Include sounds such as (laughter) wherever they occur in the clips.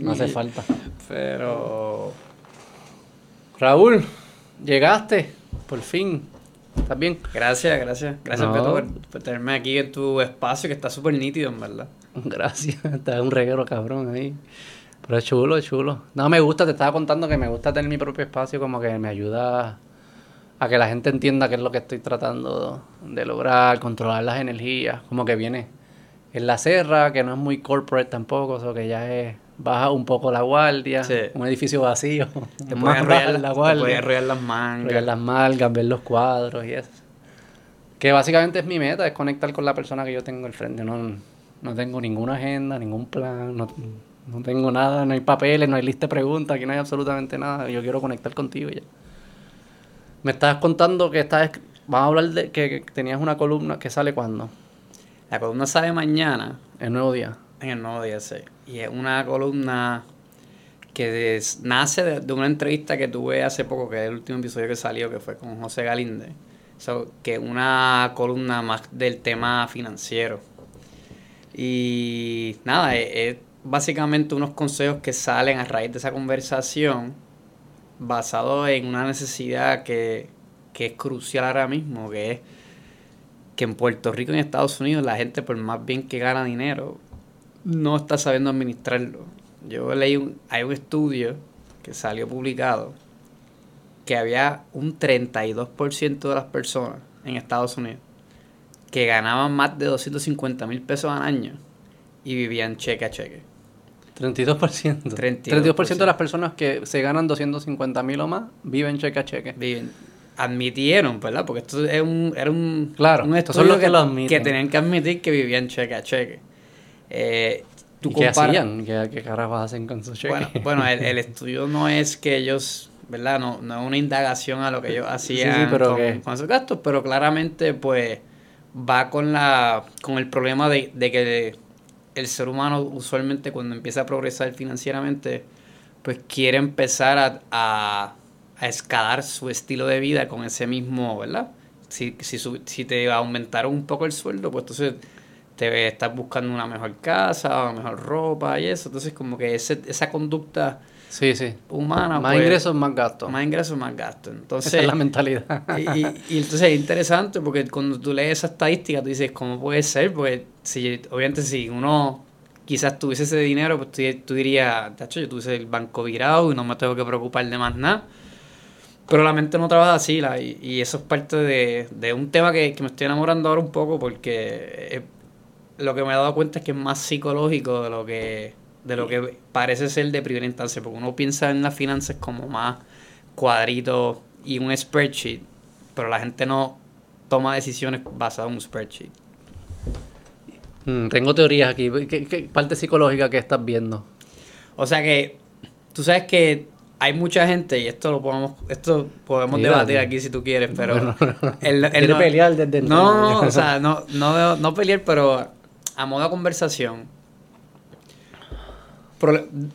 no hace falta. Pero. Raúl, llegaste, por fin. ¿Estás bien? Gracias, gracias. Gracias, por, tenerme aquí en tu espacio, que está súper nítido, en verdad. (laughs) Gracias, está un reguero cabrón ahí. Pero es chulo, es chulo. No, me gusta, te estaba contando que me gusta tener mi propio espacio, como que me ayuda a que la gente entienda qué es lo que estoy tratando de lograr, controlar las energías, como que viene en la serra, que no es muy corporate tampoco, o sea, que ya es baja un poco la guardia, un edificio vacío, te (laughs) puedes enrollar la guardia, te las mangas, las mangas, ver los cuadros y eso. Que básicamente es mi meta, es conectar con la persona que yo tengo al frente, no, no tengo ninguna agenda, ningún plan, no, no tengo nada, no hay papeles, no hay lista de preguntas, aquí no hay absolutamente nada. Yo quiero conectar contigo ya. Me estabas contando que estás, vamos a hablar de que, tenías una columna que sale cuando. La columna sale mañana. El nuevo día. En el nuevo día. Y es una columna que nace de, una entrevista que tuve hace poco, que es el último episodio que salió, que fue con José Galinde. Que es una columna más del tema financiero. Y nada, es básicamente unos consejos que salen a raíz de esa conversación basado en una necesidad que, es crucial ahora mismo, que es que en Puerto Rico y en Estados Unidos la gente por más bien que gana dinero no está sabiendo administrarlo. Yo leí un, hay un estudio que salió publicado que había un 32% de las personas en Estados Unidos que ganaban más de 250 mil pesos al año y vivían cheque a cheque. 32%. 32%. de las personas que se ganan 250 mil o más viven cheque a cheque. Viven. Admitieron, ¿verdad? Porque esto es un, era un, claro, un estudio que, que, tenían que admitir que vivían cheque a cheque. Eh, ¿Y qué hacían? ¿Qué, ¿Qué, carajos hacen con sus cheques? Bueno, el, estudio no es que ellos, ¿verdad? No, no es una indagación a lo que ellos hacían pero con, con, esos gastos, pero claramente, pues, va con la con el problema de, de que el ser humano usualmente cuando empieza a progresar financieramente, pues quiere empezar a, escalar su estilo de vida con ese mismo, ¿verdad? Si, si, si te aumentaron un poco el sueldo, pues entonces te estás buscando una mejor casa, una mejor ropa y eso. Entonces como que ese, esa conducta sí, sí. humana... Más pues, ingresos, más gastos. Más ingresos, más gastos. Entonces, esa es la mentalidad. y, y, entonces es interesante porque cuando tú lees esa estadística, tú dices, ¿cómo puede ser? Porque si, obviamente si uno quizás tuviese ese dinero, pues tú, dirías, tacho, yo tuviese el banco virado y no me tengo que preocupar de más nada. Pero la mente no trabaja así, la, y, eso es parte de, un tema que, me estoy enamorando ahora un poco porque lo que me he dado cuenta es que es más psicológico de lo que, de lo que parece ser de primera instancia, porque uno piensa en las finanzas como más cuadritos y un spreadsheet, pero la gente no toma decisiones basadas en un spreadsheet. Mm, tengo teorías aquí. ¿Qué, parte psicológica que estás viendo? O sea que tú sabes que hay mucha gente, y esto lo podemos, esto podemos debatir aquí si tú quieres, pero... (laughs) el, no, pelear desde No, o sea, no, no, no pelear, pero a modo de conversación.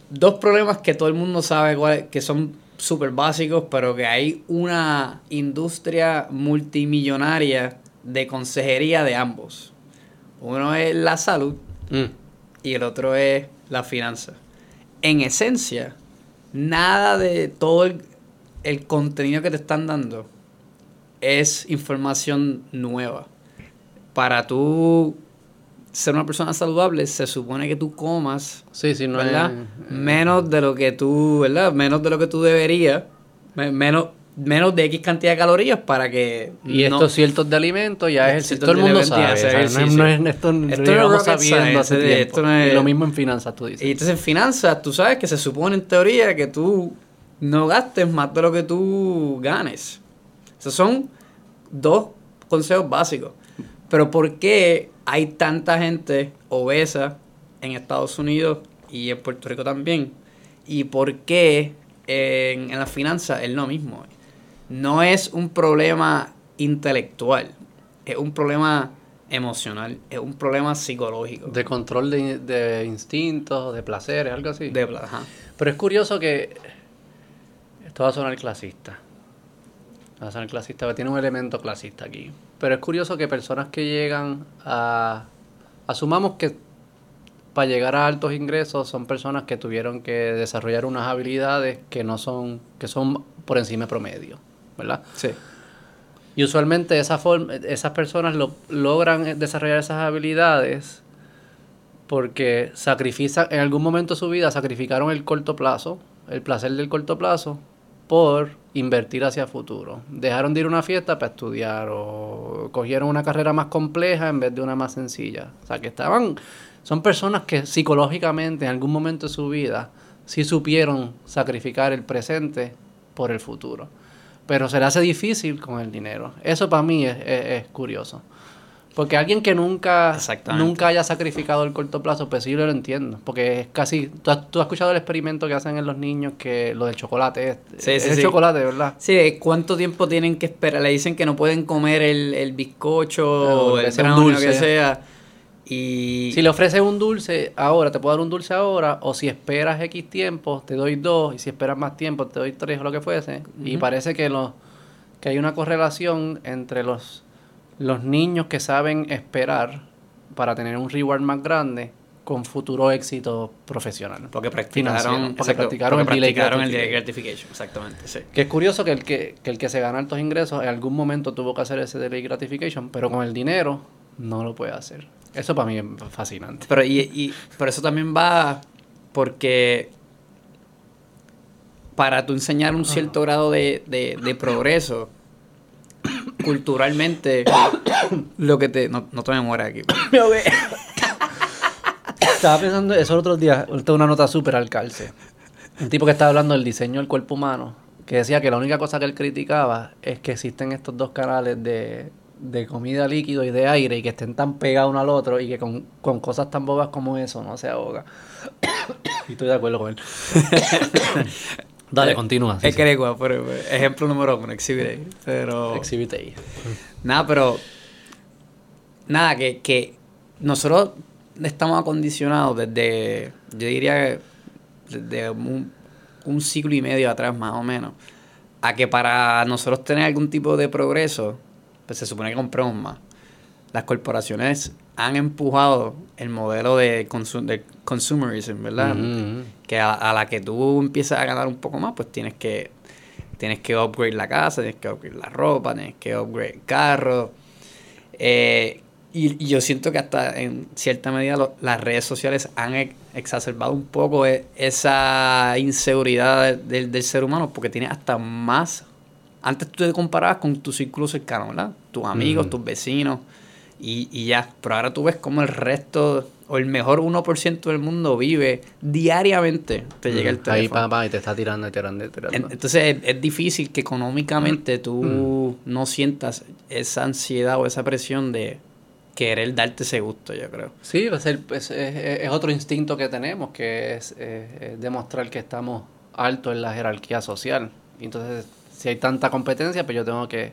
dos problemas que todo el mundo sabe que son súper básicos, pero que hay una industria multimillonaria de consejería de ambos. Uno es la salud mm. y el otro es la finanza. En esencia, nada de todo el, contenido que te están dando es información nueva. Para tú ser una persona saludable, se supone que tú comas, sí, sí, no ¿verdad? menos de lo que tú, ¿verdad? Menos de lo que tú deberías, menos menos de X cantidad de calorías para que... Y estos ciertos de alimentos ya es el todo el mundo sabe. no, es, esto, no es sabiendo hace Esto no es, y lo mismo en finanzas, tú dices. Y entonces en finanzas, tú sabes que se supone en teoría que tú no gastes más de lo que tú ganes. Esos son dos consejos básicos. Pero ¿por qué hay tanta gente obesa en Estados Unidos y en Puerto Rico también? ¿Y por qué en, en las finanzas es lo mismo? no es un problema intelectual, es un problema emocional, es un problema psicológico. De control de, instintos, de placeres, algo así. De, Pero es curioso que esto va a sonar clasista. Va a sonar clasista, tiene un elemento clasista aquí. Pero es curioso que personas que llegan a... Asumamos que para llegar a altos ingresos son personas que tuvieron que desarrollar unas habilidades que no son, que son por encima de promedio, ¿verdad? Sí. Y usualmente esa forma, esas personas lo, logran desarrollar esas habilidades porque sacrifican, en algún momento de su vida sacrificaron el corto plazo, el placer del corto plazo, por invertir hacia futuro. Dejaron de ir a una fiesta para estudiar o cogieron una carrera más compleja en vez de una más sencilla. O sea, que estaban, son personas que psicológicamente en algún momento de su vida sí supieron sacrificar el presente por el futuro. Pero se le hace difícil con el dinero. Eso para mí es, es- es curioso. Porque alguien que nunca, nunca haya sacrificado el corto plazo, pues sí yo lo entiendo. Porque es casi. ¿tú has, tú has escuchado el experimento que hacen en los niños, que lo del chocolate. este? Sí, sí, es sí. chocolate, ¿verdad? Sí, ¿cuánto tiempo tienen que esperar? Le dicen que no pueden comer el, el bizcocho o el es brownie, lo dulce. que sea. Y Si le ofreces un dulce ahora, te puedo dar un dulce ahora, o si esperas X tiempo, te doy dos, y si esperas más tiempo, te doy tres o lo que fuese. Y parece que, lo, que hay una correlación entre los, los niños que saben esperar para tener un reward más grande con futuro éxito profesional. porque practicaron, porque exacto, practicaron porque el delay practicaron el delay gratification. gratification. Exactamente, sí. Que es curioso que el que, que el que se gana altos ingresos en algún momento tuvo que hacer ese delay gratification, pero con el dinero no lo puede hacer. Eso para mí es fascinante. Pero, y, y, pero eso también va porque para tú enseñar un cierto grado de, de, de progreso, culturalmente, lo que te... No, no te me mueras aquí. Estaba pensando eso el otro día, ahorita una nota súper al calce. Un tipo que estaba hablando del diseño del cuerpo humano, que decía que la única cosa que él criticaba es que existen estos dos canales de, de comida líquido y de aire y que estén tan pegados uno al otro y que con, con cosas tan bobas como eso no se ahoga. y estoy de acuerdo con él. Dale, continúa. sí, Es sí. que eres guapo, pero, ejemplo número uno, exhibit ahí. Pero... Exhibit ahí. Nada, pero. Nada, que, que nosotros estamos acondicionados desde. Yo diría que. Desde un, un siglo y medio atrás, más o menos. A que para nosotros tener algún tipo de progreso, pues se supone que compremos más. Las corporaciones han empujado el modelo de, consu- de consumerism, ¿verdad? Ujú. Que a, a la que tú empiezas a ganar un poco más, pues tienes que tienes que upgrade la casa, tienes que upgrade la ropa, tienes que upgrade el carro. Eh, y, y yo siento que hasta en cierta medida lo- las redes sociales han ex- exacerbado un poco e- esa inseguridad de- del, del ser humano porque tienes hasta más... Antes tú te comparabas con tu círculo cercano, ¿verdad? Tus amigos, tus vecinos y, y ya. Pero ahora tú ves cómo el resto o el mejor 1% del mundo vive diariamente. Te llega el Mm, Ahí, teléfono. papá, y te está tirando y tirando y tirando. En- Entonces es, es difícil que económicamente tú no sientas esa ansiedad o esa presión de querer darte ese gusto, yo creo. Sí, va a ser- es, es- es otro instinto que tenemos, que es, es demostrar que estamos altos en la jerarquía social. Entonces, si hay tanta competencia, pues yo tengo que.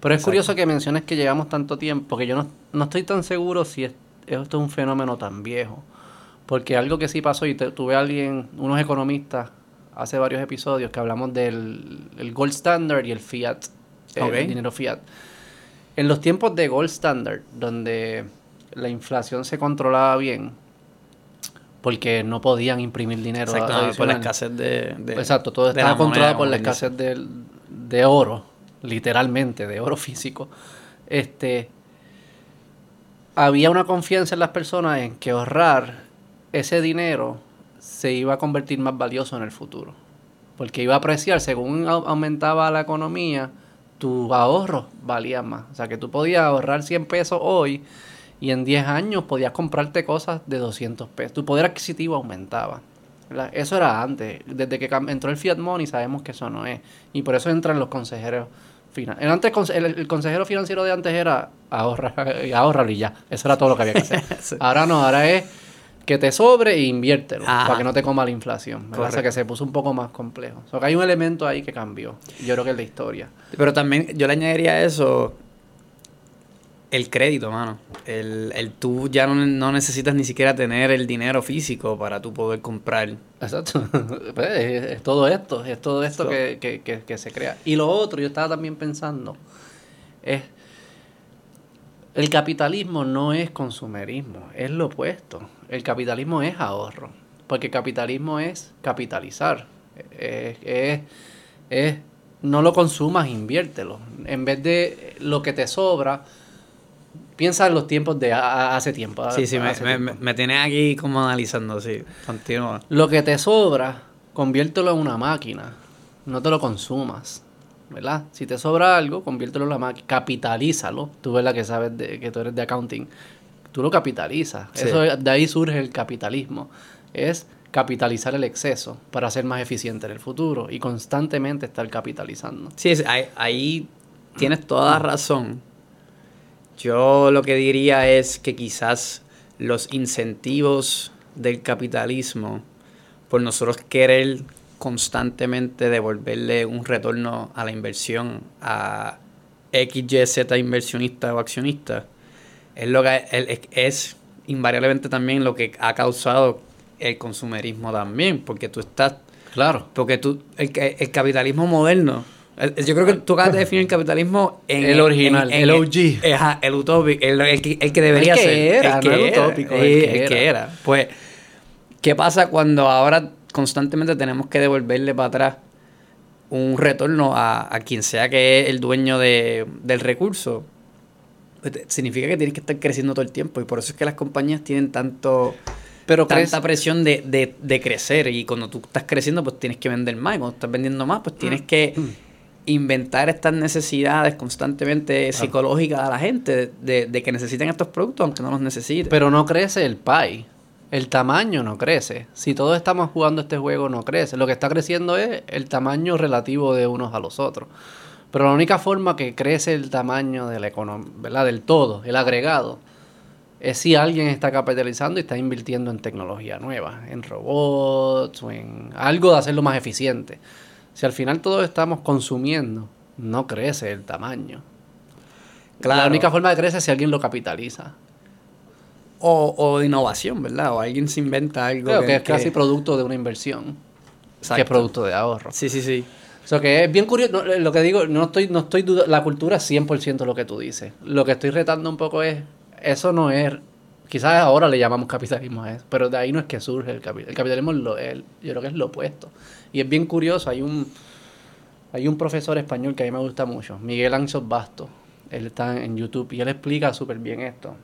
Pero es curioso que menciones que llevamos tanto tiempo, porque yo no, no estoy tan seguro si es- esto es un fenómeno tan viejo. Porque algo que sí pasó, y te- tuve a alguien, unos economistas, hace varios episodios, que hablamos del el gold standard y el fiat, eh, el dinero fiat. En los tiempos de gold standard, donde la inflación se controlaba bien, porque no podían imprimir dinero Exacto, por la escasez de, de- Exacto, todo de estaba moneda, controlado por la escasez del- de, oro, literalmente, de oro (laughs) físico. Este, había una confianza en las personas en que ahorrar ese dinero se iba a convertir más valioso en el futuro. Porque iba a apreciar, según au- aumentaba la economía, tus ahorros valían más. O sea, que tú podías ahorrar 100 pesos hoy y en 10 años podías comprarte cosas de 200 pesos. Tu poder adquisitivo aumentaba. Eso era antes. Desde que entró el Fiat Money sabemos que eso no es. Y por eso entran los consejeros financieros. Antes, el, el consejero financiero de antes era ahorrar, ahorrar y ya. Eso era todo lo que había que hacer. (laughs) Sí. Ahora no, ahora es que te sobre e inviértelo Ajá. para que no te coma la inflación. O sea, que se puso un poco más complejo. O sea, que hay un elemento ahí que cambió. Yo creo que es la historia. Pero también yo le añadiría a eso el crédito, mano. El, el tú ya no, no necesitas ni siquiera tener el dinero físico para tú poder comprar. Exacto. (laughs) Pues, es, es todo esto, es todo esto So- que, que, que, que se crea. Y lo otro, yo estaba también pensando, es El capitalismo no es consumerismo, es lo opuesto. El capitalismo es ahorro, porque capitalismo es capitalizar. Es, es- es no lo consumas, inviértelo. En vez de lo que te sobra, piensa en los tiempos de hace tiempo. Sí, sí, me, me, me, tienes aquí como analizando, sí. Continúa. Lo que te sobra, conviértelo en una máquina. No te lo consumas. ¿Verdad? Si te sobra algo, conviértelo en la máquina. Capitalízalo. Tú ves la que sabes de, que tú eres de accounting. Tú lo capitalizas. Sí. Eso, de ahí surge el capitalismo. Es capitalizar el exceso para ser más eficiente en el futuro y constantemente estar capitalizando. Sí, ahí, ahí tienes toda la razón. Yo lo que diría es que quizás los incentivos del capitalismo, por nosotros querer constantemente devolverle un retorno a la inversión a X, Y, Z inversionista o accionista, es lo que es, es invariablemente también lo que ha causado el consumerismo también, porque tú estás Claro. porque tú, el, el capitalismo moderno, yo creo que tú acabas de definir el capitalismo en El original, el OG. ajá, el utópico, el, el que, el que debería El que ser. era, no el utópico, el eh, que el que era. Pues, ¿qué pasa cuando ahora constantemente tenemos que devolverle para atrás un retorno a, a quien sea que es el dueño de, del recurso? Pues, significa que tienes que estar creciendo todo el tiempo y por eso es que las compañías tienen tanto Pero tanta presión de, de, de crecer y cuando tú estás creciendo pues tienes que vender más y cuando estás vendiendo más pues tienes que inventar estas necesidades constantemente psicológicas a la gente de, de que necesiten estos productos aunque no los necesiten. Pero no crece el pie. El tamaño no crece. Si todos estamos jugando este juego, no crece. Lo que está creciendo es el tamaño relativo de unos a los otros. Pero la única forma que crece el tamaño de la economía, ¿verdad? Del todo, el agregado, es si alguien está capitalizando y está invirtiendo en tecnología nueva, en robots o en algo de hacerlo más eficiente. Si al final todos estamos consumiendo, no crece el tamaño. La única forma de crecer es si alguien lo capitaliza. o, o de innovación, ¿verdad? O alguien se inventa algo. Creo que, es casi producto de una inversión que es producto de ahorro. Sí, sí, sí. O sea que es bien curioso, no, lo que digo, no estoy, no estoy duda, la cultura es 100% lo que tú dices. Lo que estoy retando un poco es, eso no es, quizás ahora le llamamos capitalismo a eso, pero de ahí no es que surge el capitalismo. El capitalismo es lo, el- yo creo que es lo opuesto. Y es bien curioso, hay un, hay un profesor español que a mí me gusta mucho, Miguel Anxos Basto, él está en YouTube y él explica súper bien esto.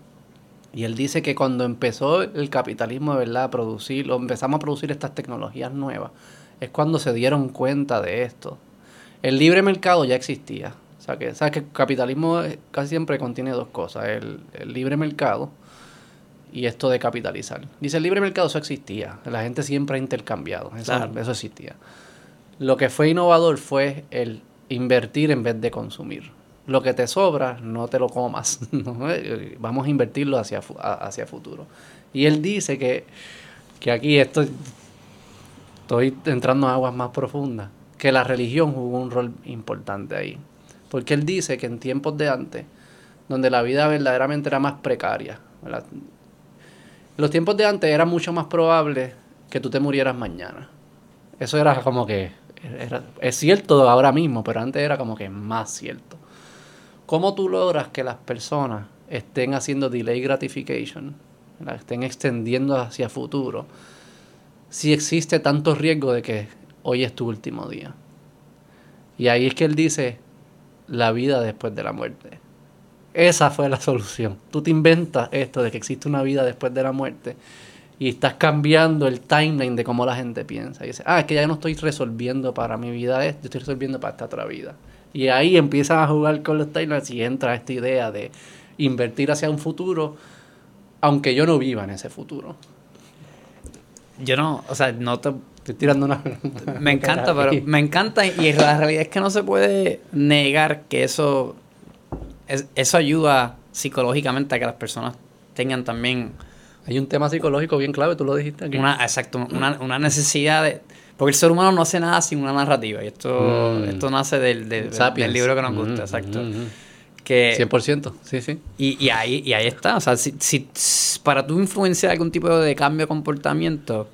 Y él dice que cuando empezó el capitalismo de verdad a producir, o empezamos a producir estas tecnologías nuevas, es cuando se dieron cuenta de esto. El libre mercado ya existía. O sea que, ¿sabes que el capitalismo casi siempre contiene dos cosas? El, el libre mercado y esto de capitalizar. Dice, el libre mercado eso existía. La gente siempre ha intercambiado. Eso, Claro. eso existía. Lo que fue innovador fue el invertir en vez de consumir. Lo que te sobra, no te lo comas. (laughs) Vamos a invertirlo hacia, hacia futuro. Y él dice que, que aquí esto, estoy entrando a aguas más profundas, que la religión jugó un rol importante ahí. Porque él dice que en tiempos de antes, donde la vida verdaderamente era más precaria, ¿verdad? Los tiempos de antes era mucho más probable que tú te murieras mañana. Eso era como que, era- es cierto ahora mismo, pero antes era como que más cierto. ¿Cómo tú logras que las personas estén haciendo delay gratification, ¿verdad? estén extendiendo hacia futuro, si existe tanto riesgo de que hoy es tu último día? Y ahí es que él dice la vida después de la muerte. Esa fue la solución. Tú te inventas esto de que existe una vida después de la muerte y estás cambiando el timeline de cómo la gente piensa. Y dice, ah, es que ya no estoy resolviendo para mi vida esto, yo estoy resolviendo para esta otra vida. Y ahí empiezan a jugar con los timelines y entra esta idea de invertir hacia un futuro, aunque yo no viva en ese futuro. Yo no, o sea, no te... Estoy tirando una... Me encanta, pero (laughs) me encanta y la realidad es que no se puede negar que eso, es- eso ayuda psicológicamente a que las personas tengan también Hay un tema psicológico bien clave, tú lo dijiste aquí. una, exacto, una, una necesidad de... Porque el ser humano no hace nada sin una narrativa y esto, Mm. esto nace del, del- libro que nos gusta, Mm, exacto. mm, mm. Que, 100%, sí, sí. y, y ahí, y ahí está. O sea, si, si- para tú influenciar algún tipo de cambio de comportamiento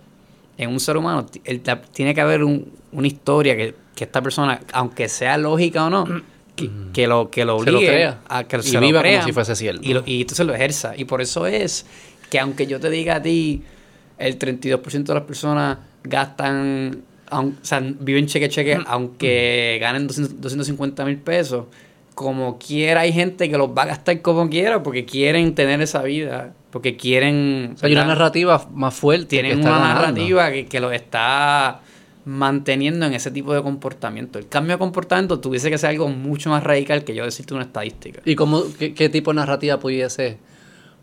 en un ser humano, la- tiene que haber un- una historia que, que esta persona, aunque sea lógica o no, que, que lo, que lo Se lo obligue crea. a que Y se lo viva como si fuese cierto. Y, lo, y entonces lo ejerza. Y por eso es que aunque yo te diga a ti, el 32% de las personas gastan, aun- o sea, viven cheque cheque, aunque ganen 200 250 mil pesos, como quiera hay gente que los va a gastar como quiera porque quieren tener esa vida, porque quieren... O sea, hay una narrativa más fuerte. que tienen está una ganando. narrativa que, que los está manteniendo en ese tipo de comportamiento. El cambio de comportamiento tuviese que ser algo mucho más radical que yo decirte una estadística. ¿Y cómo, qué, qué tipo de narrativa pudiese?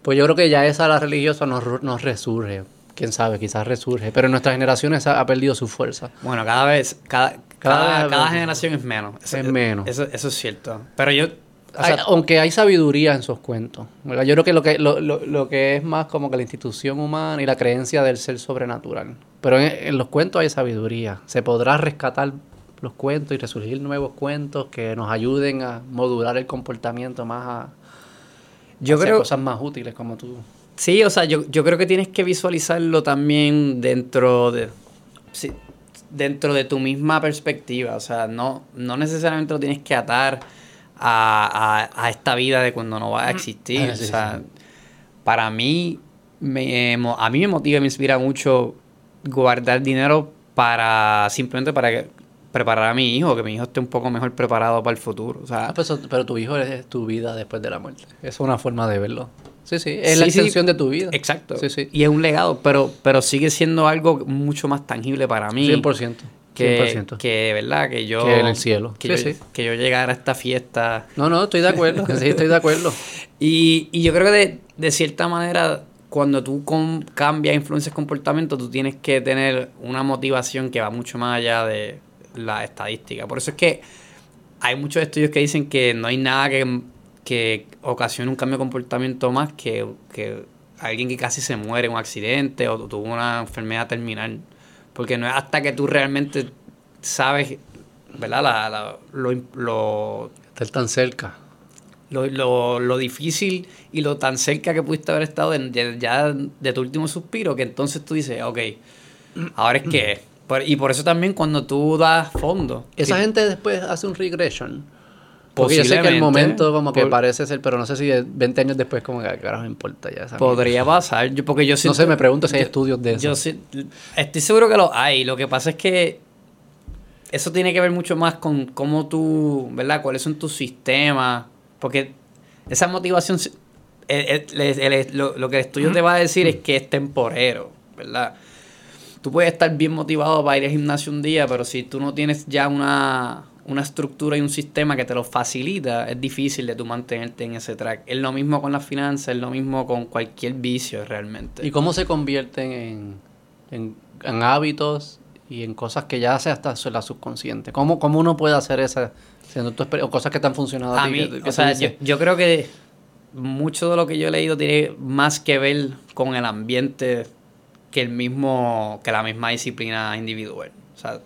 Pues yo creo que ya esa, la religiosa, nos, nos resurge. Quién sabe, quizás resurge. Pero en nuestras generaciones ha, ha perdido su fuerza. Bueno, cada vez, cada, Cada cada, generación es menos. Eso, Es menos. Eso, eso es cierto. Pero yo, o Hay- sea, aunque hay sabiduría en esos cuentos. ¿verdad? Yo creo que lo, que lo, lo- lo que es más como que la institución humana y la creencia del ser sobrenatural. Pero en, en los cuentos hay sabiduría. Se podrá rescatar los cuentos y resurgir nuevos cuentos que nos ayuden a modular el comportamiento más a yo hacia creo, cosas más útiles como tú. sí, o sea, yo, yo creo que tienes que visualizarlo también dentro de, sí, dentro de tu misma perspectiva. O sea, no, no necesariamente lo tienes que atar a, a- a esta vida de cuando no va a existir. Ah, sí, o sea, sí. para mí, me, a mí me motiva y me inspira mucho guardar dinero para simplemente para que- preparar a mi hijo, que mi hijo esté un poco mejor preparado para el futuro. O sea, Ah, pues, pero tu hijo es tu vida después de la muerte. Es una forma de verlo. Sí, sí. Es Sí, la sí. extensión de tu vida. Exacto. Sí, sí. Y es un legado, pero, pero sigue siendo algo mucho más tangible para mí. 100%. Que, 100%. que, ¿verdad? Que yo... Que en el cielo. Que, Sí, yo, sí. que yo llegara a esta fiesta. No, no, estoy de acuerdo. Sí, estoy de acuerdo. (laughs) Y, y yo creo que de, de cierta manera, cuando tú com- cambias, influencias comportamiento, tú tienes que tener una motivación que va mucho más allá de la estadística. Por eso es que hay muchos estudios que dicen que no hay nada que, que ocasione un cambio de comportamiento más que, que alguien que casi se muere en un accidente o tuvo una enfermedad terminal. Porque no es hasta que tú realmente sabes, ¿verdad? La, la- lo, lo, Estar tan cerca. lo, lo, lo difícil y lo tan cerca que pudiste haber estado de, de- ya de tu último suspiro, que entonces tú dices, ok, ahora es que es. Y por eso también cuando tú das fondo. Esa que- gente después hace un regression. Porque yo sé que el momento como que por- parece ser, pero no sé si de 20 años después como que "Ah, carajo importa ya. esa Podría pasar, yo, porque yo No sé, me pregunto si hay yo- estudios de eso. Yo sí- estoy seguro que lo hay. Lo que pasa es que eso tiene que ver mucho más con cómo tú, ¿verdad? ¿Cuáles son tus sistemas? Porque esa motivación, si- el- el- el- el- lo, lo que el estudio te va a decir es que es temporero, ¿verdad? Tú puedes estar bien motivado para ir al gimnasio un día, pero si tú no tienes ya una, una estructura y un sistema que te lo facilita, es difícil de tú mantenerte en ese track. Es lo mismo con las finanzas, es lo mismo con cualquier vicio realmente. ¿Y cómo se convierten en, en, en hábitos y en cosas que ya hace hasta la subconsciente? ¿Cómo, cómo uno puede hacer esas o cosas que te han funcionado a, A ti? mí, que- que o sea, yo, yo creo que mucho de lo que yo he leído tiene más que ver con el ambiente que el mismo, que la misma disciplina individual. O sea,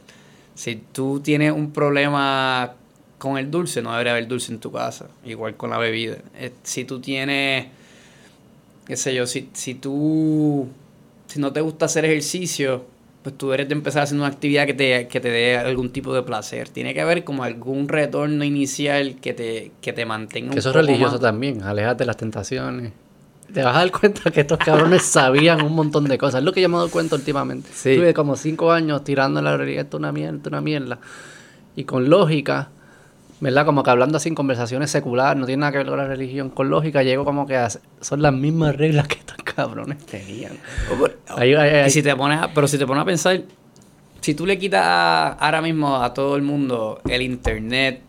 si tú tienes un problema con el dulce, no debería haber dulce en tu casa. Igual con la bebida. Eh, Si tú tienes, qué sé yo, si, si tú, si no te gusta hacer ejercicio, pues tú eres de empezar haciendo una actividad que te, que te dé algún tipo de placer. Tiene que haber como algún retorno inicial que te, que te mantenga que un eso es poco religioso más- también, alejate de las tentaciones. Te vas a dar cuenta que estos cabrones sabían un montón de cosas. Es lo que yo me he dado cuenta últimamente. Sí. Tuve como cinco años tirando la realidad, esto es una mierda, esto una mierda. Y con lógica, ¿verdad? Como que hablando así en conversaciones seculares, no tiene nada que ver con la religión. Con lógica llego como que a- son las mismas reglas que estos cabrones tenían. Ahí- ahí- ahí- Y si te pones a- pero si te pones a pensar, si tú le quitas a- ahora mismo a todo el mundo el internet,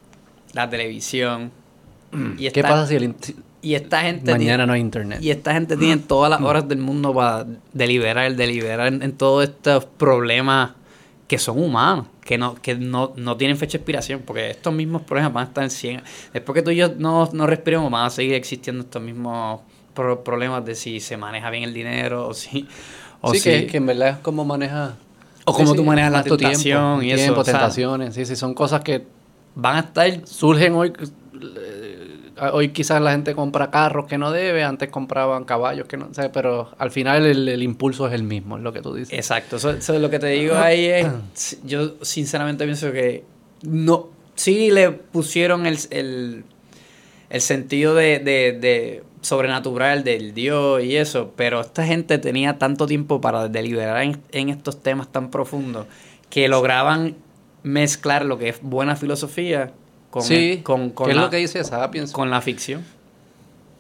la televisión, y ¿Qué pasa si el in- y esta gente mañana tiene, no hay internet? y esta gente tiene todas las horas del mundo para deliberar, deliberar en, en todos estos problemas que son humanos, que no, que no, no tienen fecha de expiración, porque estos mismos problemas van a estar en 100. Después que tú y yo no, no respiremos, van a seguir existiendo estos mismos pro- problemas de si se maneja bien el dinero o si... O sí, si, que, que en verdad es como manejas... O cómo tú manejas la tentación y eso, Tiempo, o sea- tentaciones, sí, sí, son cosas que van a estar surgen hoy. Eh, Hoy quizás la gente compra carros que no debe, antes compraban caballos que no, o pero al final el, el impulso es el mismo, es lo que tú dices. Exacto, eso es lo que te digo ahí es, yo sinceramente pienso que no, sí le pusieron el, el, el sentido de, de, de sobrenatural del Dios y eso, pero esta gente tenía tanto tiempo para deliberar en, en estos temas tan profundos que lograban mezclar lo que es buena filosofía con, Sí, con, con que es la, lo que dice Sapiens. con la ficción.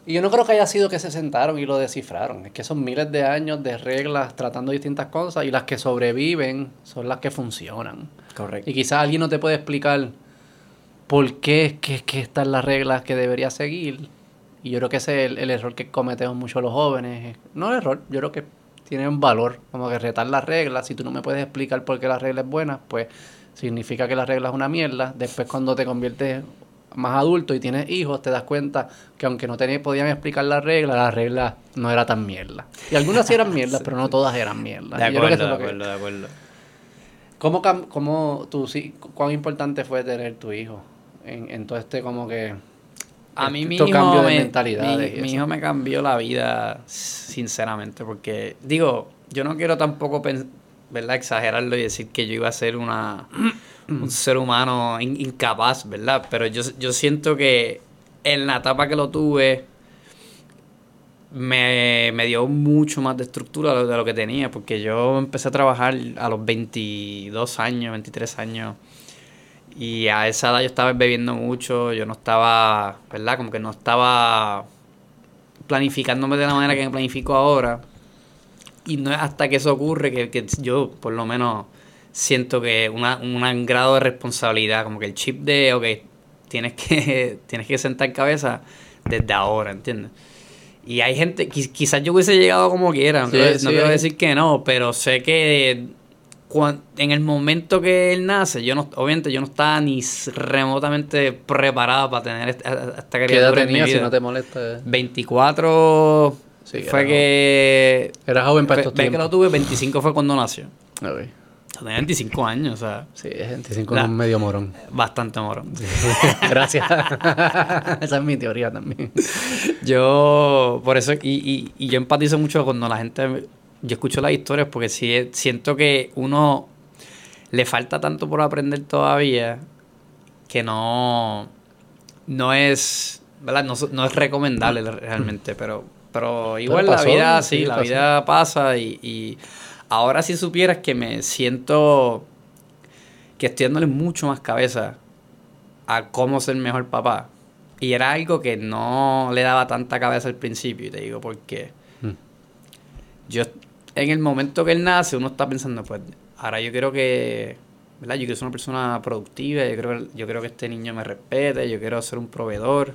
Y yo no creo que haya sido que se sentaron y lo descifraron. Es que son miles de años de reglas tratando distintas cosas y las que sobreviven son las que funcionan. Correcto. Y quizás alguien no te puede explicar por qué es que, que estas las reglas que debería seguir. Y yo creo que ese es el, el error que cometemos mucho los jóvenes. No el error, yo creo que tiene un valor. Como que retar las reglas. Si tú no me puedes explicar por qué la regla es buena, pues significa que la regla es una mierda. Después cuando te conviertes más adulto y tienes hijos, te das cuenta que aunque no te podían explicar la regla, la regla no era tan mierda. Y algunas sí eran mierdas, pero no todas eran mierdas. De acuerdo, de que- acuerdo, de acuerdo. ¿Cómo, cómo tú sí, cuán importante fue tener tu hijo en, en todo este como que A mí mi estos hijo, cambios de me, mentalidades mi- mi hijo me cambió la vida, sinceramente, porque digo, yo no quiero tampoco pen- ¿verdad? exagerarlo y decir que yo iba a ser una, (clears throat) un ser humano in- incapaz, ¿verdad? Pero yo, yo siento que en la etapa que lo tuve me, me dio mucho más de estructura de lo- de lo que tenía, porque yo empecé a trabajar a los 22 años, 23 años. Y a esa edad yo estaba bebiendo mucho, yo no estaba, ¿verdad? Como que no estaba planificándome de la manera que me planifico ahora. Y no es hasta que eso ocurre que, que yo, por lo menos, siento que una, un grado de responsabilidad, como que el chip de, ok, tienes que, (laughs) tienes que sentar cabeza desde ahora, ¿entiendes? Y hay gente, qui- quizás yo hubiese llegado como quiera, no, Sí, quiero, sí, decir que no, pero sé que cuan- en el momento que él nace, yo no, obviamente yo no estaba ni remotamente preparado para tener esta, esta ¿Qué edad criatura mi tenías si no te molesta? 24 Sí, fue era que... Era joven para estos ve que tiempos. lo tuve, 25 fue cuando nació. Tenía 25 años, o sea, Sí, es 25 La- es un medio morón. bastante morón. (laughs) Gracias. (laughs) Esa es mi teoría también. Yo, por eso, y, y, y yo empatizo mucho cuando la gente, yo escucho las historias porque sí, siento que uno le falta tanto por aprender todavía que no, no es, ¿verdad? No, no es recomendable realmente, pero, pero igual pasó, la vida, sí, sí, la pasó. vida pasa y, y ahora si supieras que me siento que estoy dándole mucho más cabeza a cómo ser mejor papá. Y era algo que no le daba tanta cabeza al principio. Y te digo por qué. Mm. Yo, en el momento que él nace, uno está pensando, pues, ahora yo quiero que, ¿verdad? Yo quiero ser una persona productiva, yo creo, yo creo que este niño me respete, yo quiero ser un proveedor.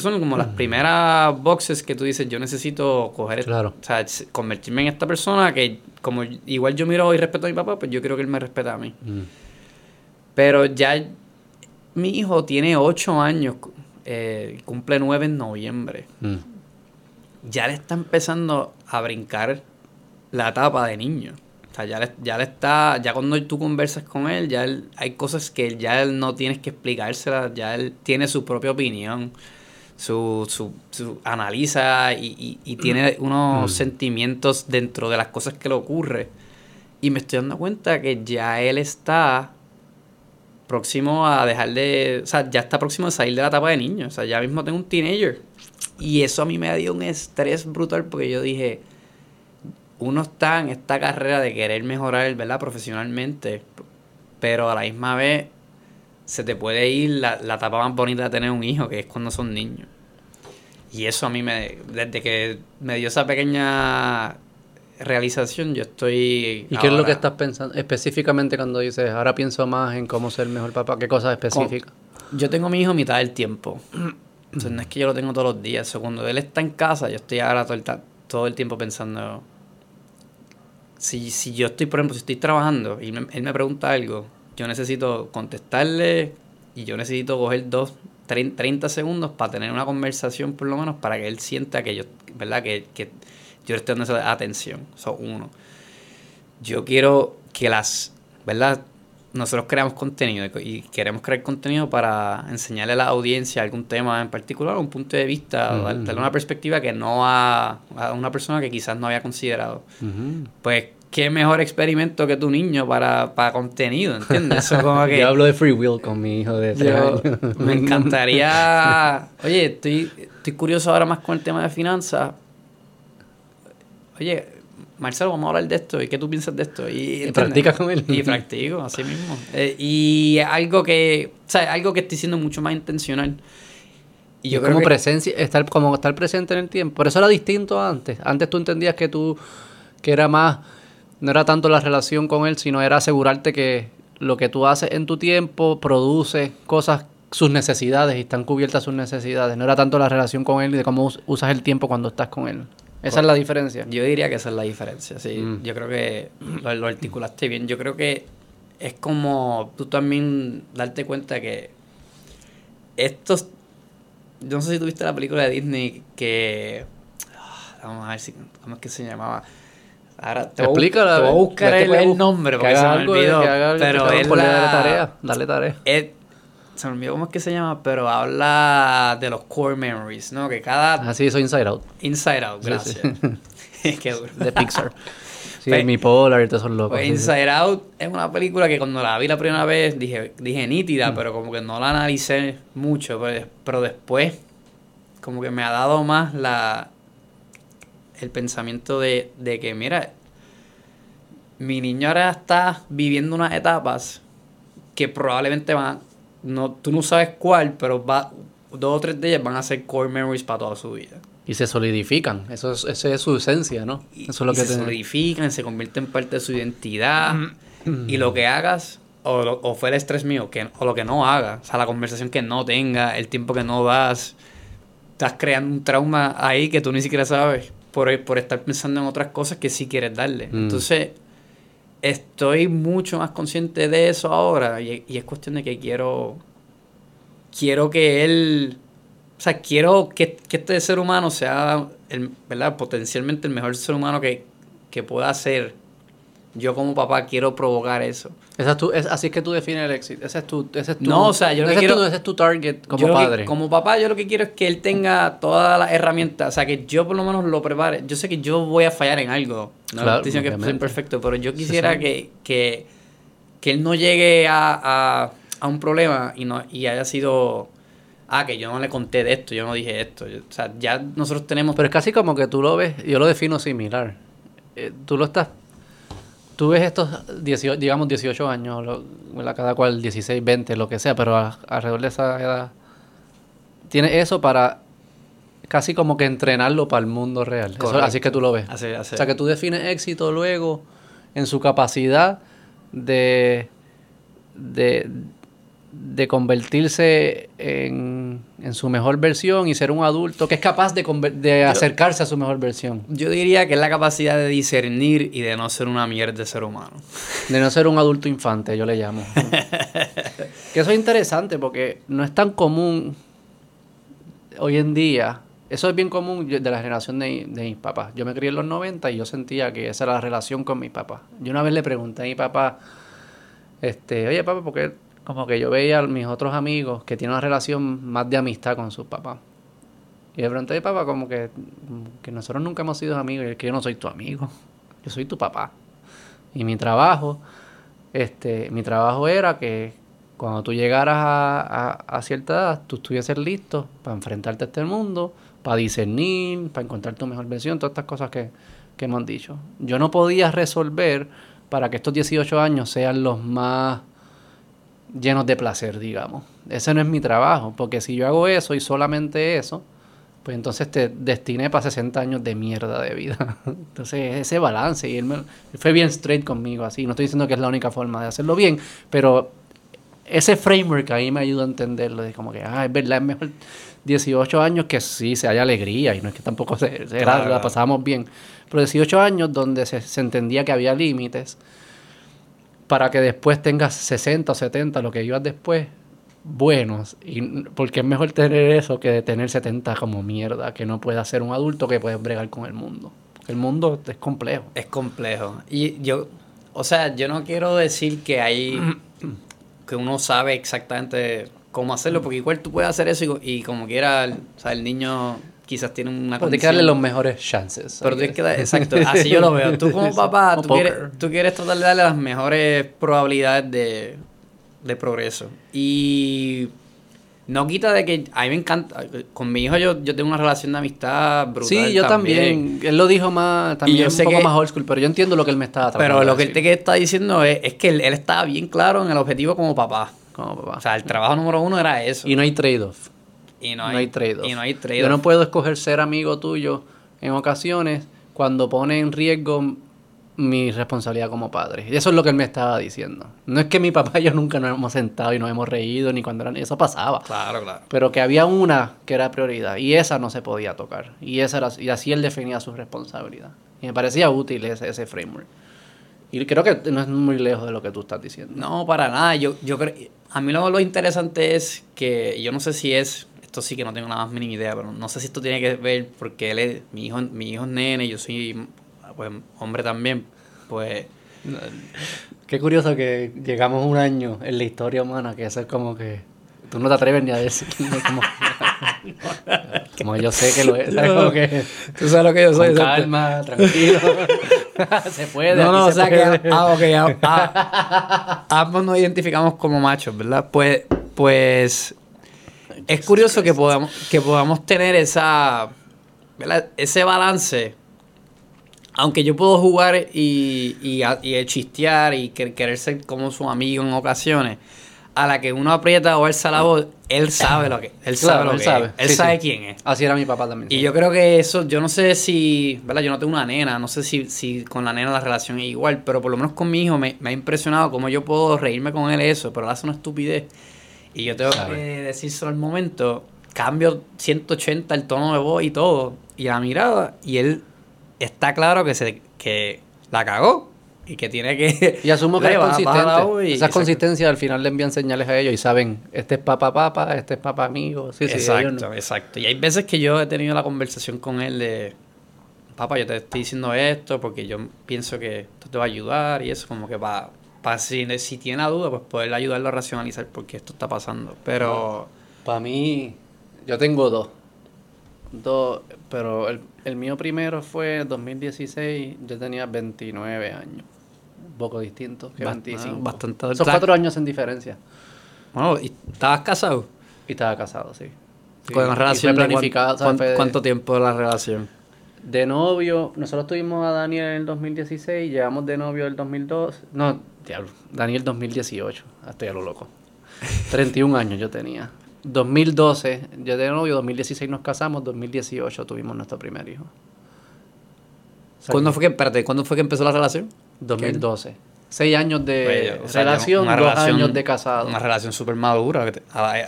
Son como las primeras boxes que tú dices, yo necesito coger, Claro. o sea, convertirme en esta persona que, como igual yo miro y respeto a mi papá, pues yo quiero que él me respete a mí. Mm. Pero ya mi hijo tiene ocho años, eh, cumple nueve en noviembre. Mm. Ya le está empezando a brincar la etapa de niño. O sea, ya le, ya le está, ya cuando tú conversas con él, ya él- hay cosas que ya él no tienes que explicárselas, ya él tiene su propia opinión, su, su, su analiza y, y- y tiene unos sentimientos dentro de las cosas que le ocurre. Y me estoy dando cuenta que ya él está próximo a dejar de. O sea, ya está próximo a salir de la etapa de niño. O sea, ya mismo tengo un teenager. Y eso a mí me dio un estrés brutal porque yo dije. Uno está en esta carrera de querer mejorar, ¿verdad? Profesionalmente. Pero a la misma vez se te puede ir la, la etapa más bonita de tener un hijo, que es cuando son niños. Y eso a mí me. Desde que me dio esa pequeña realización, yo estoy. ¿Y qué es lo que estás pensando específicamente cuando dices, ahora pienso más en cómo ser mejor papá? ¿Qué cosas específicas? Yo tengo a mi hijo mitad del tiempo. (clears throat) Entonces no es que yo lo tengo todos los días. So, cuando él está en casa, yo estoy ahora todo el, todo el tiempo pensando. Si, si yo estoy, por ejemplo, si estoy trabajando y me- él me pregunta algo, yo necesito contestarle y yo necesito coger dos, trein- 30 segundos para tener una conversación, por lo menos, para que él sienta que yo, ¿verdad? Que, que yo le estoy dando esa atención. Eso, uno. Yo quiero que las, ¿verdad? Nosotros creamos contenido y queremos crear contenido para enseñarle a la audiencia algún tema en particular, un punto de vista, darle una perspectiva que no a, a una persona que quizás no había considerado. Pues qué mejor experimento que tu niño para, para contenido, ¿entiendes? Eso como que... (laughs) Yo hablo de free will con mi hijo de tres Yo- años. (laughs) me encantaría. Oye, estoy, estoy curioso ahora más con el tema de finanzas. Oye, Marcelo, vamos a hablar de esto. ¿Y qué tú piensas de esto? Y, ¿entiendes? practicas con él. Y practico, así mismo. Eh, y algo que, o sea, algo que estoy siendo mucho más intencional. Y Y yo creo como que- presencia, estar, como estar presente en el tiempo. Por eso era distinto antes. Antes tú entendías que tú, que era más, no era tanto la relación con él, sino era asegurarte que lo que tú haces en tu tiempo produce cosas, sus necesidades y están cubiertas sus necesidades. No era tanto la relación con él y de cómo us- usas el tiempo cuando estás con él. Esa es la diferencia. Yo diría que esa es la diferencia, sí. Mm. Yo creo que (clears throat) lo, lo articulaste bien. Yo creo que es como tú también darte cuenta que estos... Yo no sé si tuviste la película de Disney que... ah, Vamos a ver si... ¿Cómo es que se llamaba? Ahora te Explícala. te voy a buscar el, nombre que porque se me olvidó. algo, pero ponle la- Dale tarea, dale tarea. es- se me olvidó cómo es que se llama, pero habla de los core memories, ¿no? Que cada... Así, eso Inside Out, Inside Out, Sí, gracias. (laughs) Qué duro. de Pixar. (laughs) Sí, Pues- mi Polar y todos esos locos. Pues sí. Inside Out es una película que cuando la vi la primera vez dije, dije Mm. nítida, pero como que no la analicé mucho. Pero, pero después, como que me ha dado más la el pensamiento de, de que, mira, mi niño ahora está viviendo unas etapas que probablemente van, no, tú no sabes cuál, pero va, dos o tres de ellas van a ser core memories para toda su vida. Y se solidifican. Eso es, esa es su esencia, ¿no? Eso es lo y que se te- solidifican, se convierten en parte de su identidad. y lo que hagas, o, lo- o fue el estrés mío, que, o lo que no hagas, o sea, la conversación que no tenga, el tiempo que no das, estás creando un trauma ahí que tú ni siquiera sabes por, por estar pensando en otras cosas que sí quieres darle. Mm. Entonces, estoy mucho más consciente de eso ahora y, y es cuestión de que quiero, quiero que él, o sea, quiero que, que este ser humano sea, el, ¿verdad? Potencialmente el mejor ser humano que, que pueda ser. Yo como papá quiero provocar eso. Esa es tu- es- así es que tú defines el éxito. Ese es tu, ese es tu, No, o sea, yo lo que es tu- quiero- ese es tu target como lo que- padre. como papá, yo lo que quiero es que él tenga todas las herramientas. O sea, que yo por lo menos lo prepare. Yo sé que yo voy a fallar en algo. No Claro, estoy diciendo que soy perfecto, pero yo Sí, quisiera sí. que, que, que él no llegue a, a, a un problema y, no, y haya sido. Ah, que yo no le conté de esto, yo no dije esto. Yo- o sea, ya nosotros tenemos. Pero es casi como que tú lo ves, yo lo defino similar. Eh, tú lo estás, tú ves estos 18, digamos 18 años, lo- cada cual 16, 20, lo que sea, pero a- alrededor de esa edad, tienes eso para casi como que entrenarlo para el mundo real. Eso- así que tú lo ves. Así- así. O sea, que tú defines éxito luego en su capacidad de, de, de convertirse en, en su mejor versión y ser un adulto que es capaz de, de acercarse a su mejor versión. Yo diría que es la capacidad de discernir y de no ser una mierda de ser humano. De no ser un adulto infante, yo le llamo. (laughs) que eso es interesante porque no es tan común hoy en día. Eso es bien común de la generación de, de mis papás. Yo me crié en los 90 y yo sentía que esa era la relación con mis papás. Yo una vez le pregunté a mi papá, este, oye papá, porque como que yo veía a mis otros amigos que tienen una relación más de amistad con sus papás. Y le pregunté, papá, como que, que nosotros nunca hemos sido amigos. Y es que yo no soy tu amigo, yo soy tu papá. Y mi trabajo, este, mi trabajo era que cuando tú llegaras a, cierta edad, tú estuvieses listo para enfrentarte a este mundo, para discernir, para encontrar tu mejor versión, todas estas cosas que, que hemos dicho. Yo no podía resolver para que estos 18 años sean los más llenos de placer, digamos. Ese no es mi trabajo, porque si yo hago eso y solamente eso, pues entonces te destiné para 60 años de mierda de vida. (laughs) Entonces, ese balance, y él, me- él fue bien straight conmigo, así. No estoy diciendo que es la única forma de hacerlo bien, pero ese framework ahí me ayuda a entenderlo. De como que, ah, es verdad, es mejor 18 años que sí, se haya alegría, y no es que tampoco se, se- Claro, la pasábamos bien. Pero 18 años donde se, se entendía que había límites para que después tengas 60 o 70, lo que ibas después, buenos. Y, porque es mejor tener eso que tener 70 como mierda, que no puedas ser un adulto que puedes bregar con el mundo. Porque el mundo es complejo. Es complejo. Y yo, o sea, yo no quiero decir que hay, (clears throat) que uno sabe exactamente cómo hacerlo, porque igual tú puedes hacer eso y, y como quiera, o sea, el niño quizás tienen una Pero tienes que darle los mejores chances. Pero tienes que dar, (laughs) exacto, así yo lo veo. Tú (laughs) como papá, tú quieres, tú quieres tratar de darle las mejores probabilidades de, de progreso. Y no quita de que a mí me encanta, con mi hijo yo, yo tengo una relación de amistad brutal Sí, yo también. Él lo dijo más, también yo un sé poco que- más old school, pero yo entiendo lo que él me estaba tratando Pero lo que él te está diciendo es, es que él, él estaba bien claro en el objetivo como papá. Como papá. O sea, el trabajo número uno era eso. y no hay trade-off. Y No hay, trade-off. Y no hay Yo trade-off. no puedo escoger ser amigo tuyo en ocasiones cuando pone en riesgo mi responsabilidad como padre. Y eso es lo que él me estaba diciendo. No es que mi papá y yo nunca nos hemos sentado y nos hemos reído, ni cuando era... Eso pasaba. Claro, claro. Pero que había una que era prioridad y esa no se podía tocar. Y, esa era, y así él definía su responsabilidad. Y me parecía útil ese, ese framework. Y creo que no es muy lejos de lo que tú estás diciendo. No, para nada. Yo, yo creo, a mí lo, lo interesante es que yo no sé si es, esto sí que no tengo la más mínima idea, pero no sé si esto tiene que ver porque él es, mi hijo, mi hijo es nene, yo soy pues, hombre también, pues Qué curioso que llegamos un año en la historia humana que eso es como que tú no te atreves ni a decir como, (laughs) como yo sé que lo es ¿sabes? Como que tú sabes lo que yo soy. con calma tranquilo (laughs) se puede No, no, o se sea que ah, ok, ah, ah, (laughs) ambos nos identificamos como machos, ¿verdad? Pues, pues es curioso que podamos, que podamos tener esa, ¿verdad? ese balance. Aunque yo puedo jugar y, y, y chistear y que- querer ser como su amigo en ocasiones, a la que uno aprieta o alza la voz, él sabe lo que, él sabe Claro, lo él que sabe. es. Él Sí, sabe sí. quién es. así era mi papá también Y yo creo que eso, yo no sé si, ¿verdad? Yo no tengo una nena, no sé si, si con la nena la relación es igual, pero por lo menos con mi hijo me, me ha impresionado cómo yo puedo reírme con él eso, pero él hace una estupidez. Y yo tengo Sabe. que decírselo al momento, cambio 180 el tono de voz y todo, y la mirada, y él está claro que se que la cagó y que tiene que... (laughs) y asumo que (laughs) es consistente esa consistencia al final le envían señales a ellos y saben este es papá papá este es papá amigo sí, sí, exacto, ellos no- exacto. Y hay veces que yo he tenido la conversación con él de, papá, yo te estoy diciendo esto porque yo pienso que esto te va a ayudar y eso como que para, para si, si tiene la duda, pues poder ayudarlo a racionalizar por qué esto está pasando. Pero, Para mí, yo tengo dos. Dos, pero el, el mío primero fue en 2016, yo tenía 29 años. Un poco distinto que Bast- 25. ah, bastante Son cuatro años en diferencia. bueno, ¿y ¿estabas casado? Y estaba casado, sí. Sí, con relación de- ¿Cuánto tiempo de la relación? De novio, nosotros tuvimos a Daniel en el 2016, llevamos de novio el 2002, no, diablo, Daniel 2018, ah, estoy a lo loco. (laughs) 31 años yo tenía. 2012, yo de novio, 2016 nos casamos, 2018 tuvimos nuestro primer hijo. ¿Cuándo fue que, espérate, ¿cuándo fue que empezó la relación? 2012. Seis años de Pues, o sea, relación, dos relación- años de casado. Una relación súper madura.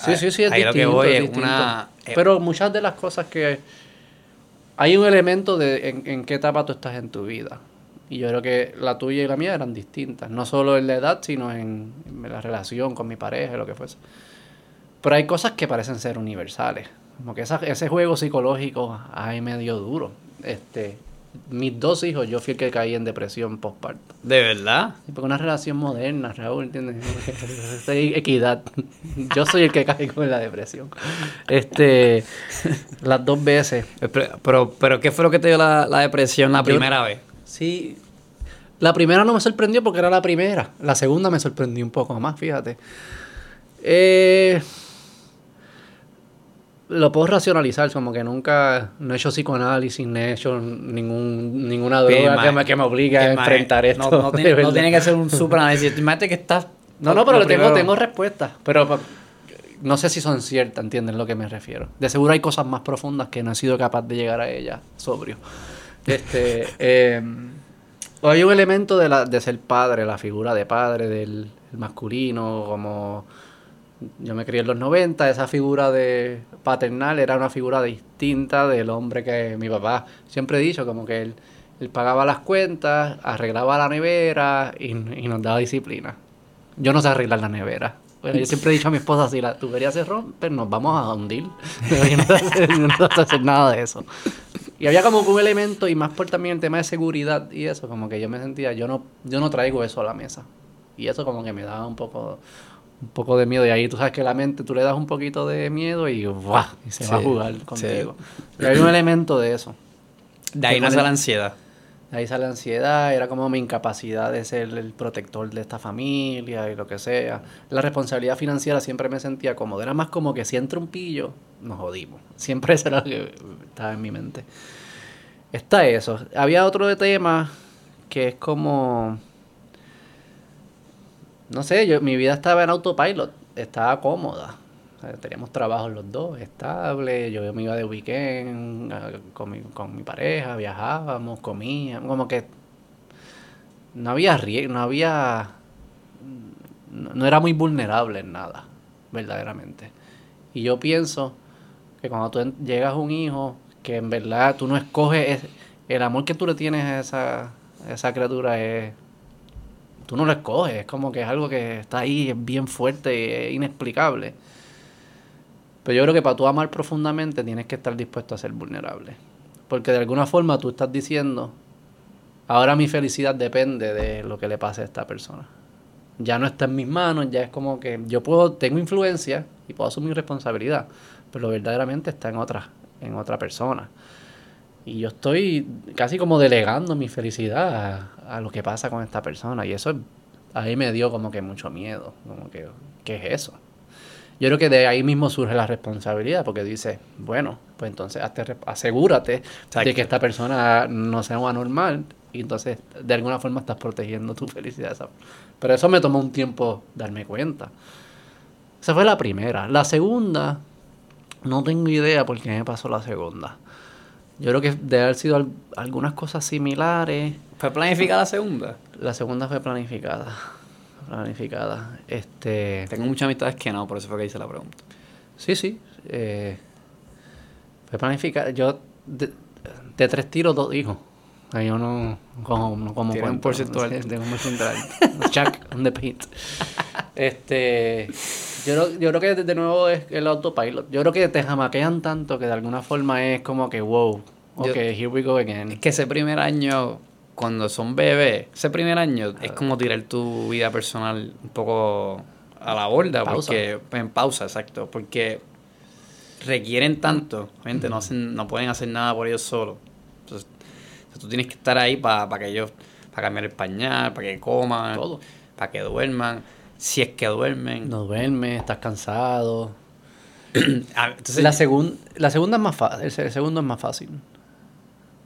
Sí, sí, sí, es ahí lo distinto, que voy es es distinto. una... eh, Pero muchas de las cosas que... Hay un elemento de en, qué etapa tú estás en tu vida. Y yo creo que la tuya y la mía eran distintas. No solo en la edad, sino en, la relación con mi pareja, lo que fuese. Pero hay cosas que parecen ser universales. Como que ese juego psicológico ahí medio duro. Este, mis dos hijos, yo fui el que caí en depresión postparto. ¿De verdad? Sí, Porque una relación moderna, Raúl, ¿entiendes? (laughs) Equidad. Yo soy el que caigo en la depresión. Este, las dos veces. Pero, pero, pero ¿qué fue lo que te dio la, la depresión la Yo- primera vez? Sí. La primera no me sorprendió porque era la primera. La segunda me sorprendió un poco más, fíjate. Eh, lo puedo racionalizar, como que nunca no he hecho psicoanálisis, ni he hecho ningún, ninguna Sí, droga que mae. me, que me obligue a Que, enfrentar esto. No, no tiene, no que ser un (laughs) super análisis. Imagínate que estás... No, no, pero lo tengo, tengo respuestas. Pero no sé si son ciertas, ¿entienden lo que me refiero? De seguro hay cosas más profundas que no he sido capaz de llegar a ellas sobrio. Este, (laughs) eh, hay un elemento de, la, de ser padre, la figura de padre, del el masculino, como yo me crié en los 90, esa figura de paternal era una figura distinta del hombre que mi papá siempre he dicho, como que él, pagaba las cuentas, arreglaba la nevera y, y nos daba disciplina. Yo no sé arreglar la nevera. Bueno, yo siempre he dicho a mi esposa, si la tubería se rompe, nos vamos a hundir. (laughs) Yo no sé hacer, no sé hacer nada de eso. Y había como un elemento, y más por también el tema de seguridad y eso, como que yo me sentía, yo no, yo no traigo eso a la mesa. Y eso como que me daba un poco, un poco de miedo. Y ahí tú sabes que la mente, tú le das un poquito de miedo y ¡buah! Y se va a jugar sí. contigo. Y hay un elemento de eso. De ahí nace la ansiedad. De ahí sale la ansiedad, era como mi incapacidad de ser el protector de esta familia y lo que sea. La responsabilidad financiera siempre me sentía cómodo. Era más como que si entra un pillo, nos jodimos. (laughs) Siempre eso era lo que estaba en mi mente. Está eso. Había otro de tema que es como... No sé, yo, mi vida estaba en autopilot, estaba cómoda. Teníamos trabajos los dos, estable. Yo me iba de weekend con mi, con mi pareja, viajábamos, comíamos, como que no había riesgo, no había. No, era muy vulnerable en nada, verdaderamente. Y yo pienso que cuando tú llegas a un hijo, que en verdad tú no escoges, es- el amor que tú le tienes a esa, a esa criatura es. Tú no lo escoges, es como que es algo que está ahí, es bien fuerte es inexplicable. Pero yo creo que para tú amar profundamente tienes que estar dispuesto a ser vulnerable. Porque de alguna forma tú estás diciendo, ahora mi felicidad depende de lo que le pase a esta persona. Ya no está en mis manos, ya es como que yo puedo, tengo influencia y puedo asumir responsabilidad, pero verdaderamente está en otra, en otra persona. Y yo estoy casi como delegando mi felicidad a, a lo que pasa con esta persona. Y eso ahí me dio como que mucho miedo. Como que, ¿qué es eso? Yo creo que de ahí mismo surge la responsabilidad, porque dice, bueno, pues entonces hazte asegúrate de que esta persona no sea un anormal y entonces de alguna forma estás protegiendo tu felicidad. Pero eso me tomó un tiempo darme cuenta. Esa fue la primera. La segunda, no tengo idea por qué me pasó la segunda. Yo creo que debe haber sido al- algunas cosas similares. ¿Fue planificada la segunda? La segunda fue planificada. Planificada. Este. Tengo muchas amistades que no, por eso fue que hice la pregunta. Sí, sí. eh, fue planificada. Yo, de, de tres tiros, dos hijos. Ahí yo no como, no como Tiene un alto. tengo un porcentaje alto. (laughs) Chuck on the paint. Este, yo, creo- yo creo que de nuevo es el autopilot. Yo creo que te jamaquean tanto que de alguna forma es como que, wow, ok, Yo- here we go again. Es que ese primer año, cuando son bebés, ese primer año es como tirar tu vida personal un poco a la borda, Pausa. porque en pausa, exacto, porque requieren tanto, gente, no hacen, no pueden hacer nada por ellos solos. Entonces, tú tienes que estar ahí para que ellos, para cambiar el pañal, para que coman, Todo. para que duerman, si es que duermen. No duermes, estás cansado. (clears throat) Ah, Entonces, la, segun- la segunda es más fácil, el, se- el segundo es más fácil.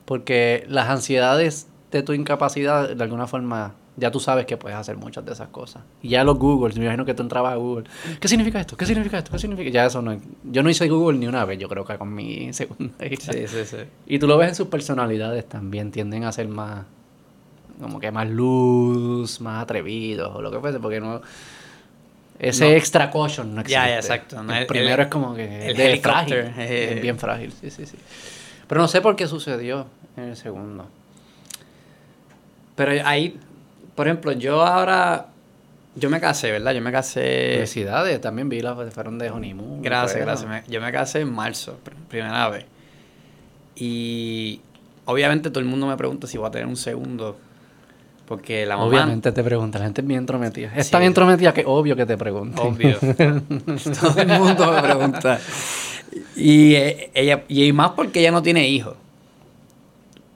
Porque las ansiedades de tu incapacidad, de alguna forma, ya tú sabes que puedes hacer muchas de esas cosas. Y ya los Google, me imagino que tú entrabas a Google. ¿Qué significa esto? ¿Qué significa esto? ¿Qué significa? Ya eso no. Yo no hice Google ni una vez, yo creo que con mi (laughs) segunda hija. sí, sí, sí. Y tú lo ves en sus personalidades también, tienden a ser más, como que más luz, más atrevidos o lo que fuese, porque no... Ese No. extra caution no existe. Ya, exacto. No, el el- primero el- es como que el de frágil, (laughs) eh. es bien frágil, sí, sí, sí. Pero no sé por qué sucedió en el segundo. Pero ahí, por ejemplo, yo ahora, yo me casé, ¿verdad? Yo me casé... Felicidades, también vi las fueron de honeymoon. Gracias, creo. gracias. Me- yo me casé en marzo, pr- primera vez. Y obviamente todo el mundo me pregunta si voy a tener un segundo. Porque la mamá... Obviamente te pregunta, la gente es bien entrometida. Es Sí. tan entrometida que obvio que te pregunta. Obvio. (laughs) todo el mundo me pregunta. Y eh, ella, y más porque ella no tiene hijos.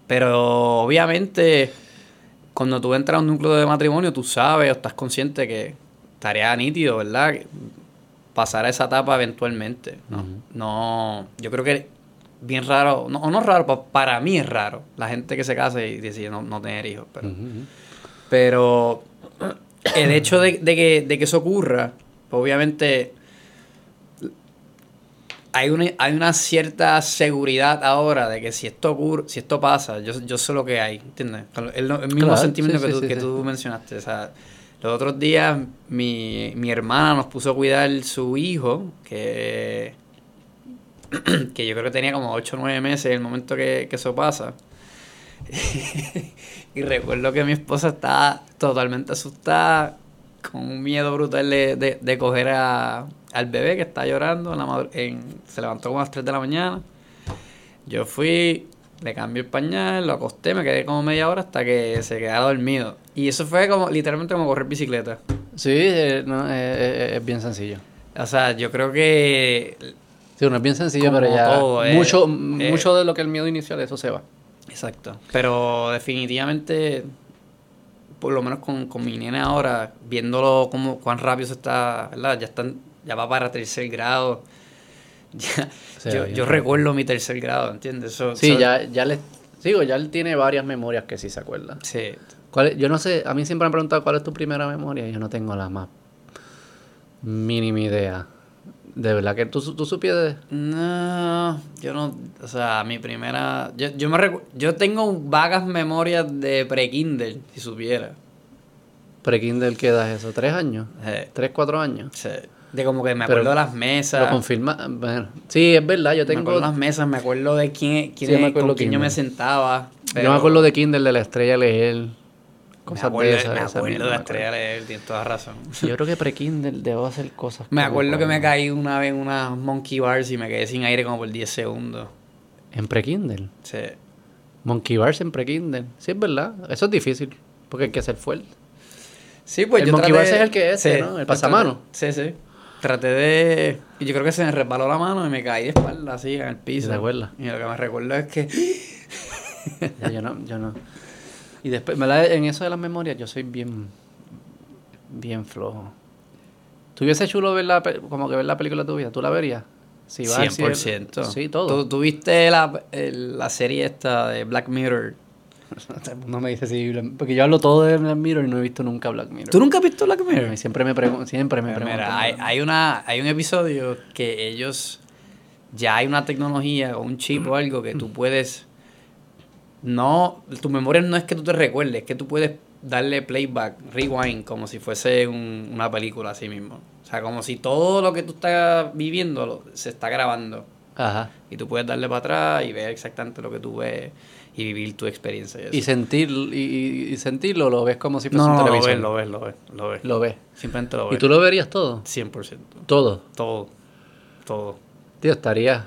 Pero obviamente, cuando tú entras a un núcleo de matrimonio, tú sabes o estás consciente que estaría nítido, ¿verdad? Pasar a esa etapa eventualmente. No, no yo creo que bien raro, no, o no raro, pa- para mí es raro la gente que se casa y decide no, no tener hijos. Pero, pero el hecho de, de que, de que eso ocurra, pues, obviamente hay una, hay una cierta seguridad ahora de que si esto ocurre, si esto pasa, yo, yo sé lo que hay, ¿entiendes? El, el mismo Claro, sentimiento sí, que, sí, tú, sí, que tú mencionaste. O sea, los otros días mi, mi hermana nos puso a cuidar su hijo, que, (clears throat) que yo creo que tenía como 8 o 9 meses en el momento que, que eso pasa. (laughs) y recuerdo que mi esposa estaba totalmente asustada, con un miedo brutal de, de, de coger a, al bebé que está llorando. En la en, se levantó como a las 3 de la mañana. Yo fui, le cambié el pañal, lo acosté, me quedé como media hora hasta que se quedara dormido. Y eso fue como literalmente como correr bicicleta. Sí, eh, no, eh, eh, es bien sencillo. O sea, yo creo que Sí, uno es bien sencillo, Como pero ya todo, eh, mucho, eh. mucho de lo que el miedo inicial, eso se va. Exacto. Pero definitivamente, por lo menos con, con mi nene ahora, viéndolo como cuán rápido se está, ¿verdad? Ya están, ya va para tercer grado. (laughs) Ya, Sí, yo, recuerdo mi tercer grado, ¿entiendes? Eso- Sí, ya, ya le digo, ya él tiene varias memorias que sí se acuerda. Sí. ¿Cuál yo no sé, a mí siempre me han preguntado cuál es tu primera memoria y yo no tengo la más mínima idea. De verdad que tú, tú supieras. No, yo no, o sea, mi primera, yo, yo me recu- yo tengo vagas memorias de pre-Kindle, si supiera. Pre-Kindle, ¿qué edad es eso? ¿Tres años? Eh, ¿Tres, cuatro años? sí. De como que me Pero- acuerdo de las mesas. Lo confirma. Bueno, sí, es verdad, yo Me tengo. acuerdo de las mesas, me acuerdo de quién, quién Sí, yo me acuerdo con quién yo me sentaba. Yo pero me acuerdo de Kindle, de la estrella leer. Me Cosas acuerdo, de esas. me esa acuerdo de la me tienes toda razón. Yo creo que pre-Kindle debo hacer cosas. Me como acuerdo que me caí una vez en una Monkey Bars y me quedé sin aire como por 10 segundos. En pre-Kindle. Sí. Monkey Bars en pre-Kindle. Sí, es verdad. Eso es difícil. Porque hay que ser fuerte. Sí, pues El yo Monkey traté- Bars es el que es ¿no? El pues pasamano. traté- Sí, sí. Traté de... Y yo creo que se me resbaló la mano y me caí de espalda así en el piso. ¿Te acuerdas? Y lo que me recuerdo es que... Yo no, yo no. Y después, ¿verdad? En eso de las memorias, yo soy bien. Bien flojo. ¿Tuviese chulo ver la, como que ver la película de tu vida? ¿Tú la verías? Si cielo. 100%. Sí, todo. ¿Tú, viste la, la serie esta de Black Mirror? (laughs) No me dice si. Porque yo hablo todo de Black Mirror y no he visto nunca Black Mirror. ¿Tú nunca has visto Black Mirror? Siempre me pregunto. Siempre me Mira, preguntan. hay, hay una, hay un episodio que ellos... Ya hay una tecnología o un chip o algo que tú puedes... No... Tu memoria no es que tú te recuerdes, es que tú puedes darle playback, rewind, como si fuese un- una película así mismo. O sea, como si todo lo que tú estás viviendo lo- se está grabando. Ajá. Y tú puedes darle para atrás y ver exactamente lo que tú ves y vivir tu experiencia. eso. Y sentir y, y- y sentirlo lo ves como si fuese no, un no, lo televisor. ves, lo ves, lo ves, lo ves. Lo ves. Simplemente lo ¿Y ves. tú lo verías todo? 100%. Todo. Todo. Todo. Tío, estaría.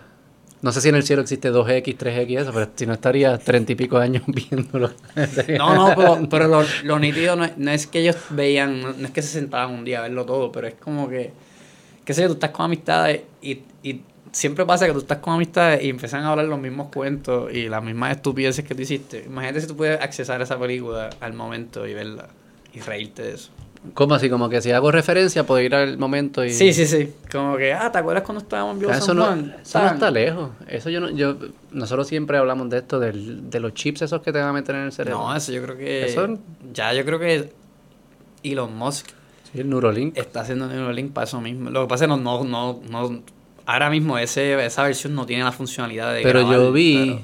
No sé si en el cielo existe 2X, 3X, eso, pero si no estaría treinta y pico de años (laughs) viéndolo. No, no, pero, pero lo, lo nítido no es, no es que ellos veían, no, es que se sentaban un día a verlo todo, pero es como que, qué sé yo, tú estás con amistades y, y siempre pasa que tú estás con amistades y empiezan a hablar los mismos cuentos y las mismas estupideces que tú hiciste. Imagínate si tú puedes accesar a esa película al momento y verla y reírte de eso. ¿Cómo así? Como que si hago referencia, puedo ir al momento y. Sí, sí, sí. Como que, ah, ¿te acuerdas cuando estábamos en Viejo Ah, Eso San no, Juan? eso no está lejos. Eso yo no, yo, nosotros siempre hablamos de esto, del, de los chips esos que te van a meter en el cerebro. No, eso yo creo que... Eso- Ya, yo creo que Elon Musk Sí, el Neuralink. está haciendo Neuralink para eso mismo. Lo que pasa es que no, no, no, no- ahora mismo ese, esa versión no tiene la funcionalidad de Pero grabar, yo vi,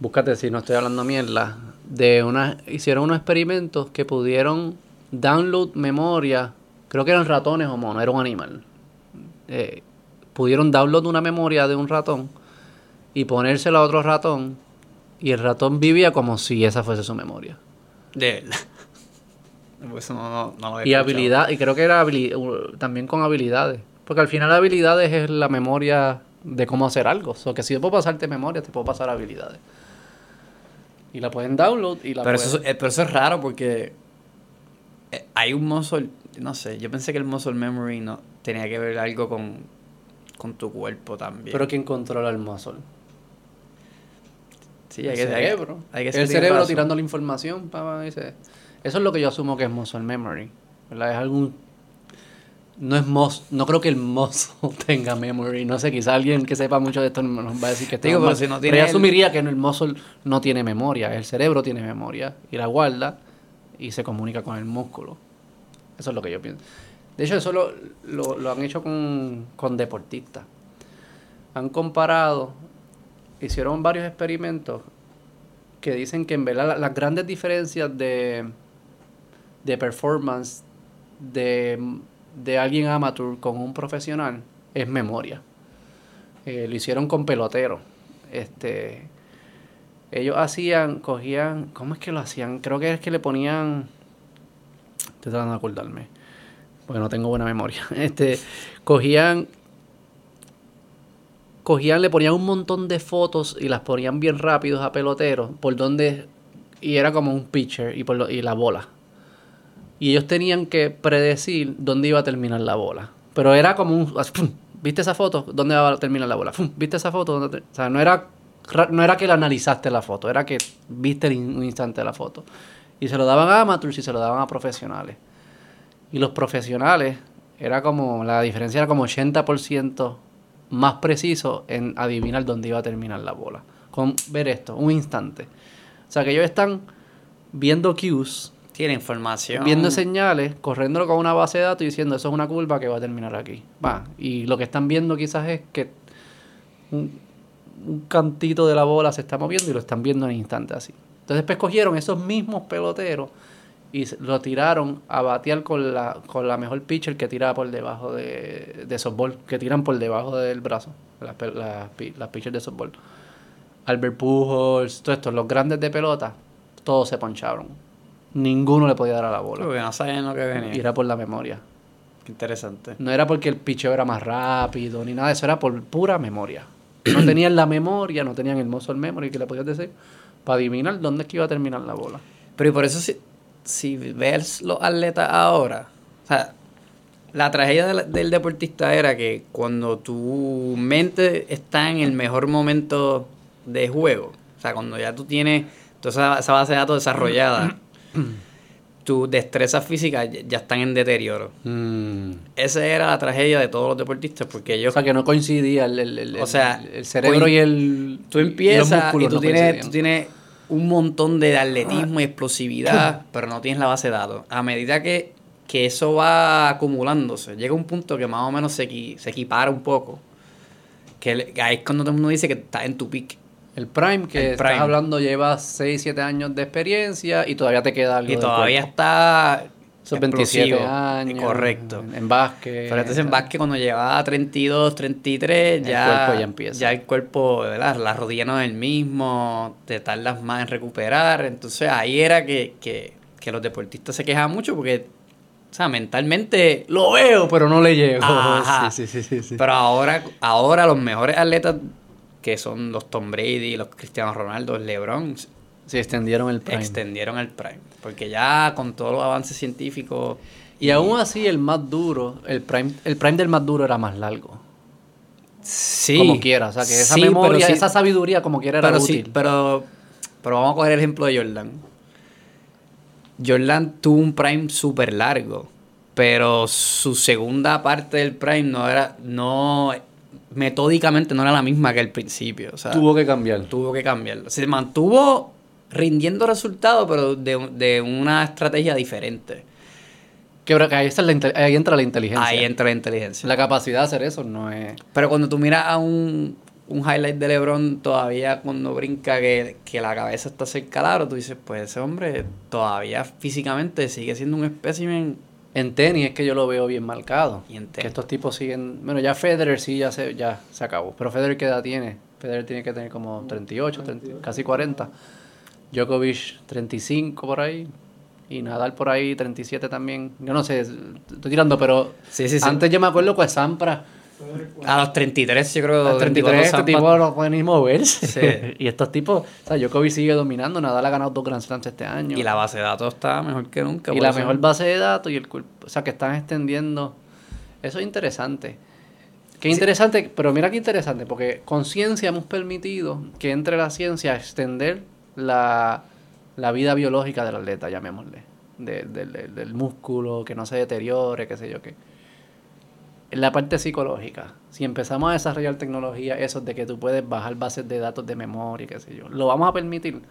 búscate si no estoy hablando mierda, de una, hicieron unos experimentos que pudieron download memoria, creo que eran ratones o monos, era un animal. Eh, pudieron download una memoria de un ratón y ponérsela a otro ratón y el ratón vivía como si esa fuese su memoria. De verdad. (laughs) Pues eso no, no, no lo había Y habilidad, y creo que era también con habilidades. Porque al final habilidades es la memoria de cómo hacer algo. O sea, que si yo puedo pasarte memoria, te puedo pasar habilidades. Y la pueden download y la Pero pueden- eso, es- pero eso es raro porque eh, hay un muscle, no sé, yo pensé que el muscle memory no tenía que ver algo con, con tu cuerpo también. Pero ¿quién controla el muscle? sí, el hay que, cerebro. hay que el cerebro tirando la información. pa- dice- Eso es lo que yo asumo que es muscle memory. ¿verdad? Es algún... No es. No creo que el muscle (laughs) tenga memory. No sé, quizá alguien que sepa mucho de esto nos va a decir que está Digo, pero si no Pero tiene yo el- asumiría que el muscle no tiene memoria. El cerebro tiene memoria. Y la guarda y se comunica con el músculo. Eso es lo que yo pienso. De hecho, eso lo, lo- han hecho con, con deportistas. Han comparado, hicieron varios experimentos que dicen que en verdad la- las grandes diferencias de, de performance de, de alguien amateur con un profesional es memoria. Eh, lo hicieron con peloteros. Este, ellos hacían, cogían, ¿cómo es que lo hacían? Creo que es que le ponían, estoy tratando de acordarme, porque no tengo buena memoria. (laughs) Este, cogían, cogían, le ponían un montón de fotos y las ponían bien rápidos a peloteros, por donde, y era como un pitcher y, por lo- y la bola. Y ellos tenían que predecir dónde iba a terminar la bola. Pero era como un... (laughs) ¿Viste esa foto? ¿Dónde va a terminar la bola? (laughs) ¿Viste esa foto? O sea, no era, ra- no era que la analizaste la foto, era que viste el in- un instante de la foto. Y se lo daban a amateurs y se lo daban a profesionales. Y los profesionales, era como, la diferencia era como 80% más preciso en adivinar dónde iba a terminar la bola. Con ver esto, un instante. O sea que ellos están viendo cues, Tiene información. viendo señales, corriéndolo con una base de datos y diciendo eso es una curva que va a terminar aquí. Va. Y lo que están viendo quizás es que un, un cantito de la bola se está moviendo y lo están viendo en instante así. Entonces después cogieron esos mismos peloteros y lo tiraron a batear con la, con la mejor pitcher que tira por debajo de, de softball, que tiran por debajo del brazo, las, las, pi- las pitchers de softball. Albert Pujols, todos estos, los grandes de pelota, todos se poncharon. Ninguno le podía dar a la bola. Porque no sabían lo que venía. Y era por la memoria. Qué interesante. No era porque el picheo era más rápido ni nada de eso, era por pura memoria. No tenían la memoria, no tenían el muscle memory que le podías decir para adivinar dónde es que iba a terminar la bola. Pero y por eso si, si ves los atletas ahora, o sea, la tragedia del, del deportista era que cuando tu mente está en el mejor momento de juego, o sea, cuando ya tú tienes toda esa, esa base de datos desarrollada, (clears throat) tus destrezas físicas ya, están en deterioro. Esa era la tragedia de todos los deportistas, porque O ellos sea que no coincidía el, el- el- O sea, el cerebro y el. Tú empiezas y, tú, no tienes, tú tienes un montón de atletismo y explosividad, (coughs) pero no tienes la base de datos. A medida que, que eso va acumulándose, llega un punto que más o menos se, se equipara un poco. Que ahí es cuando todo el mundo dice que estás en tu peak. El Prime, que El estás Prime. hablando, lleva 6, 7 años de experiencia y todavía te queda algo. Y todavía cuerpo. está Esos 27 explosivo. años. Correcto. En, en básquet. Pero entonces en o sea, básquet cuando llevaba 32, 33, El ya, cuerpo ya empieza. ya el cuerpo, ¿verdad? La rodilla no es el mismo, te tardas más en recuperar. Entonces ahí era que, que, que los deportistas se quejaban mucho porque, o sea, mentalmente Lo veo, pero no le llego. Ajá. Sí, sí, sí, sí. Pero ahora, ahora los mejores atletas que son los Tom Brady, los Cristiano Ronaldo, LeBron, Sí, extendieron el Prime. extendieron el prime. Porque ya con todos los avances científicos... Y aún así, el más duro, el Prime, el Prime del más duro era más largo. Sí. Como quiera. O sea, que esa Sí, memoria, sí- esa sabiduría, como quiera, era pero útil. sí, pero, pero vamos a coger el ejemplo de Jordan. Jordan tuvo un prime súper largo, pero su segunda parte del prime no era, no, metódicamente no era la misma que el principio. O sea, Tuvo que cambiar. tuvo que cambiarlo. Se mantuvo rindiendo resultados, pero de, de una estrategia diferente. Que, que ahí, está la ahí entra la inteligencia. Ahí entra la inteligencia. La capacidad de hacer eso no es... Pero cuando tú miras a un, un highlight de LeBron, todavía cuando brinca que, que la cabeza está cerca al aro, tú dices, pues ese hombre todavía físicamente sigue siendo un espécimen. En tenis es que yo lo veo bien marcado. Y en Que tenis. estos tipos siguen... Bueno, ya Federer sí, ya se, ya se acabó. Pero Federer, ¿qué edad tiene? Federer tiene que tener como 38, 30, casi 40. Djokovic, 35 por ahí. Y Nadal por ahí, 37 también. Yo no sé, estoy tirando, pero... Sí, sí, sí. Antes yo me acuerdo que Sampra... A los 33, yo creo A los 33 este tipo no puede ni moverse. Sí. (laughs) y estos tipos... O sea, Djokovic sigue dominando. Nadal ha ganado dos Grand Slams este año. Y la base de datos está mejor que nunca. Y la eso- mejor base de datos y el cuerpo. O sea, que están extendiendo. Eso es interesante. Qué interesante, pero mira qué interesante, porque con ciencia hemos permitido que entre la ciencia a extender la, la vida biológica del atleta, llamémosle. De- del- del- del músculo, que no se deteriore, qué sé yo qué. En la parte psicológica, si empezamos a desarrollar tecnología, eso de que tú puedes bajar bases de datos de memoria, qué sé yo, lo vamos a permitir.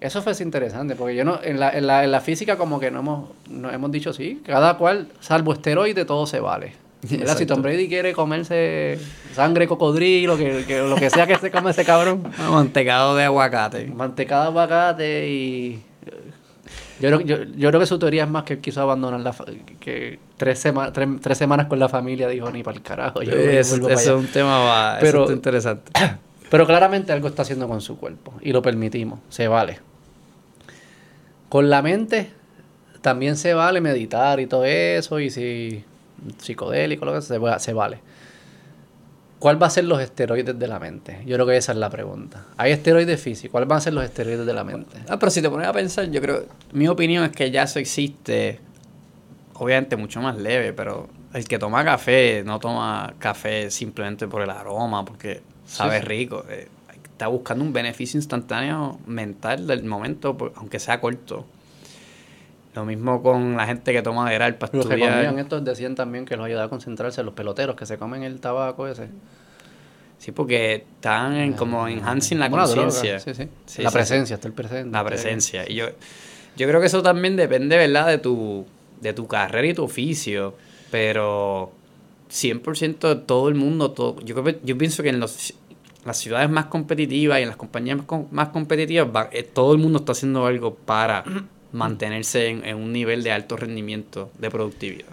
Eso fue interesante, porque yo no, en la, en la, en la física como que no hemos, no hemos dicho sí, cada cual, salvo esteroide, todo se vale. Si. Tom Brady quiere comerse sangre cocodrilo, que, que lo que sea que se come ese cabrón, (laughs) Mantecado de aguacate. mantecada de aguacate y... Yo creo, yo, yo creo que su teoría es más que quiso abandonar la... fa- que tres, sema- tres, tres semanas con la familia dijo, ni para el carajo, yo para eso allá". es un tema va- Pero- interesante. (clears throat) Pero claramente algo está haciendo con su cuerpo y lo permitimos, se vale. Con la mente también se vale meditar y todo eso y si psicodélico, lo que sea, se, se vale. ¿Cuál va a ser los esteroides de la mente? Yo creo que esa es la pregunta. Hay esteroides físicos, ¿cuáles van a ser los esteroides de la mente? Ah, pero si te pones a pensar, yo creo, mi opinión es que ya eso existe, obviamente mucho más leve, pero el que toma café no toma café simplemente por el aroma, porque sabe rico. Eh, está buscando un beneficio instantáneo mental del momento, aunque sea corto. Lo mismo con la gente que toma Geral para Los que comían estos decían también que los ayudaba a concentrarse, los peloteros que se comen el tabaco ese. Sí, porque están en, como ah, enhancing la conciencia. Sí, sí. la presencia, está el presente. La presencia. Y yo, yo creo que eso también depende, ¿verdad? De tu, de tu carrera y tu oficio. Pero 100% todo el mundo, todo, yo, yo pienso que en los, las ciudades más competitivas y en las compañías más, competitivas, eh, todo el mundo está haciendo algo para mantenerse en, un nivel de alto rendimiento de productividad.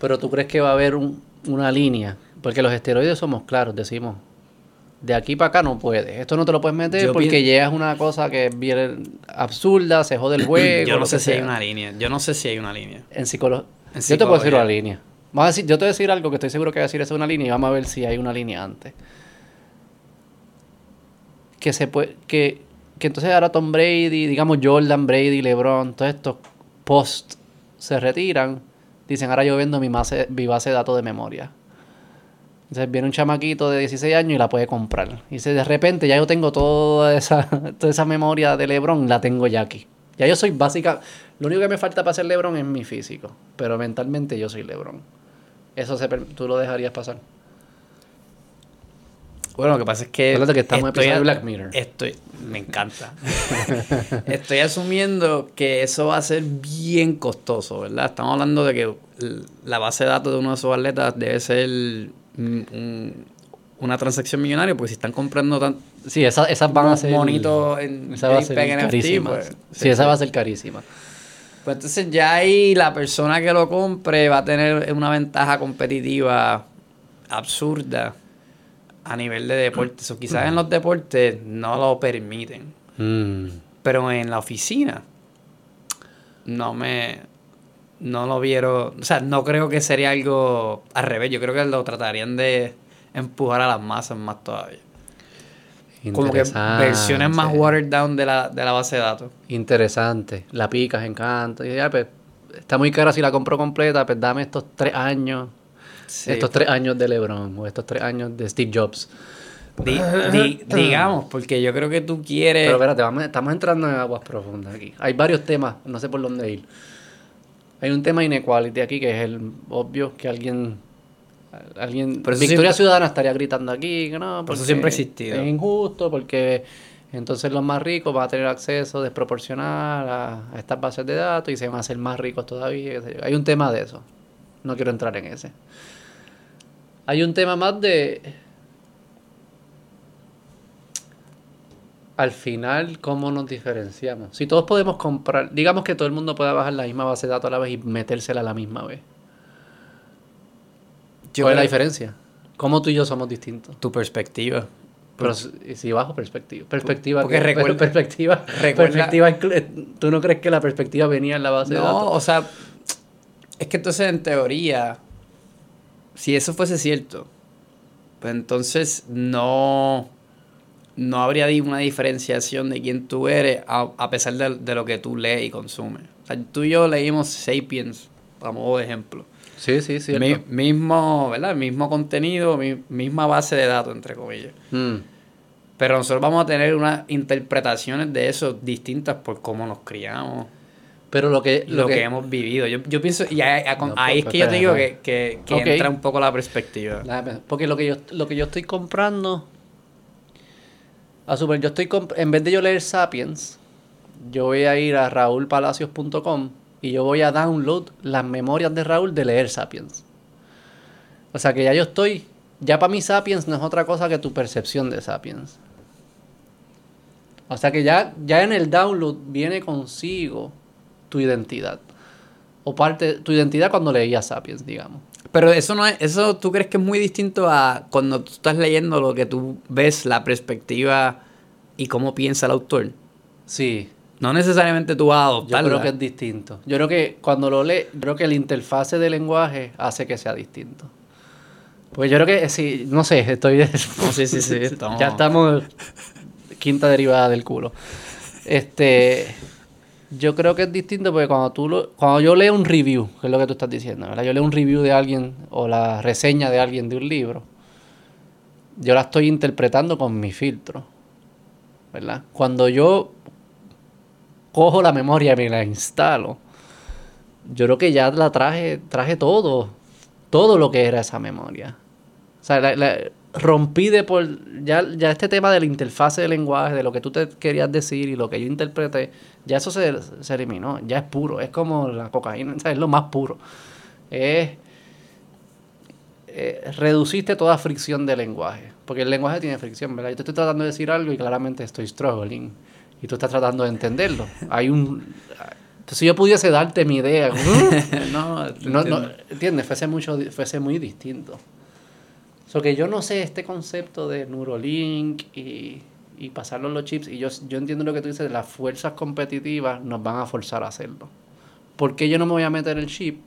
Pero tú crees que va a haber una línea, porque los esteroides somos claros, decimos, de aquí para acá no puedes. Esto no te lo puedes meter porque llegas una cosa que viene absurda, se jode el (clears throat) juego. yo no sé si hay una línea. Yo no sé si hay una línea. En, psicología. Yo te puedo decir una línea. Vamos a decir, yo te voy a decir algo que estoy seguro que va a decir es una línea y vamos a ver si hay una línea antes. Que se puede. Que que entonces ahora Tom Brady, digamos Jordan, Brady, LeBron, todos estos post se retiran, dicen ahora yo vendo mi, base, mi base de datos de memoria. Entonces viene un chamaquito de 16 años y la puede comprar. Y dice, de repente ya yo tengo toda esa, (laughs) toda esa memoria de LeBron, la tengo ya aquí. Ya yo soy básica. Lo único que me falta para ser LeBron es mi físico. Pero mentalmente yo soy LeBron. Eso se, tú lo dejarías pasar. Bueno, lo que pasa es que. que estamos estoy, Black Mirror. Estoy, me encanta. (laughs) estoy asumiendo que eso va a ser bien costoso, ¿verdad? Estamos hablando de que la base de datos de uno de esos atletas debe ser una transacción millonaria, porque si están comprando tan. Sí, esas, esas van a ser. Bonito en esa va a ser carísima. Pues, sí, esa va a ser carísima. Pues entonces ya ahí la persona que lo compre va a tener una ventaja competitiva absurda a nivel de deportes. O quizás en los deportes no lo permiten. Mm. Pero en la oficina no me... No lo vieron... O sea, no creo que sería algo al revés. Yo creo que lo tratarían de empujar a las masas más todavía. Como que versiones más watered down de la, de la base de datos. Interesante. La picas, encanta. Y ya, pues, está muy cara si la compro completa, pues dame estos tres años estos tres años de LeBron o estos tres años de Steve Jobs. (laughs) digamos, porque yo creo que tú quieres. Pero espérate, estamos entrando en aguas profundas aquí. Hay varios temas, no sé por dónde ir. Hay un tema inequality aquí que es el obvio que alguien. alguien Victoria Ciudadana estaría gritando aquí que no. Por eso siempre ha existido. Es injusto porque entonces los más ricos van a tener acceso desproporcional a, a estas bases de datos y se van a hacer más ricos todavía. Hay un tema de eso. No quiero entrar en ese. Hay un tema más de... Al final, ¿cómo nos diferenciamos? Si todos podemos comprar, digamos que todo el mundo pueda bajar la misma base de datos a la vez y metérsela a la misma vez. ¿Cuál es la diferencia? ¿Cómo tú y yo somos distintos? Tu perspectiva. Pero si bajo perspectiva. Perspectiva. Porque recuerda, perspectiva, perspectiva. ¿Tú no crees que la perspectiva venía en la base de datos? No, o sea, es que entonces en teoría si eso fuese cierto, pues entonces no, no habría una diferenciación de quién tú eres a, pesar de, lo que tú lees y consumes. O sea, tú y yo leímos Sapiens, a modo de ejemplo. Sí, sí, sí. mismo, ¿verdad? Mismo contenido, misma base de datos, entre comillas. Hmm. Pero nosotros vamos a tener unas interpretaciones de eso distintas por cómo nos criamos, pero lo que, lo, que, hemos vivido. Yo, yo pienso, y ahí, es que yo te digo que, que, entra un poco la perspectiva. Porque lo que yo, lo que yo estoy comprando, a super, yo estoy en vez de yo leer Sapiens, yo voy a ir a raulpalacios.com y yo voy a download las memorias de Raúl de leer Sapiens. O sea que ya yo estoy, ya para mí Sapiens no es otra cosa que tu percepción de Sapiens. O sea que ya, ya en el download viene consigo tu identidad. O parte, tu identidad cuando leías Sapiens, digamos. Pero eso no es, eso tú crees que es muy distinto a cuando tú estás leyendo lo que tú ves, la perspectiva y cómo piensa el autor. Sí. No necesariamente tú vas a adoptarlo. Yo creo que es distinto. Yo creo que cuando lo lees, creo que el interfase de lenguaje hace que sea distinto. Pues yo creo que sí, no sé, estoy... No, sí, sí, sí, (laughs) estamos- ya estamos quinta derivada del culo. Este, yo creo que es distinto porque cuando tú lo, cuando yo leo un review, que es lo que tú estás diciendo, ¿verdad? Yo leo un review de alguien o la reseña de alguien de un libro, yo la estoy interpretando con mi filtro, ¿verdad? Cuando yo cojo la memoria y me la instalo, yo creo que ya la traje, traje todo, todo lo que era esa memoria. O sea, la- la- rompí de por. Ya, ya este tema de la interfase de lenguaje, de lo que tú te querías decir y lo que yo interpreté, ya eso se, se eliminó. Ya es puro. Es como la cocaína, (laughs) es lo más puro. Es. eh, reduciste toda fricción de lenguaje. Porque el lenguaje tiene fricción, ¿verdad? Yo te estoy tratando de decir algo y claramente estoy struggling. Y tú estás tratando de entenderlo. Hay un. Si yo pudiese darte mi idea. (laughs) (laughs) no, te No, no, entiendo. ¿entiendes? Fuese, mucho, fuese muy distinto. So que yo no sé este concepto de Neurolink y, y pasarlo en los chips. Y yo, yo entiendo lo que tú dices, las fuerzas competitivas nos van a forzar a hacerlo. ¿Por qué yo no me voy a meter el chip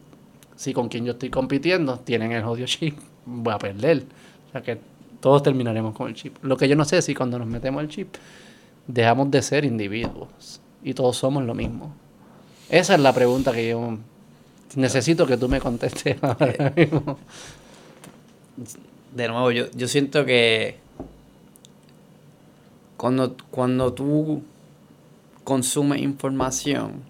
si con quien yo estoy compitiendo tienen el jodido chip? (laughs) Voy a perder. O sea que todos terminaremos con el chip. Lo que yo no sé es si cuando nos metemos el chip dejamos de ser individuos y todos somos lo mismo. Esa es la pregunta que yo necesito que tú me contestes (laughs) ahora mismo. (laughs) de nuevo, yo, yo siento que cuando, cuando tú consumes información,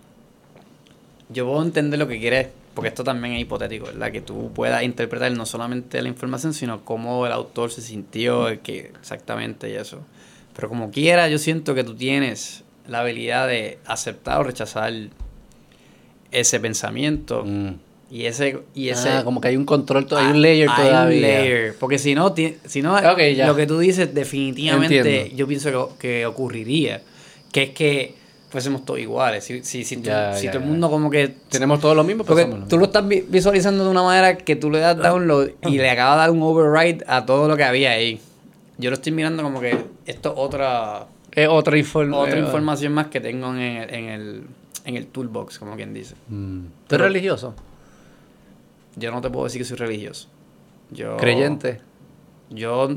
yo puedo entender lo que quieres, porque esto también es hipotético, ¿verdad? Que tú puedas interpretar no solamente la información, sino cómo el autor se sintió, el exactamente y eso. Pero como quiera, yo siento que tú tienes la habilidad de aceptar o rechazar ese pensamiento Mm. Y ese y ese Ah, como que hay un control, hay un layer hay un todavía. layer. Porque si no, ti- si no lo que tú dices definitivamente Entiendo. yo pienso que, que ocurriría. Que es que fuésemos todos iguales. Si, si, si, tú- Ya, si ya, todo el ya. mundo como que... Tenemos todos lo mismo, pero Porque somos lo tú lo estás vi- visualizando de una manera que tú le das download y le acabas de dar un override a todo lo que había ahí. Yo lo estoy mirando como que esto es otra, Es otra, inform- otra eh, información más que tengo en el, en el, en el toolbox, como quien dice. Mm. ¿Tú eres religioso? Yo no te puedo decir que soy religioso. Yo, ¿Creyente? Yo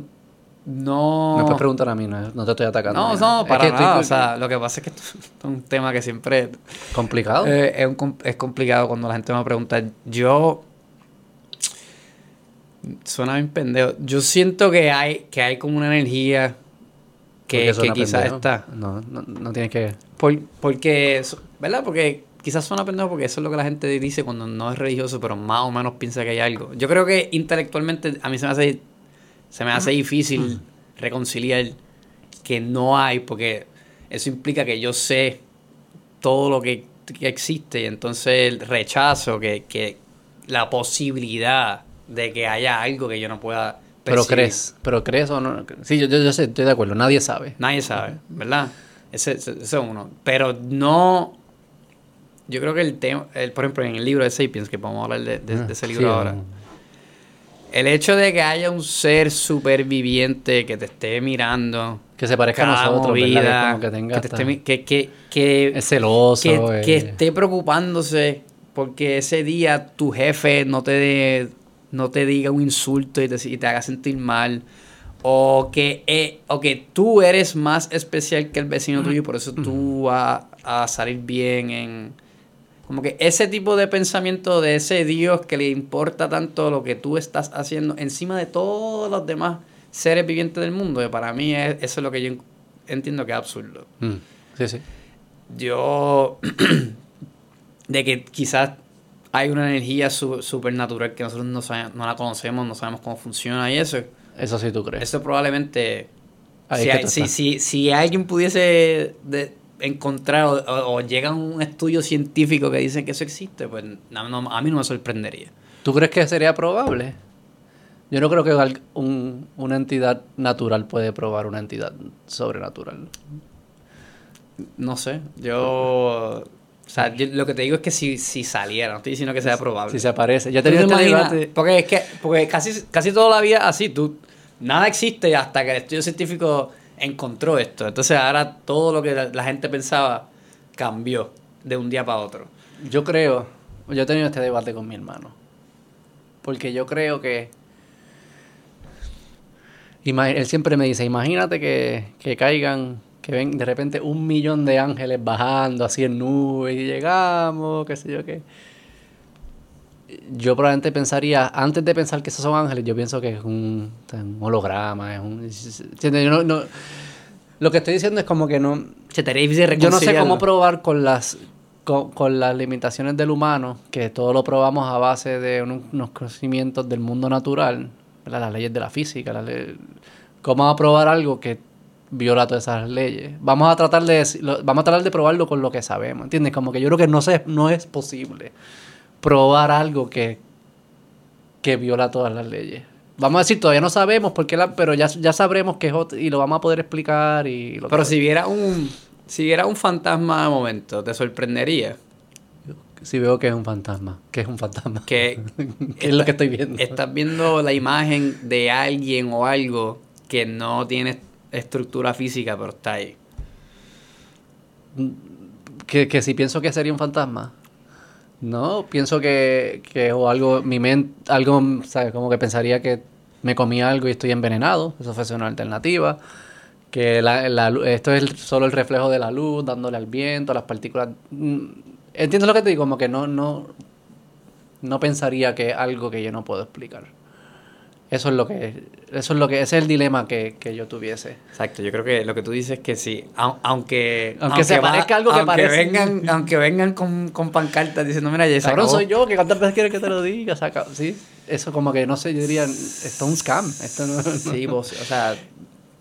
no. Me puedes preguntar a mí, no, no te estoy atacando. No, no, Es para que estoy nada. O sea, lo que pasa es que esto (laughs) es un tema que siempre complicado. eh, es, un es complicado cuando la gente me pregunta. Yo. Suena bien pendejo. Yo siento que hay, que hay como una energía que, que quizás está. No, no, no tienes que. Por- porque, ¿verdad? Porque quizás suena pendejo porque eso es lo que la gente dice cuando no es religioso, pero más o menos piensa que hay algo. Yo creo que intelectualmente a mí se me hace, se me hace difícil reconciliar que no hay, porque eso implica que yo sé todo lo que, que existe y entonces el rechazo que, que la posibilidad de que haya algo que yo no pueda Pero percibir. crees, pero crees o no. Sí, yo, yo, yo sé, estoy de acuerdo, nadie sabe. Nadie sabe, ¿verdad? Ese, ese, ese es uno. Pero no. Yo creo que el tema, el, por ejemplo, en el libro de Sapiens, que podemos hablar de, de- de ese Ah, libro sí, ahora, el hecho de que haya un ser superviviente que te esté mirando Que se parezca a nosotros, como que tenga que, te esté que, que, que, Es celoso. que, eh. que esté preocupándose porque ese día tu jefe no te, no te diga un insulto y te, y te haga sentir mal. O que, eh, o que tú eres más especial que el vecino tuyo y por eso tú (clears throat) vas a salir bien en... Como que ese tipo de pensamiento de ese Dios que le importa tanto lo que tú estás haciendo encima de todos los demás seres vivientes del mundo, que para mí es, eso es lo que yo entiendo que es absurdo Mm, Sí, sí. yo (clears throat) de que quizás hay una energía su- supernatural que nosotros no, sabe- no la conocemos, no sabemos cómo funciona y eso. Eso sí tú crees. Eso probablemente... Ahí si, hay- si, si, si alguien pudiese de- encontrar o, o- o llega un estudio científico que dice que eso existe, pues no- no- a mí no me sorprendería. ¿Tú crees que sería probable? Yo no creo que un- una entidad natural puede probar una entidad sobrenatural. No sé, yo... O sea, yo- lo que te digo es que si, si saliera, no estoy diciendo que sea probable. Si se aparece. Ya ¿Tú tenía te este imaginas? Porque es que porque casi, casi toda la vida así, tú nada existe hasta que el estudio científico encontró esto. Entonces ahora todo lo que la, gente pensaba cambió de un día para otro. Yo creo, yo he tenido este debate con mi hermano. Porque yo creo que él siempre me dice, imagínate que, que caigan, que ven de repente un millón de ángeles bajando así en nubes y llegamos, qué sé yo qué. Yo probablemente pensaría, antes de pensar que esos son ángeles, yo pienso que es un, un holograma, es un... ¿entiendes? Yo no- no- lo que estoy diciendo es como que no... Se Yo no sé cómo probar con las con, con las limitaciones del humano, que todo lo probamos a base de un- unos conocimientos del mundo natural, ¿verdad? las leyes de la física, las leyes- ¿cómo vamos a probar algo que viola todas esas leyes? Vamos a tratar de vamos a tratar de probarlo con lo que sabemos, ¿entiendes? Como que yo creo que no sé, no es posible probar algo que que viola todas las leyes. Vamos a decir, todavía no sabemos por qué la, pero ya, ya sabremos que es ot- y lo vamos a poder explicar y lo Pero que- si viera un si viera un fantasma de momento, te sorprendería. Si veo que es un fantasma, que es un fantasma. Que (laughs) ¿Qué es lo que estoy viendo? estás viendo la imagen de alguien o algo que no tiene estructura física, pero está ahí. Que, que si pienso que sería un fantasma. No, pienso que, que o algo, mi mente, algo, ¿sabes? Como que pensaría que me comí algo y estoy envenenado. Eso fuese una alternativa. Que la, la esto es solo el reflejo de la luz, dándole al viento, las partículas. Mm, ¿Entiendes lo que te digo? Como que no, no, no pensaría que algo que yo no puedo explicar. Eso es lo que, eso es lo que, ese es el dilema que, que yo tuviese. Exacto, yo creo que lo que tú dices es que sí, au- aunque... Aunque se parezca algo que aunque parece. Vengan, aunque vengan con, con pancartas diciendo, mira, ya Cabrón, acabó". soy yo, que cuántas veces quieres que te lo diga, saca, sí. Eso como que no sé, yo diría, esto es un scam, esto no, Sí, vos, o sea,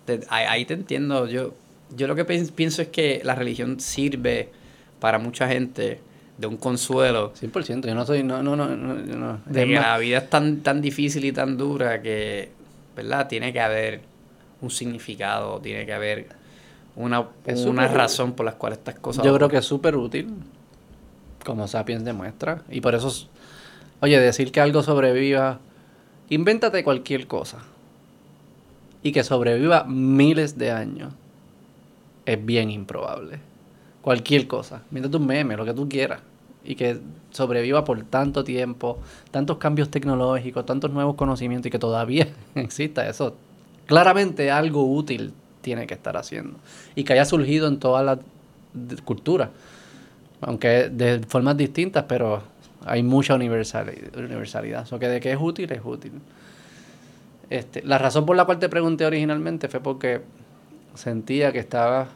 te- ahí, te entiendo. Yo, yo lo que pi- pienso es que la religión sirve para mucha gente de un consuelo. 100%, yo no soy, no, no, no, no, yo no. De que la vida es tan, tan difícil y tan dura que, ¿verdad? Tiene que haber un significado, tiene que haber una, Es una razón por las cuales estas cosas... yo creo que es súper útil, como Sapiens demuestra, y por eso, es- oye, decir que algo sobreviva, invéntate cualquier cosa, y que sobreviva miles de años, es bien improbable. Cualquier cosa, invéntate un meme, lo que tú quieras, y que sobreviva por tanto tiempo, tantos cambios tecnológicos, tantos nuevos conocimientos, y que todavía (laughs) exista eso. Claramente algo útil tiene que estar haciendo, y que haya surgido en todas las culturas aunque de formas distintas, pero hay mucha universali- universalidad. O que de que es útil, es útil. Este, la razón por la cual te pregunté originalmente fue porque sentía que estaba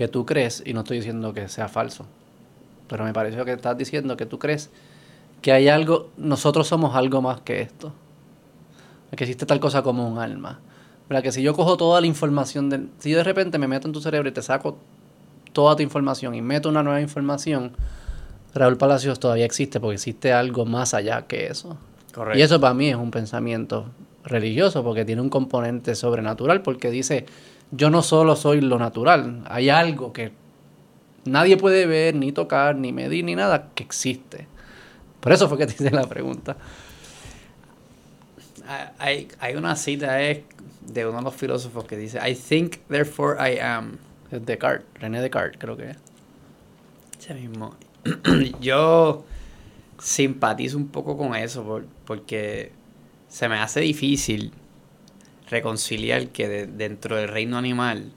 que tú crees, y no estoy diciendo que sea falso, pero me pareció que estás diciendo que tú crees que hay algo, nosotros somos algo más que esto. Que existe tal cosa como un alma. ¿Verdad? Que si yo cojo toda la información, del, si yo de repente me meto en tu cerebro y te saco toda tu información y meto una nueva información, Raúl Palacios todavía existe porque existe algo más allá que eso. Correcto. Y eso para mí es un pensamiento religioso porque tiene un componente sobrenatural porque dice, yo no solo soy lo natural, hay algo que nadie puede ver, ni tocar, ni medir, ni nada, que existe. Por eso fue que te hice la pregunta. Hay, hay una cita eh, de uno de los filósofos que dice, I think, therefore I am. Es Descartes, René Descartes creo que es. Ese mismo. (clears throat) Yo simpatizo un poco con eso por- porque se me hace difícil reconciliar que de- dentro del reino animal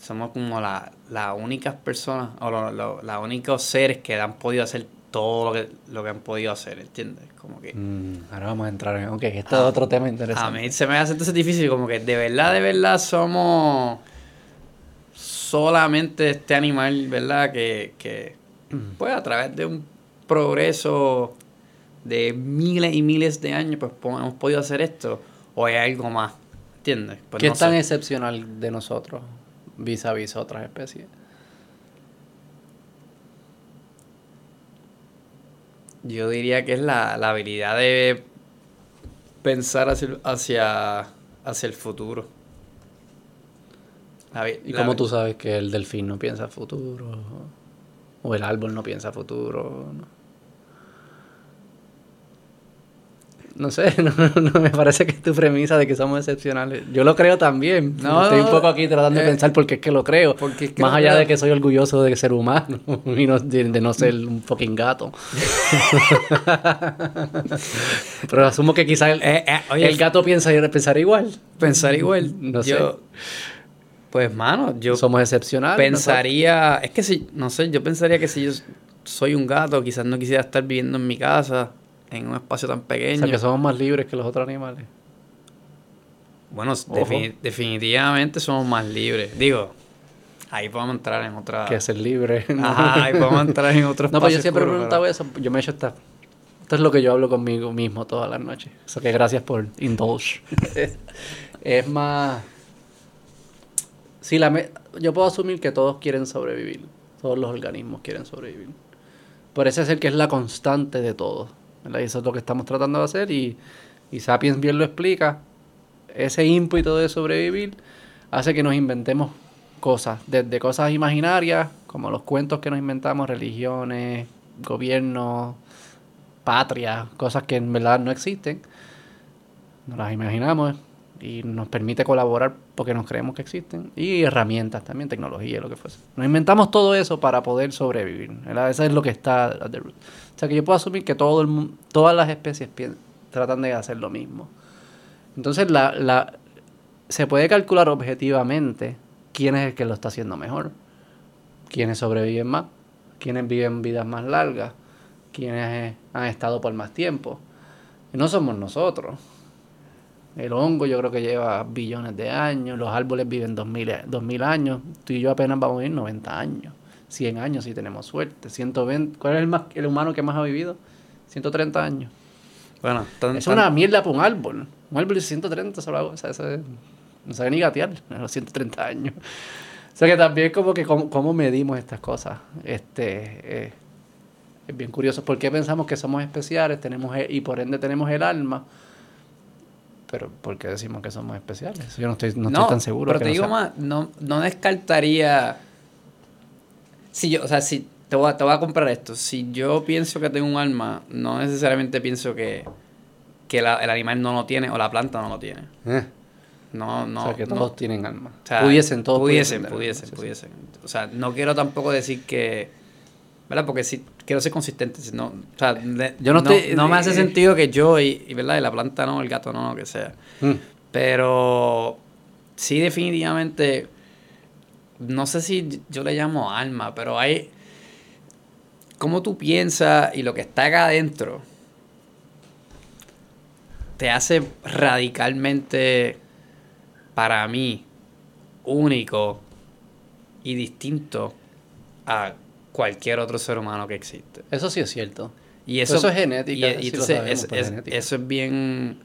somos como la- las únicas personas o lo- lo- los únicos seres que han podido hacer todo lo que, lo que han podido hacer, ¿entiendes? Como que Mm, ahora vamos a entrar en... Ok, este Ah, es otro tema a interesante. mí se me hace entonces difícil como que de verdad, de verdad somos solamente este animal, ¿verdad? Que, que pues a través de un progreso de miles y miles de años, pues hemos podido hacer esto. O hay algo más, ¿entiendes? Pues ¿Qué no es tan sé. excepcional de nosotros vis a vis otras especies? Yo diría que es la, la habilidad de pensar hacia, hacia, hacia el futuro. La ¿Y la cómo tú sabes que el delfín no piensa futuro? O el árbol no piensa futuro. ¿no? No sé, (laughs) no, no, me parece que es tu premisa de que somos excepcionales. Yo lo creo también. No, Estoy un poco aquí tratando de eh, pensar por qué es que lo creo. porque es que Más allá creo. de que soy orgulloso de ser humano (laughs) y no- de, de no ser un fucking gato. (laughs) Pero asumo que quizás el, Eh, eh, oye, el gato piensa pensar igual. pensar igual. No sé. Pues, mano, yo somos excepcionales. pensaría, es que si, no sé, yo pensaría que si yo soy un gato, quizás no quisiera estar viviendo en mi casa, en un espacio tan pequeño. O sea, que somos más libres que los otros animales. Bueno, defini- definitivamente somos más libres. Digo, ahí podemos entrar en otra... Que ser libre. (laughs) ¿no? Ajá, ahí podemos entrar en otro No, pues yo siempre he preguntado pero- eso. Yo me he hecho esta. Esto es lo que yo hablo conmigo mismo todas las noches. Eso que gracias por indulge. (laughs) es más. Sí, la me- yo puedo asumir que todos quieren sobrevivir. Todos los organismos quieren sobrevivir. Parece ser que es la constante de todo. Eso es lo que estamos tratando de hacer. Y, y Sapiens bien lo explica. Ese ímpetu de sobrevivir hace que nos inventemos cosas. Desde cosas imaginarias, como los cuentos que nos inventamos, religiones, gobiernos, patria, cosas que en verdad no existen. Nos las imaginamos y nos permite colaborar porque nos creemos que existen. Y herramientas también, tecnología, lo que fuese. Nos inventamos todo eso para poder sobrevivir. Eso es lo que está at the root. O sea que yo puedo asumir que todo el, todas las especies tratan de hacer lo mismo. Entonces la, la, se puede calcular objetivamente quién es el que lo está haciendo mejor. Quiénes sobreviven más, quiénes viven vidas más largas, quiénes eh, han estado por más tiempo. No somos nosotros. El hongo yo creo que lleva billones de años, los árboles viven 2000, 2000 años, tú y yo apenas vamos a vivir 90 años, 100 años si tenemos suerte, 120, ¿cuál es el, más, el humano que más ha vivido? 130 años. Bueno, tan- Es tan- una mierda para un árbol. Un árbol de 130 solo hago, o sea, eso es- no sabe ni gatear (laughs) a los 130 años. O sea que también como que cómo, cómo medimos estas cosas. Este eh, es bien curioso. ¿Por qué pensamos que somos especiales? Tenemos e- y por ende tenemos el alma. Pero ¿por qué decimos que somos especiales? Yo no estoy, no estoy tan seguro. Pero que te no digo sea. más, no, no descartaría. Si yo, o sea, si te voy, a, te voy a comprar esto. Si yo pienso que tengo un alma, no necesariamente pienso que, que la- el animal no lo tiene o la planta no lo tiene. Eh, No, no. o sea que no. todos tienen alma. O sea, pudiesen, todos pudiesen, pudiesen, pudiesen. O sea, no quiero tampoco decir que. ¿Verdad? Porque si quiero ser consistente. si no, o sea, de- Yo no no, estoy- no me hace eh, sentido que yo y, y, ¿verdad? Y la planta no, el gato no, lo que sea. Mm. Pero sí, definitivamente. No sé si yo le llamo alma, pero hay. Cómo tú piensas y lo que está acá adentro te hace radicalmente, para mí, único y distinto a cualquier otro ser humano que existe. Eso sí es cierto. Y Pero eso, eso es genética, y- y sabemos es- por es- genética. eso es bien.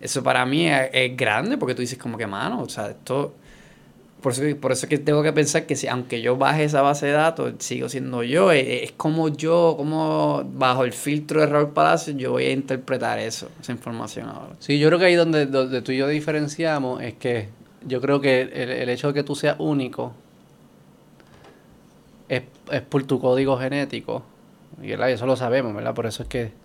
Eso para mí es, es grande porque tú dices, como que, mano, o sea, esto. Por eso, por eso es que tengo que pensar que si, aunque yo baje esa base de datos, sigo siendo yo. Es, es como yo, como bajo el filtro de Raúl Palacio, yo voy a interpretar eso, esa información ahora. Sí, yo creo que ahí donde, donde tú y yo diferenciamos es que yo creo que el, el hecho de que tú seas único es, es por tu código genético. Y eso lo sabemos, ¿verdad? Por eso es que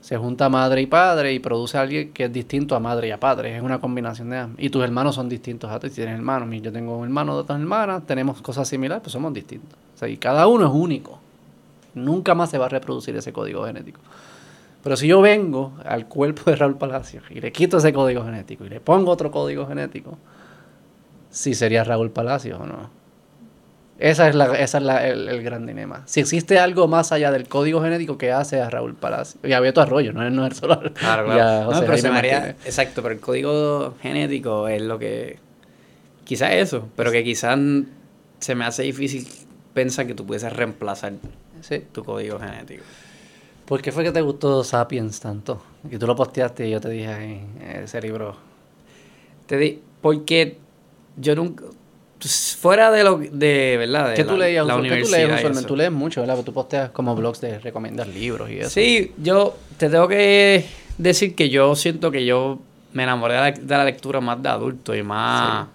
se junta madre y padre y produce a alguien que es distinto a madre y a padre. Es una combinación de ambos. Y tus hermanos son distintos a ti. Si tienes hermanos, yo tengo un hermano de otras hermanas, tenemos cosas similares, pues somos distintos. O sea, y cada uno es único. Nunca más se va a reproducir ese código genético. Pero si yo vengo al cuerpo de Raúl Palacios y le quito ese código genético y le pongo otro código genético, sí sería Raúl Palacios o no. Esa es, la, esa es la- el, el gran dilema. Si existe algo más allá del código genético que hace a Raúl Palacios. Y a Beto Arroyo, no es, no es solo Claro, y (laughs) a claro. No, pero se exacto, pero el código genético es lo que. Quizás eso, pero que quizás se me hace difícil pensar que tú puedes reemplazar Sí. tu código genético. ¿Por qué fue que te gustó Sapiens tanto? Que tú lo posteaste y yo te dije, "Ay, ese libro... Te di, porque yo nunca. Pues, Fuera de lo de, ¿verdad? De ¿Qué la, tú leías? la ¿Qué tú lees usualmente? Tú lees mucho, ¿verdad? Porque tú posteas como blogs de recomendar libros y eso. Sí, yo te tengo que decir que yo siento que yo me enamoré de la, de la lectura más de adulto y más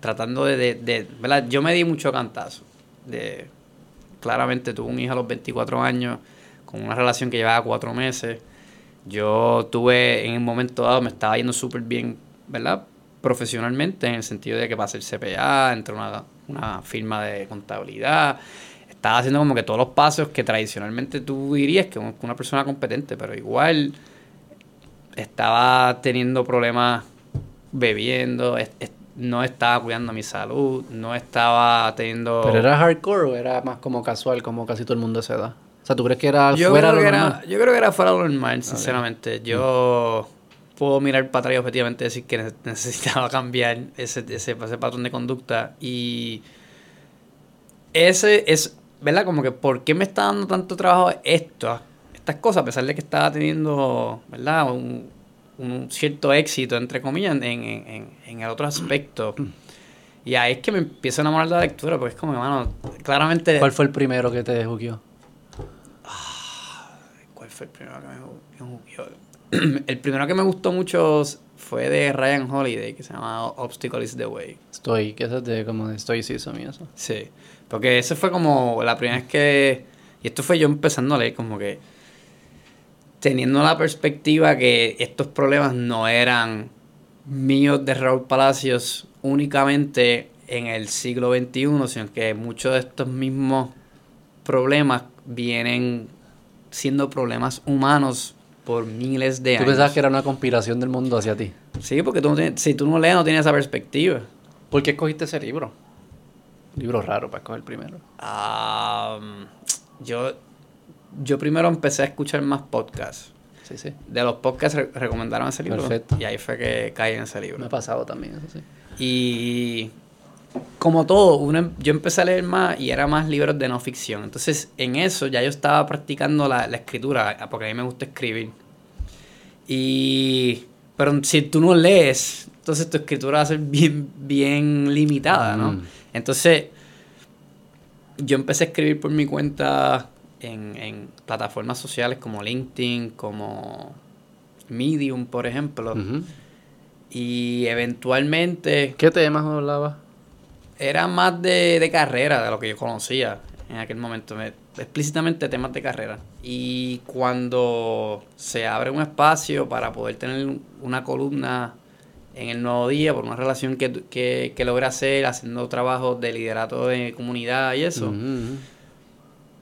tratando de, de, de- ¿verdad? Yo me di mucho cantazo. De, claramente tuve un hijo a los 24 años con una relación que llevaba cuatro meses Yo tuve, en un momento dado, me estaba yendo súper bien, ¿verdad? Profesionalmente, en el sentido de que para ser CPA, entre una, una firma de contabilidad, estaba haciendo como que todos los pasos que tradicionalmente tú dirías que una persona competente, pero igual estaba teniendo problemas bebiendo, no estaba cuidando mi salud, no estaba teniendo... ¿Pero era hardcore o era más como casual, como casi todo el mundo se da? O sea, ¿tú crees que era yo fuera creo lo que normal? Era, yo creo que era fuera lo normal, sinceramente. Yo puedo mirar para atrás y objetivamente decir que necesitaba (laughs) cambiar ese, ese, ese patrón de conducta y ese es, ¿verdad? Como que, ¿por qué me está dando tanto trabajo esto? Estas cosas, a pesar de que estaba teniendo, ¿verdad? Un, un cierto éxito, entre comillas, en, en, en el otro aspecto. Y ahí es que me empiezo a enamorar de la lectura, porque es como, hermano, claramente... ¿Cuál fue el primero que te jugueó? Ah, ¿Cuál fue el primero que me jugueó? (clears throat) el primero que me gustó mucho fue de Ryan Holiday, que se llama Obstacle is the Way. Estoy, que eso es de como de stoicism y eso. Sí, porque ese fue como la primera vez que... Y esto fue yo empezando a leer como que teniendo la perspectiva que estos problemas no eran míos de Raúl Palacios únicamente en el siglo XXI, sino que muchos de estos mismos problemas vienen siendo problemas humanos por miles de años. ¿Tú pensabas que era una conspiración del mundo hacia ti? Sí, porque tú si tú no lees no tienes esa perspectiva. ¿Por qué escogiste ese libro? libro raro para escoger primero. Ah, yo yo primero empecé a escuchar más podcasts. Sí, sí. De los podcasts recomendaron ese libro. Perfecto. Y ahí fue que caí en ese libro. Me ha pasado también, eso sí. Y como todo, uno, yo empecé a leer más y era más libros de no ficción. Entonces, en eso ya yo estaba practicando la, la escritura, porque a mí me gusta escribir. Y... Pero si tú no lees, entonces tu escritura va a ser bien, bien limitada, ¿no? Mm. Entonces, yo empecé a escribir por mi cuenta en, plataformas sociales como LinkedIn, como Medium, por ejemplo. Y eventualmente... ¿Qué temas hablaba? Era más de, carrera, de lo que yo conocía en aquel momento. explícitamente temas de carrera. Y cuando se abre un espacio para poder tener una columna en el nuevo día por una relación que, que, que logré hacer haciendo trabajos de liderato de comunidad y eso,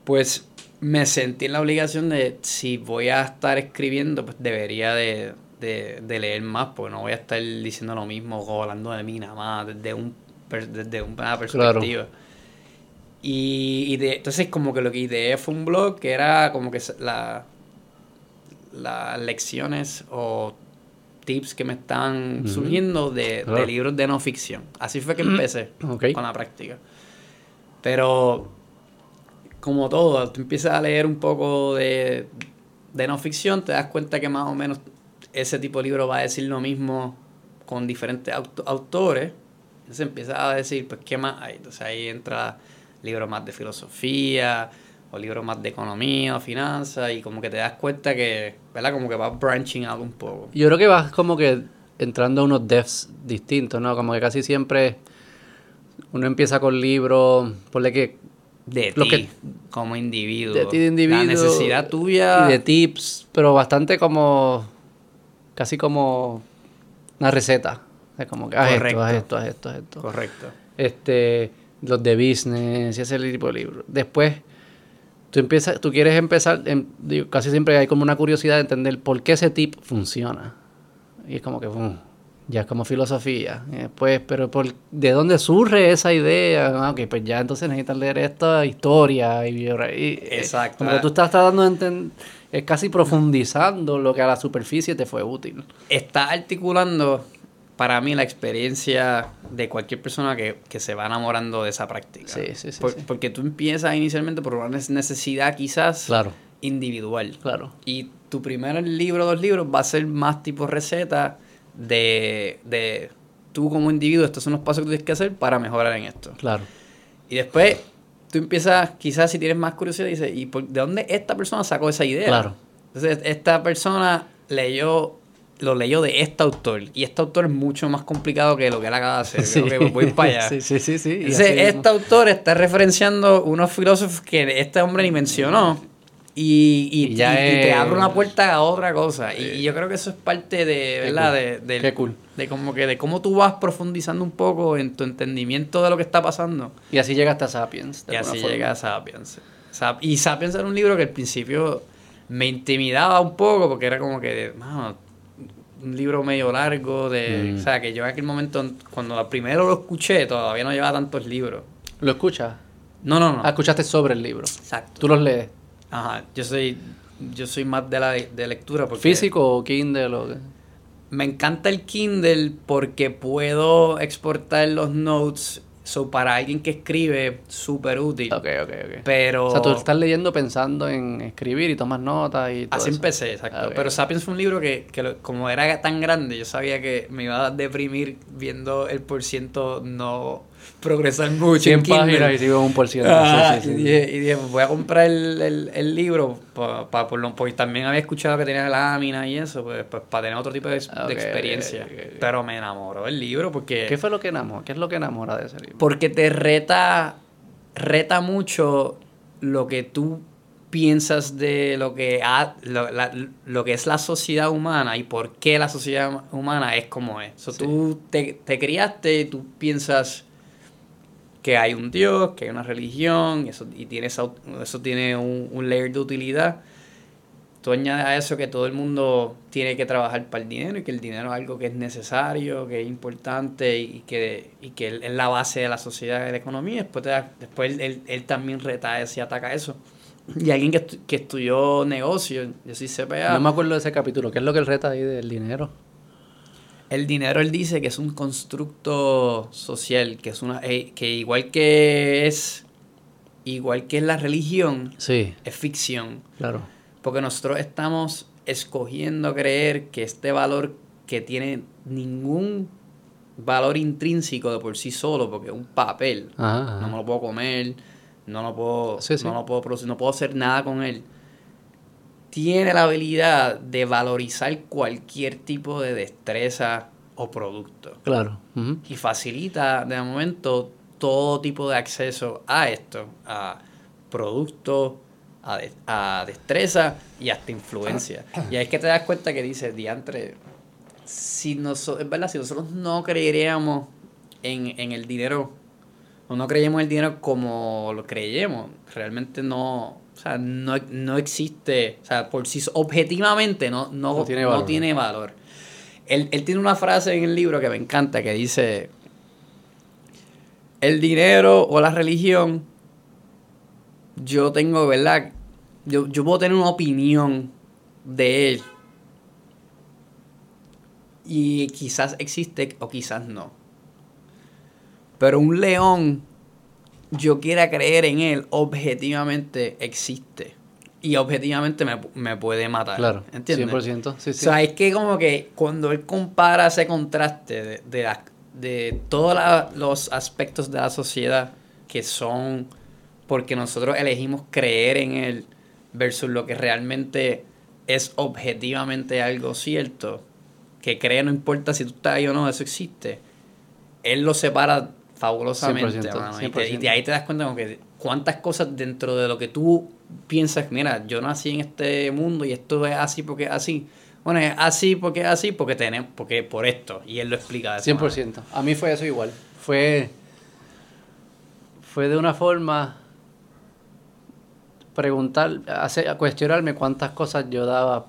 pues me sentí en la obligación de, si voy a estar escribiendo, pues debería de, leer más, porque no voy a estar diciendo lo mismo o hablando de mí nada más, desde, un, desde una perspectiva. Y, de, entonces como que lo que ideé fue un blog que era como que la, las lecciones o tips que me están surgiendo de, libros de no ficción. Así fue que (clears throat) empecé con la práctica. Pero como todo, tú empiezas a leer un poco de, no ficción, te das cuenta que más o menos ese tipo de libro va a decir lo mismo con diferentes autores. Entonces empiezas a decir, pues, ¿qué más hay? Entonces ahí entra libros más de filosofía, o libros más de economía o finanzas, y como que te das cuenta que, ¿verdad? Como que vas branching out un poco. Yo creo que vas como que entrando a unos devs distintos, ¿no? Como que casi siempre uno empieza con libros, ponle que de ti como individuo. De ti de individuo. La necesidad tuya. Y de tips, pero bastante como. casi como una receta. Es como que haz esto, haz esto, haz esto, haz esto. Correcto. Este, los de business y ese tipo de libros. Después, tú empiezas, tú quieres empezar, casi siempre hay como una curiosidad de entender por qué ese tip funciona. Y es como que, ya es como filosofía. pues pero por, ¿de dónde surge esa idea? Ah, ok, pues ya entonces necesitas leer esta historia y, y Exacto. Como que tú estás tratando de entender, es casi profundizando lo que a la superficie te fue útil. Está articulando para mí la experiencia de cualquier persona que, se va enamorando de esa práctica. Sí, sí, sí, Porque tú empiezas inicialmente por una necesidad quizás claro. individual. Claro. Y tu primer libro, dos libros, va a ser más tipo receta de, de tú como individuo, estos son los pasos que tienes que hacer para mejorar en esto. Claro. Y después tú empiezas, quizás si tienes más curiosidad, dices, ¿y de dónde esta persona sacó esa idea? Claro. Entonces, esta persona leyó, lo leyó de este autor. Y este autor es mucho más complicado que lo que él acaba de hacer. (laughs) Sí. que voy para allá. Sí, sí, sí. sí. Entonces, este autor está referenciando unos filósofos que este hombre ni mencionó. Y, y, Y ya y- y te abre una puerta a otra cosa. Y, y yo creo que eso es parte de, ¿verdad? cool. De, Qué cool. de como que de cómo tú vas profundizando un poco en tu entendimiento de lo que está pasando. Y así llega hasta Sapiens. de Y así forma. llega a Sapiens. Sap- y Sapiens era un libro que al principio me intimidaba un poco porque era como que, mano, un libro medio largo de... Mm. O sea, que yo en aquel momento, cuando primero lo escuché, todavía no llevaba tantos libros. ¿Lo escuchas? No, no, no. Ah, escuchaste sobre el libro. Exacto. ¿Tú los lees? Ajá, yo soy, yo soy más de la de lectura porque... ¿Físico o Kindle? O... qué? Me encanta el Kindle porque puedo exportar los notes. So, para alguien que escribe, súper útil. Ok, ok, ok. Pero... O sea, tú estás leyendo pensando en escribir y tomas notas y todo Así eso. empecé, exacto. Ah. Pero Sapiens fue un libro que, que lo- como era tan grande, yo sabía que me iba a deprimir viendo el por ciento no progresar mucho. 100 en páginas y sigo un por ciento. Ah, Sí, sí, sí. Y, dije, y dije, pues voy a comprar el, el, el libro, pa, pa- por lo- porque también había escuchado que tenía láminas y eso, pues, pues para tener otro tipo de, experiencia. Pero me enamoró el libro porque, ¿Qué fue lo que enamora? ¿Qué es lo que enamora de ese libro? porque te reta, reta mucho lo que tú piensas de lo que, ha- lo, la- lo que es la sociedad humana y por qué la sociedad humana es como es. So, Sí. Tú te, te criaste y tú piensas que hay un Dios, que hay una religión, eso, y tiene eso tiene un, un layer de utilidad. Tú añades a eso que todo el mundo tiene que trabajar para el dinero y que el dinero es algo que es necesario, que es importante y que, y que es la base de la sociedad y de la economía. Después, te da- después él, él- también reta y ataca eso. Y alguien que, que estudió negocio, yo soy CPA, No me acuerdo de ese capítulo. ¿Qué es lo que él reta ahí del dinero? El dinero él dice que es un constructo social, que es una eh, que igual que es igual que es la religión, Sí, es ficción. claro. Porque nosotros estamos escogiendo creer que este valor que tiene ningún valor intrínseco de por sí solo, porque es un papel, Ajá, ajá. no me lo puedo comer, no lo puedo, Sí, sí. no lo puedo producir, no puedo hacer nada con él. Tiene la habilidad de valorizar cualquier tipo de destreza o producto. Claro. Y facilita de momento todo tipo de acceso a esto, a productos, a, de- a destreza y hasta influencia. (coughs) Y ahí es que te das cuenta que dice, diantre, si nosotros, es verdad, si nosotros no creeríamos en, en el dinero, o no creyemos en el dinero como lo creyemos, realmente no, o sea, no, no existe, o sea, por sí, objetivamente no, no, No tiene no valor. tiene valor. Él, él tiene una frase en el libro que me encanta que dice, el dinero o la religión, yo tengo, ¿verdad? Yo, yo puedo tener una opinión de él. Y quizás existe o quizás no. Pero un león, yo quiera creer en él, objetivamente existe. Y objetivamente me, me puede matar. Claro. ¿Entiendes? 100%. Sí, O sea, es que como que cuando él compara ese contraste de, de, la- de todos la- los aspectos de la sociedad que son porque nosotros elegimos creer en él versus lo que realmente es objetivamente algo cierto, que cree no importa si tú estás ahí o no, eso existe. Él lo separa fabulosamente, 100%, mano, y, te- y 100%. de ahí te das cuenta como que cuántas cosas dentro de lo que tú piensas, mira, yo nací en este mundo y esto es así porque es así. Bueno, es así porque es así porque tenemos, porque por esto. Y él lo explica de esa manera. 100%. A mí fue eso igual. Fue, fue de una forma preguntar, hacer, cuestionarme cuántas cosas yo daba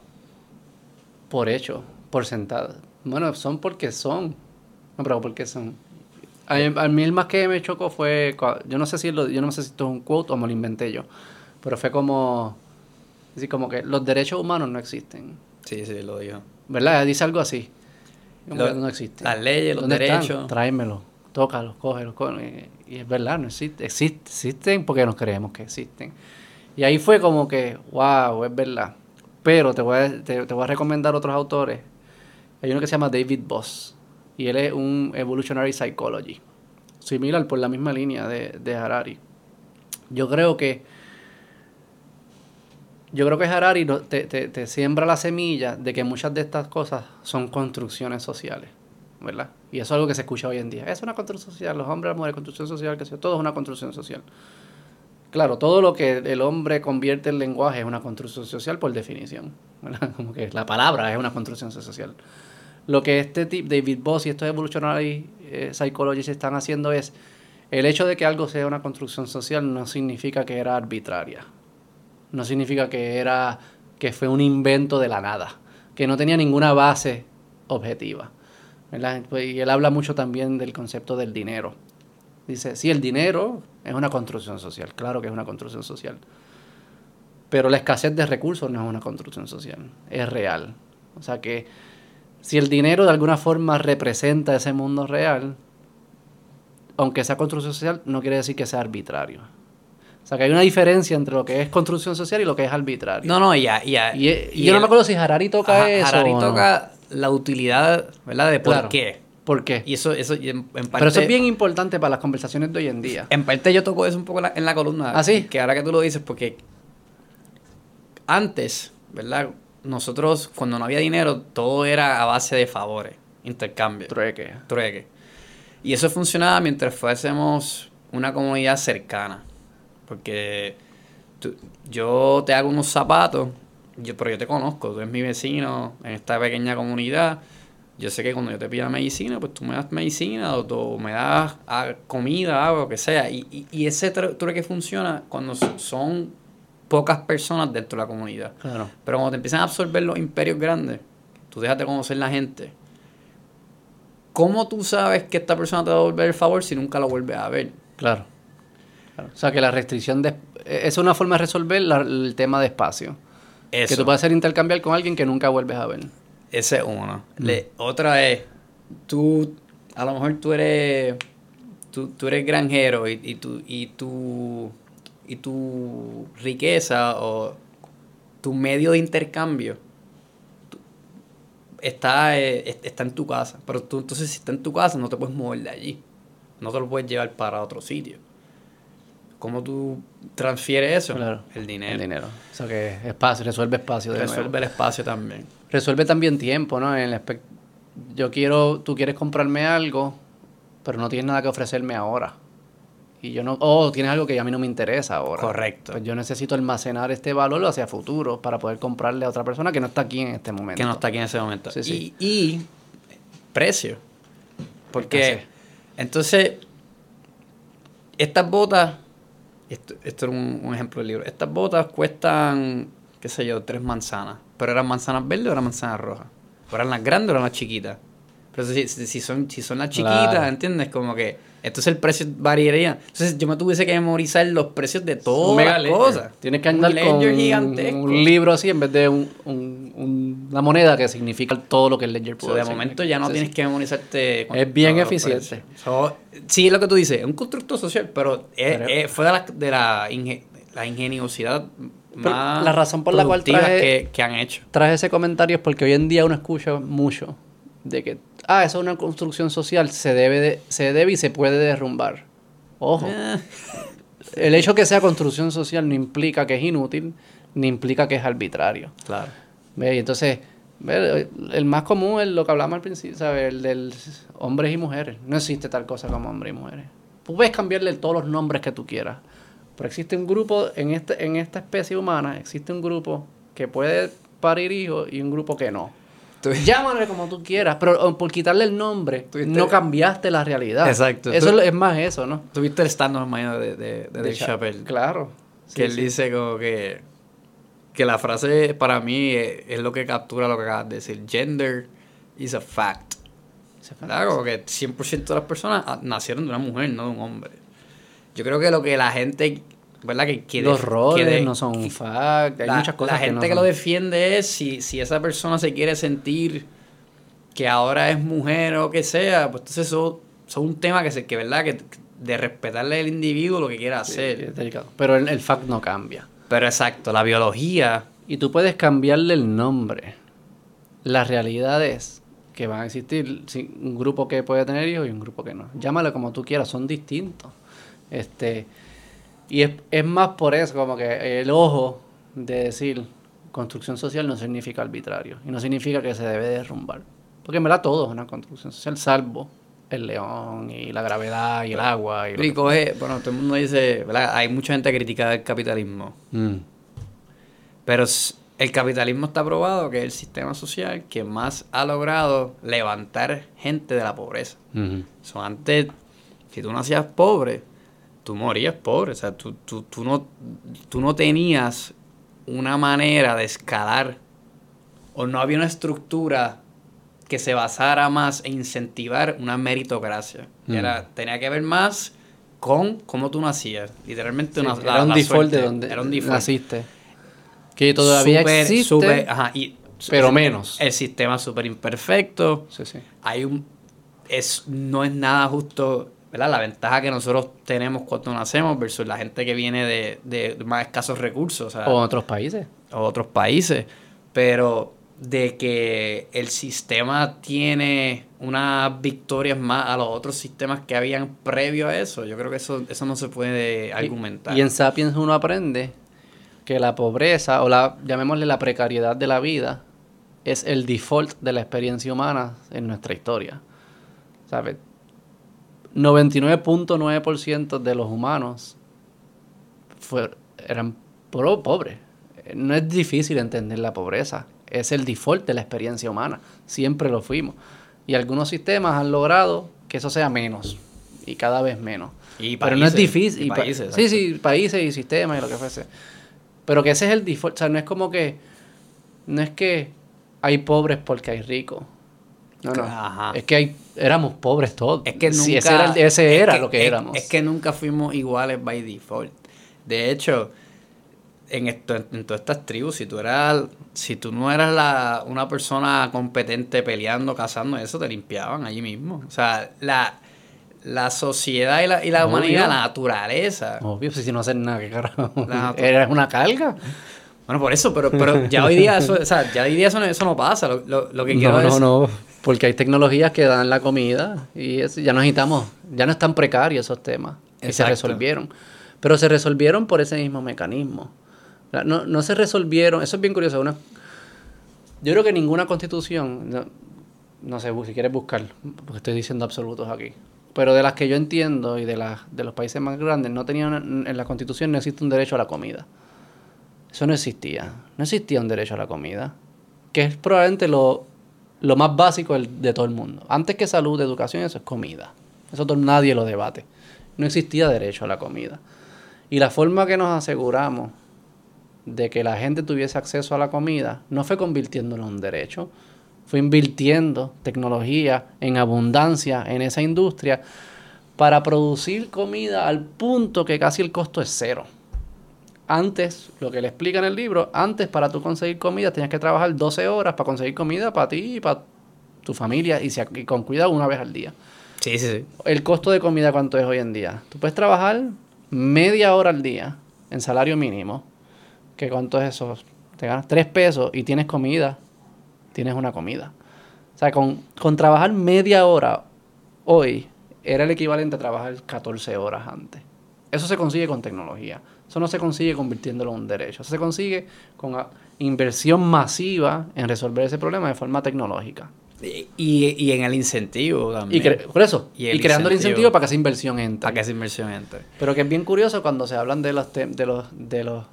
por hecho, por sentado. Bueno, son porque son. No, pero porque son. A mí, a mí el más que me chocó fue, yo no sé si lo, yo no sé si esto es un quote o me lo inventé yo, pero fue como, así como que los derechos humanos no existen, Sí, sí, lo dijo. ¿verdad? Dice algo así. Lo- no existen. Las leyes, los ¿Dónde están? derechos. Tráemelos, tócalos, cógelos, cógelos. Y, y es verdad, no existe, existe, existen porque nos creemos que existen. Y ahí fue como que, wow, es verdad. Pero te voy a, te, te voy a recomendar otros autores. Hay uno que se llama David Boss. Y él es un evolutionary psychology. Similar por la misma línea de, Harari. Yo creo que yo creo que Harari te, te, te siembra la semilla de que muchas de estas cosas son construcciones sociales, ¿verdad? Y eso es algo que se escucha hoy en día. Es una construcción social, los hombres, las mujeres, construcción social, que sea, todo es una construcción social. claro, todo lo que el hombre convierte en lenguaje es una construcción social por definición. (laughs) Como que la palabra es una construcción social. Lo que este tipo, David Boss y estos evolutionary eh, psychologists están haciendo es el hecho de que algo sea una construcción social no significa que era arbitraria. No significa que era que fue un invento de la nada, que no tenía ninguna base objetiva. Pues, Y él habla mucho también del concepto del dinero. Dice, sí, el dinero es una construcción social, claro que es una construcción social. Pero la escasez de recursos no es una construcción social, es real. O sea que si el dinero de alguna forma representa ese mundo real, aunque sea construcción social, no quiere decir que sea arbitrario. O sea que hay una diferencia entre lo que es construcción social y lo que es arbitrario. No, no, ya, ya. y, y yo no me acuerdo si Harari toca Ajá, eso. Harari o no. toca la utilidad, ¿verdad? De por Claro. qué. ¿Por qué? Y eso, eso y en, en parte... Pero eso es bien importante para las conversaciones de hoy en día. En parte yo toco eso un poco en la, en la columna. ¿Ah, sí? Que ahora que tú lo dices, porque antes, ¿verdad? Nosotros, cuando no había dinero, todo era a base de favores, intercambio, Trueque. trueque. Y eso funcionaba mientras fuésemos una comunidad cercana. Porque tú- yo te hago unos zapatos, yo, pero yo te conozco, tú eres mi vecino en esta pequeña comunidad. Yo sé que cuando yo te pida medicina, pues tú me das medicina o tú me das ah, comida, agua, lo que sea. Y, y, y ese tru- trueque funciona cuando son pocas personas dentro de la comunidad. Claro. Pero cuando te empiezan a absorber los imperios grandes, tú dejas de conocer la gente. ¿Cómo tú sabes que esta persona te va a devolver el favor si nunca lo vuelves a ver? Claro. Claro. O sea que la restricción de... Es una forma de resolver la- el tema de espacio. Eso. Que tú puedes hacer intercambiar con alguien que nunca vuelves a ver. Esa es una. Le- otra es, tú, a lo mejor tú eres, tú, tú eres granjero y, y, tu, y, tu, y tu riqueza o tu medio de intercambio está, eh, es- está en tu casa. Pero tú entonces si está en tu casa no te puedes mover de allí. No te lo puedes llevar para otro sitio. ¿Cómo tú transfieres eso? Claro. El dinero. El dinero. O sea que espacio, resuelve espacio. De Resuelve nuevo. el espacio también. Resuelve también tiempo, ¿no? En el Yo quiero, tú quieres comprarme algo, pero no tienes nada que ofrecerme ahora. Y yo no, oh, tienes algo que a mí no me interesa ahora. Correcto. Pues yo necesito almacenar este valor hacia futuro para poder comprarle a otra persona que no está aquí en este momento. que no está aquí en ese momento. Sí, sí. Y, y precio. Porque entonces, estas botas, esto, esto era un, un ejemplo del libro, estas botas cuestan, qué sé yo, tres manzanas. Pero eran manzanas verdes o eran manzanas rojas. O eran las grandes o eran las chiquitas. Pero si, si, si son, si son las chiquitas, Claro. ¿entiendes? Como que entonces el precio variaría. Entonces yo me tuviese que memorizar los precios de todas las ledger. cosas. Tienes que Un andar con gigantesco. un libro así en vez de un, un- un- una moneda que significa todo lo que el ledger puede de decir. momento ya no tienes que memorizarte. Es bien eficiente. So, sí, es lo que tú dices, es un constructo social, pero, es- Pero- es- fue de la, de la, la ingeniosidad más la razón por la cual traje- que, que han hecho. Traje ese comentario es porque hoy en día uno escucha mucho de que, ah, eso es una construcción social, se debe, de- se debe y se puede derrumbar. Ojo, Eh, el hecho que sea construcción social no implica que es inútil, ni implica que es arbitrario. claro. ¿Ve? Y entonces, ve, el más común es lo que hablamos al principio, ¿sabes? El del hombres y mujeres. No existe tal cosa como hombres y mujeres. Tú puedes cambiarle todos los nombres que tú quieras. Pero existe un grupo, en, este, en esta especie humana, existe un grupo que puede parir hijos y un grupo que no. (laughs) Llámale como tú quieras, pero por quitarle el nombre, Tuviste- no cambiaste la realidad. Exacto. Eso Tú- es, más eso, ¿no? Tuviste el stand-up de, de, de, De Chappelle. Claro. que él sí. dice como que, que la frase para mí es, es lo que captura lo que acabas de decir. Gender is a fact. ¿Verdad? Como que 100% de las personas ah, nacieron de una mujer, no de un hombre. Yo creo que lo que la gente, ¿verdad? Que, que Los roles que de- no son un fact. Hay la, muchas cosas la gente que, no lo defiende es si, si esa persona se quiere sentir que ahora es mujer o que sea, pues entonces eso, eso es un tema que se que verdad que de respetarle al individuo lo que quiera Sí, hacer. es delicado. Pero el, el fact no cambia. Pero exacto, la biología Y tú puedes cambiarle el nombre. La realidad es que van a existir un grupo que puede tener hijos y un grupo que no. Llámalo como tú quieras, son distintos. Este, y es, es más por eso, como que el ojo de decir construcción social no significa arbitrario. Y no significa que se debe derrumbar. Porque en verdad todo es una construcción social, salvo el león y la gravedad y el agua. Y que- coge, bueno, todo el mundo dice, ¿verdad? Hay mucha gente que critica el capitalismo. Mm, Pero el capitalismo está probado que es el sistema social que más ha logrado levantar gente de la pobreza. So, antes, si tú nacías pobre, tú morías pobre. O sea, tú, tú, tú, no, tú no tenías una manera de escalar o no había una estructura que se basara más en incentivar una meritocracia. Mm. Era, tenía que ver más con cómo tú nacías. Literalmente Sí, una, era la- un la default suerte. de donde Era un default. naciste. Que todavía Súper, existe, súper, ajá, y- pero el- menos. El sistema súper imperfecto. Sí, sí. Hay un. Es, no es nada justo. ¿Verdad? La ventaja que nosotros tenemos cuando nacemos versus la gente que viene de, de más escasos recursos. O sea, O otros países. o otros países, pero de que el sistema tiene unas victorias más a los otros sistemas que habían previo a eso, yo creo que eso, eso no se puede argumentar. Y, y en Sapiens uno aprende que la pobreza, o la llamémosle la precariedad de la vida, es el default de la experiencia humana en nuestra historia. ¿Sabes? 99.9% de los humanos fue- eran pro- pobres. No es difícil entender la pobreza. Es el default de la experiencia humana. Siempre lo fuimos. Y algunos sistemas han logrado que eso sea menos. Y cada vez menos. Y Pero no es países, difícil. y y pa- países, sí, sí, países y sistemas y lo que fuese. Pero que ese es el default. O sea, no es como que. No es que hay pobres porque hay ricos. No, no. Ajá. Es que hay, éramos pobres todos. Es que nunca... Sí, ese era, el- ese es era que- lo que es- éramos. Es que nunca fuimos iguales by default. De hecho, en, esto, en todas estas tribus, si tú eras, si tú no eras la, una persona competente peleando, cazando, eso te limpiaban allí mismo. O sea, la, la sociedad y la, y la Obvio. humanidad, la naturaleza. Obvio, si no hacer nada, qué carajo. (laughs) Era una carga. Bueno, por eso, pero, pero ya hoy día eso, o sea, ya hoy día eso no, eso no pasa. Lo, lo, lo que (laughs) quiero No, no, no. Porque hay tecnologías que dan la comida y ya no necesitamos, ya no están precarios esos temas. Y se resolvieron. Pero se resolvieron por ese mismo mecanismo. No, no se resolvieron, eso es bien curioso. Una, yo creo que ninguna constitución, no, no sé si quieres buscar, porque estoy diciendo absolutos aquí. Pero de las que yo entiendo y de, las de los países más grandes, no tenían en la constitución no existe un derecho a la comida. Eso no existía. No existía un derecho a la comida. Que es probablemente lo, lo más básico de todo el mundo. Antes que salud, educación, eso es comida. Eso nadie lo debate. No existía derecho a la comida. Y la forma que nos aseguramos de que la gente tuviese acceso a la comida no fue convirtiéndolo en un derecho, fue invirtiendo tecnología en abundancia en esa industria para producir comida al punto que casi el costo es cero. Antes, lo que le explica en el libro, antes para tú conseguir comida tenías que trabajar 12 horas para conseguir comida para ti y para tu familia y, si- y con cuidado una vez al día. Sí, sí, sí. El costo de comida, ¿cuánto es hoy en día? Tú puedes trabajar media hora al día en salario mínimo. ¿Qué cuánto es eso? Te ganas 3 pesos y tienes comida. Tienes una comida. O sea, con, con trabajar media hora hoy era el equivalente a trabajar 14 horas antes. Eso se consigue con tecnología. Eso no se consigue convirtiéndolo en un derecho. Eso se consigue con inversión masiva en resolver ese problema de forma tecnológica. Y, en el incentivo Y también. cre- por eso, Y creando el incentivo. para que esa inversión entre. para que esa inversión entre. Pero que es bien curioso cuando se hablan de los de los de los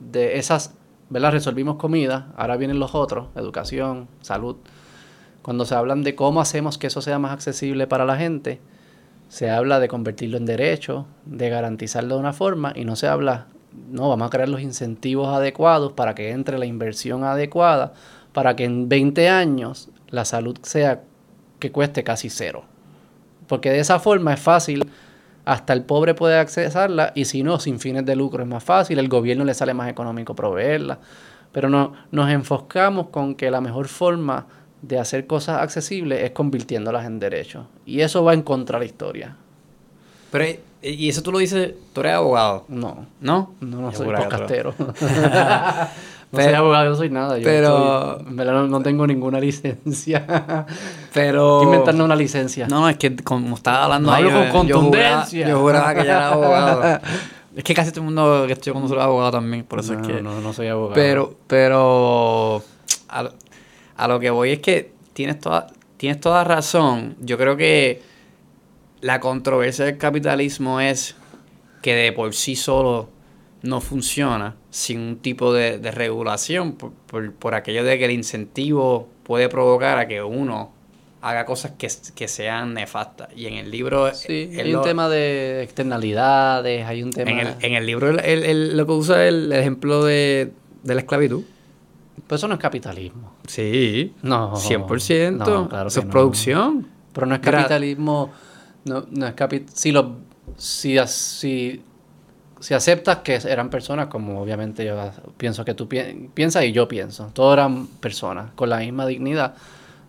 de esas, ¿verdad? Resolvimos comida, ahora vienen los otros, educación, salud. Cuando se hablan de cómo hacemos que eso sea más accesible para la gente, se habla de convertirlo en derecho, de garantizarlo de una forma y no se habla, no, vamos a crear los incentivos adecuados para que entre la inversión adecuada, para que en 20 años la salud sea que cueste casi cero. Porque de esa forma es fácil, hasta el pobre puede accesarla y si no, sin fines de lucro es más fácil, el gobierno le sale más económico proveerla. Pero no, nos enfocamos con que la mejor forma de hacer cosas accesibles es convirtiéndolas en derechos. Y eso va en contra de la historia. Pero, y eso tú lo dices, tú eres abogado, No, ¿no? no, no soy podcastero. (laughs) no Pero- soy abogado, no soy nada. Yo pero- estoy- no, no tengo ninguna licencia. (laughs) Pero... Inventando una licencia. No, no, es que como estaba hablando No hablo ahí, con yo- yo juraba- contundencia. Yo juraba que ya era abogado. (laughs) es que casi todo el mundo que estoy con nosotros es abogado también, por eso no, es que... no, no soy abogado. Pero, pero a lo que voy es que tienes toda, tienes toda razón. Yo creo que la controversia del capitalismo es que de por sí solo no funciona sin un tipo de, de regulación, por, por, por aquello de que el incentivo puede provocar a que uno haga cosas que, que sean nefastas. Y en el libro... Sí, hay lo- un tema de externalidades, hay un tema... en, el, en el libro él- él- él lo que usa es el ejemplo de, de la esclavitud. Pero eso no es capitalismo. Sí, No. 100%. No, claro Eso es no. producción. Pero no es capitalismo. No, no es capi- si, lo, si, si, si aceptas que eran personas, como obviamente yo pienso que tú pi- piensas y yo pienso, todos eran personas con la misma dignidad,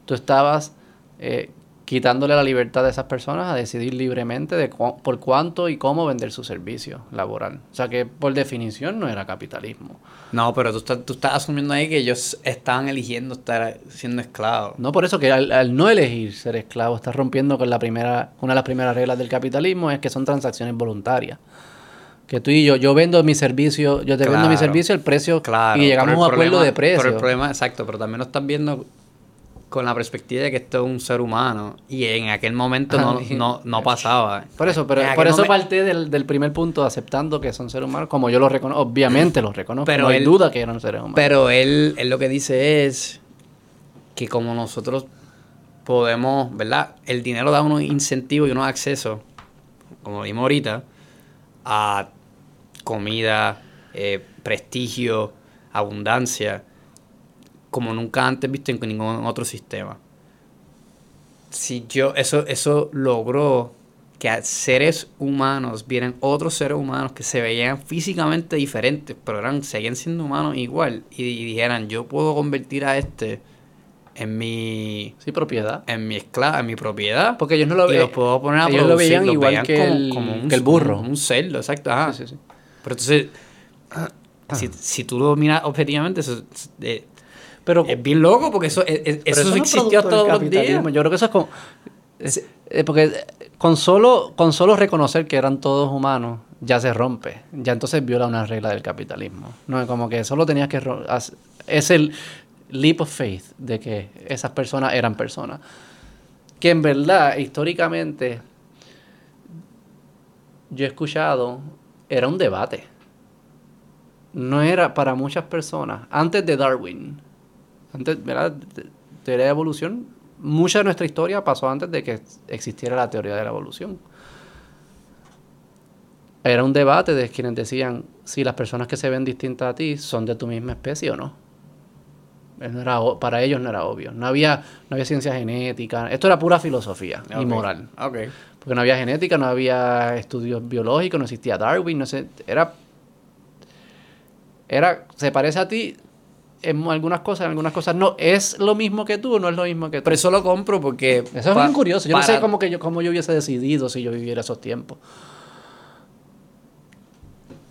tú estabas eh, quitándole la libertad de esas personas a decidir libremente de cu- por cuánto y cómo vender su servicio laboral. O sea que por definición no era capitalismo. No, pero tú estás, tú estás asumiendo ahí que ellos estaban eligiendo estar siendo esclavos. No por eso que al, al no elegir ser esclavo estás rompiendo con la primera, una de las primeras reglas del capitalismo es que son transacciones voluntarias. Que tú y yo, yo vendo mi servicio, yo te vendo mi servicio, el precio Claro. y llegamos a un acuerdo problema- de precio. Pero el problema, exacto, pero también lo estás viendo con la perspectiva de que esto es un ser humano. Y en aquel momento no, no, no pasaba. Por eso, pero por eso parte del, del primer punto aceptando que son seres humanos, como yo los reconozco, obviamente los reconozco, Pero no hay él- duda que eran seres humanos. Pero él, él lo que dice es que como nosotros podemos, ¿verdad? El dinero da unos incentivos y unos accesos, como vimos ahorita, a comida, eh, prestigio, abundancia, como nunca antes visto en ningún otro sistema. Si yo, eso, eso logró que a seres humanos vieran otros seres humanos que se veían físicamente diferentes, pero eran, seguían siendo humanos igual, y, y dijeran, yo puedo convertir a este en mi sí, propiedad. en mi esclava, en mi propiedad. Porque ellos no lo y veían. los puedo poner a ellos lo producir, veían los igual veían que, como- el, como un- que el burro. Como un cerdo, exacto. ajá. Sí, sí. Pero entonces, si, si tú lo miras objetivamente, eso es, eh, Pero, es bien loco porque eso, es- es- eso, existió todos los días. Yo creo que eso es como... es- eh, porque con solo, con solo reconocer que eran todos humanos, ya se rompe. Ya entonces viola una regla del capitalismo. No es como que solo tenías que... Es el leap of faith de que esas personas eran personas. Que en verdad, históricamente, yo he escuchado, era un debate. No era para muchas personas. Antes de Darwin, antes, ¿verdad? Te- Teoría de evolución, mucha de nuestra historia pasó antes de que existiera la teoría de la evolución. Era un debate de quienes decían si las personas que se ven distintas a ti son de tu misma especie o no. No era para ellos no era obvio. No había, no había ciencia genética. Esto era pura filosofía y moral. Porque no había genética, no había estudios biológicos, no existía Darwin, no sé, era era se parece a ti en algunas cosas, en algunas cosas no, es lo mismo que tú o no es lo mismo que tú. Pero eso lo compro porque... Eso es bien curioso. Yo no sé cómo que yo cómo yo hubiese decidido si yo viviera esos tiempos.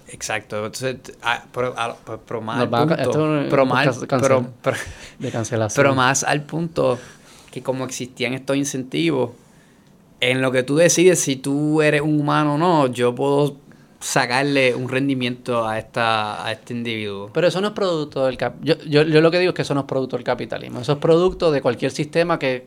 Exacto. Entonces, ah, pero, ah, más al a punto... esto es pero, un más, cancel- pero, (laughs) de cancelación. pero más al punto que como existían estos incentivos, en lo que tú decides si tú eres un humano o no, yo puedo sacarle un rendimiento a esta a este individuo. Pero eso no es producto del cap yo, yo, yo lo que digo es que eso no es producto del capitalismo. Eso es producto de cualquier sistema que,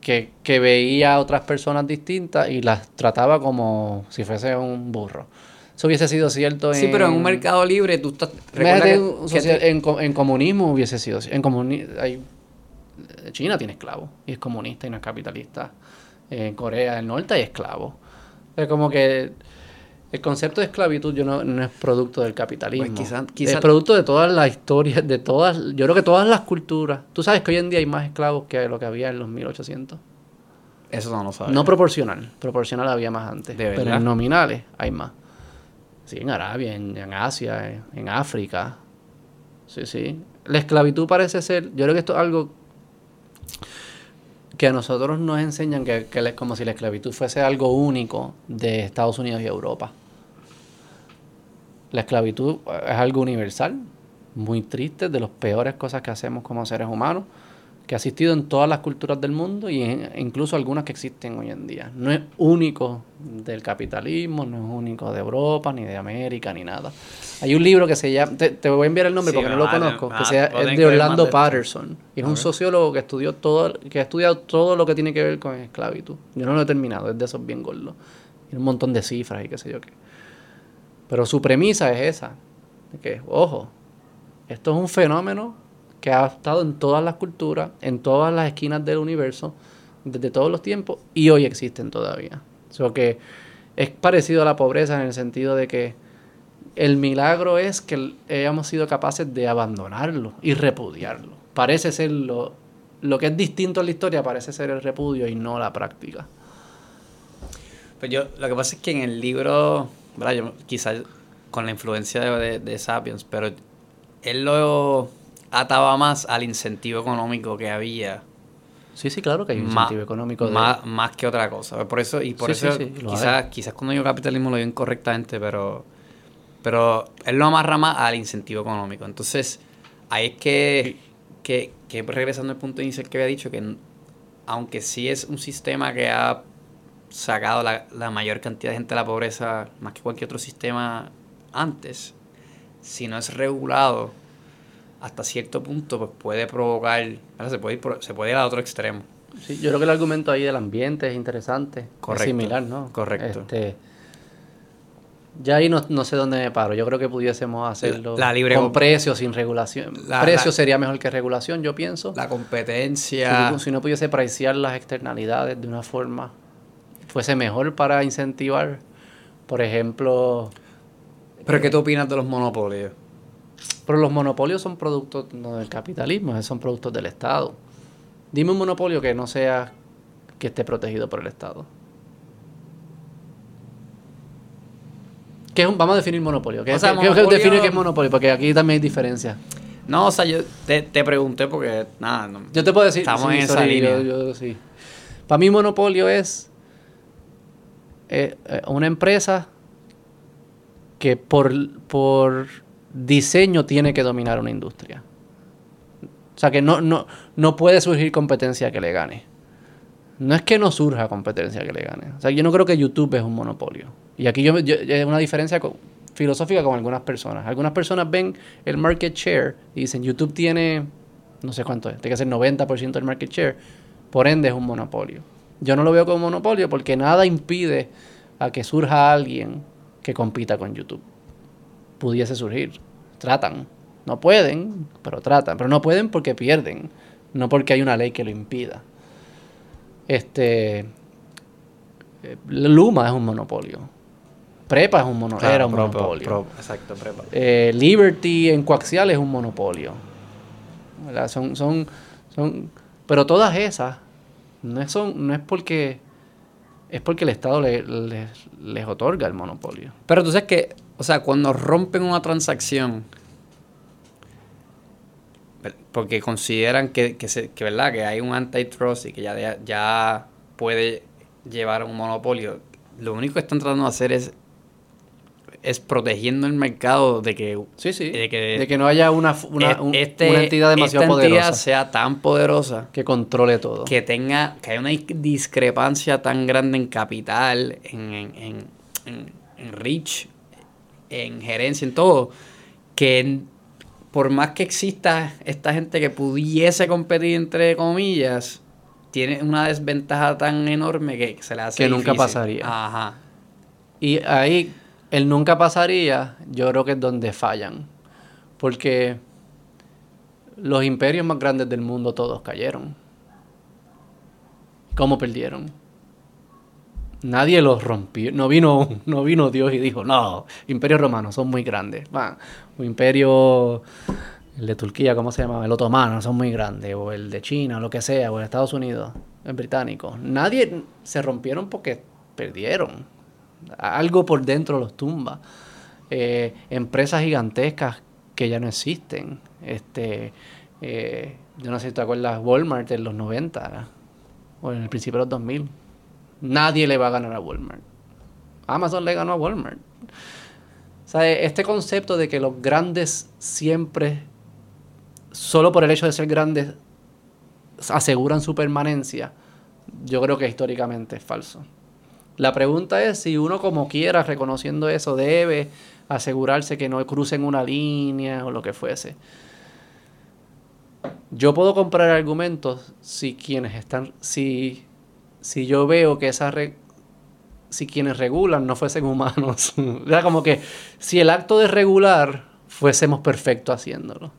que, que veía a otras personas distintas y las trataba como si fuese un burro. Eso hubiese sido cierto en... Sí, pero en un mercado libre tú estás... que- un que social- te- en, co- en comunismo hubiese sido. En comuni hay, China tiene esclavos y es comunista y no es capitalista. En Corea del Norte hay esclavos. Es como que el concepto de esclavitud yo no, no es producto del capitalismo. Pues quizá- quizá- Es producto de todas las historias, de todas, yo creo que todas las culturas. Tú sabes que hoy en día hay más esclavos que lo que había en los 1800. Eso no lo sabes. No proporcional, proporcional había más antes. ¿De pero en nominales hay más. Sí, en Arabia, en, en Asia, en, en África. Sí, sí. La esclavitud parece ser, yo creo que esto es algo que a nosotros nos enseñan que, que como si la esclavitud fuese algo único de Estados Unidos y Europa. La esclavitud es algo universal, muy triste, de las peores cosas que hacemos como seres humanos, que ha existido en todas las culturas del mundo y incluso algunas que existen hoy en día. No es único del capitalismo, no es único de Europa, ni de América, ni nada. Hay un libro que se llama, te, voy a enviar el nombre porque no lo conozco, que sea, es de Orlando Patterson. Y es un sociólogo que estudió todo, que ha estudiado todo lo que tiene que ver con esclavitud. Yo no lo he terminado, es de esos bien gordos. Tiene un montón de cifras y qué sé yo qué. Pero su premisa es esa, que, ojo, esto es un fenómeno que ha estado en todas las culturas, en todas las esquinas del universo, desde todos los tiempos, y hoy existen todavía. O sea que es parecido a la pobreza en el sentido de que el milagro es que hayamos sido capaces de abandonarlo y repudiarlo. Parece ser lo, lo que es distinto en la historia, parece ser el repudio y no la práctica. Pues yo, lo que pasa es que en el libro, ¿verdad? quizás con la influencia de, de Sapiens, pero él lo ataba más al incentivo económico que había. Sí, sí, claro que hay un incentivo económico. Más, más que otra cosa. Por eso, y por eso quizás, quizás cuando digo capitalismo lo digo incorrectamente, pero, pero él lo amarra más al incentivo económico. Entonces, ahí es que, que, que regresando al punto inicial que había dicho, que aunque sí es un sistema que ha sacado la, la mayor cantidad de gente de la pobreza, más que cualquier otro sistema antes, si no es regulado, hasta cierto punto pues puede provocar, se puede, ir se puede ir a otro extremo. Sí, yo creo que el argumento ahí del ambiente es interesante, Correcto. similar, ¿no? Correcto. Este, ya ahí no, sé dónde me paro. Yo creo que pudiésemos hacerlo la libre con precio, sin regulación. precio sería mejor que regulación, yo pienso. La competencia. Si, no pudiese pricear las externalidades de una forma, fuese mejor para incentivar, por ejemplo... ¿Pero qué tú opinas de los monopolios? Pero los monopolios son productos no del capitalismo, son productos del Estado. Dime un monopolio que no sea que esté protegido por el Estado. ¿Qué es vamos a definir monopolio. ¿Qué, define qué es monopolio? Porque aquí también hay diferencia. No, o sea, yo te, pregunté porque, nada, no, Yo te puedo decir... Estamos en esa línea. sí. Para mí monopolio es eh, eh, una empresa que por, por diseño tiene que dominar una industria. O sea que no, no, no puede surgir competencia que le gane. No es que no surja competencia que le gane. O sea, yo no creo que YouTube es un monopolio. Y aquí yo, hay una diferencia filosófica con algunas personas. Algunas personas ven el market share y dicen YouTube tiene, no sé cuánto es, tiene que ser 90% del market share. Por ende es un monopolio. Yo no lo veo como monopolio porque nada impide a que surja alguien que compita con YouTube pudiese surgir. Tratan. No pueden, pero tratan. Pero no pueden porque pierden, no porque hay una ley que lo impida. Este. Eh, Luma es un monopolio. Prepa es un monopolio. era un monopolio. exacto, Prepa. Eh, Liberty en coaxial es un monopolio. Son, son, son, pero todas esas no es, son, no es porque es porque el Estado les otorga el monopolio. Pero tú sabes que o sea, cuando rompen una transacción, porque consideran que, que, ¿verdad? que hay un antitrust y que ya, ya puede llevar a un monopolio, lo único que están tratando de hacer es es protegiendo el mercado de que sí sí de que, no haya una, una, este, entidad demasiado esta entidad sea tan poderosa que controle todo que tenga que haya una discrepancia tan grande en capital en, en, en, en reach en gerencia, en todo, que por más que exista esta gente que pudiese competir entre comillas, tiene una desventaja tan enorme que se le hace Que nunca pasaría. Ajá. Y ahí, el nunca pasaría, yo creo que es donde fallan. Porque los imperios más grandes del mundo todos cayeron. ¿Cómo perdieron? Nadie los rompió. No vino, no vino Dios y dijo, no, imperios romanos son muy grandes. O imperio, el de Turquía, ¿cómo se llama? El otomano, son muy grandes. O el de China, lo que sea, o el de Estados Unidos, el británico. Nadie se rompieron porque perdieron. Algo por dentro los tumba. Eh, empresas gigantescas que ya no existen. Este, eh, yo no sé si te acuerdas, Walmart en los 90 o en el principio de los 2000 Nadie le va a ganar a Walmart. Amazon le ganó a Walmart. Este concepto de que los grandes siempre, solo por el hecho de ser grandes, aseguran su permanencia, yo creo que históricamente es falso. La pregunta es si uno como quiera, reconociendo eso, debe asegurarse que no crucen una línea o lo que fuese. Yo puedo comprar argumentos si quienes están, si, si yo veo que esa si quienes regulan no fuesen humanos. (laughs) Era como que si el acto de regular fuésemos perfectos haciéndolo.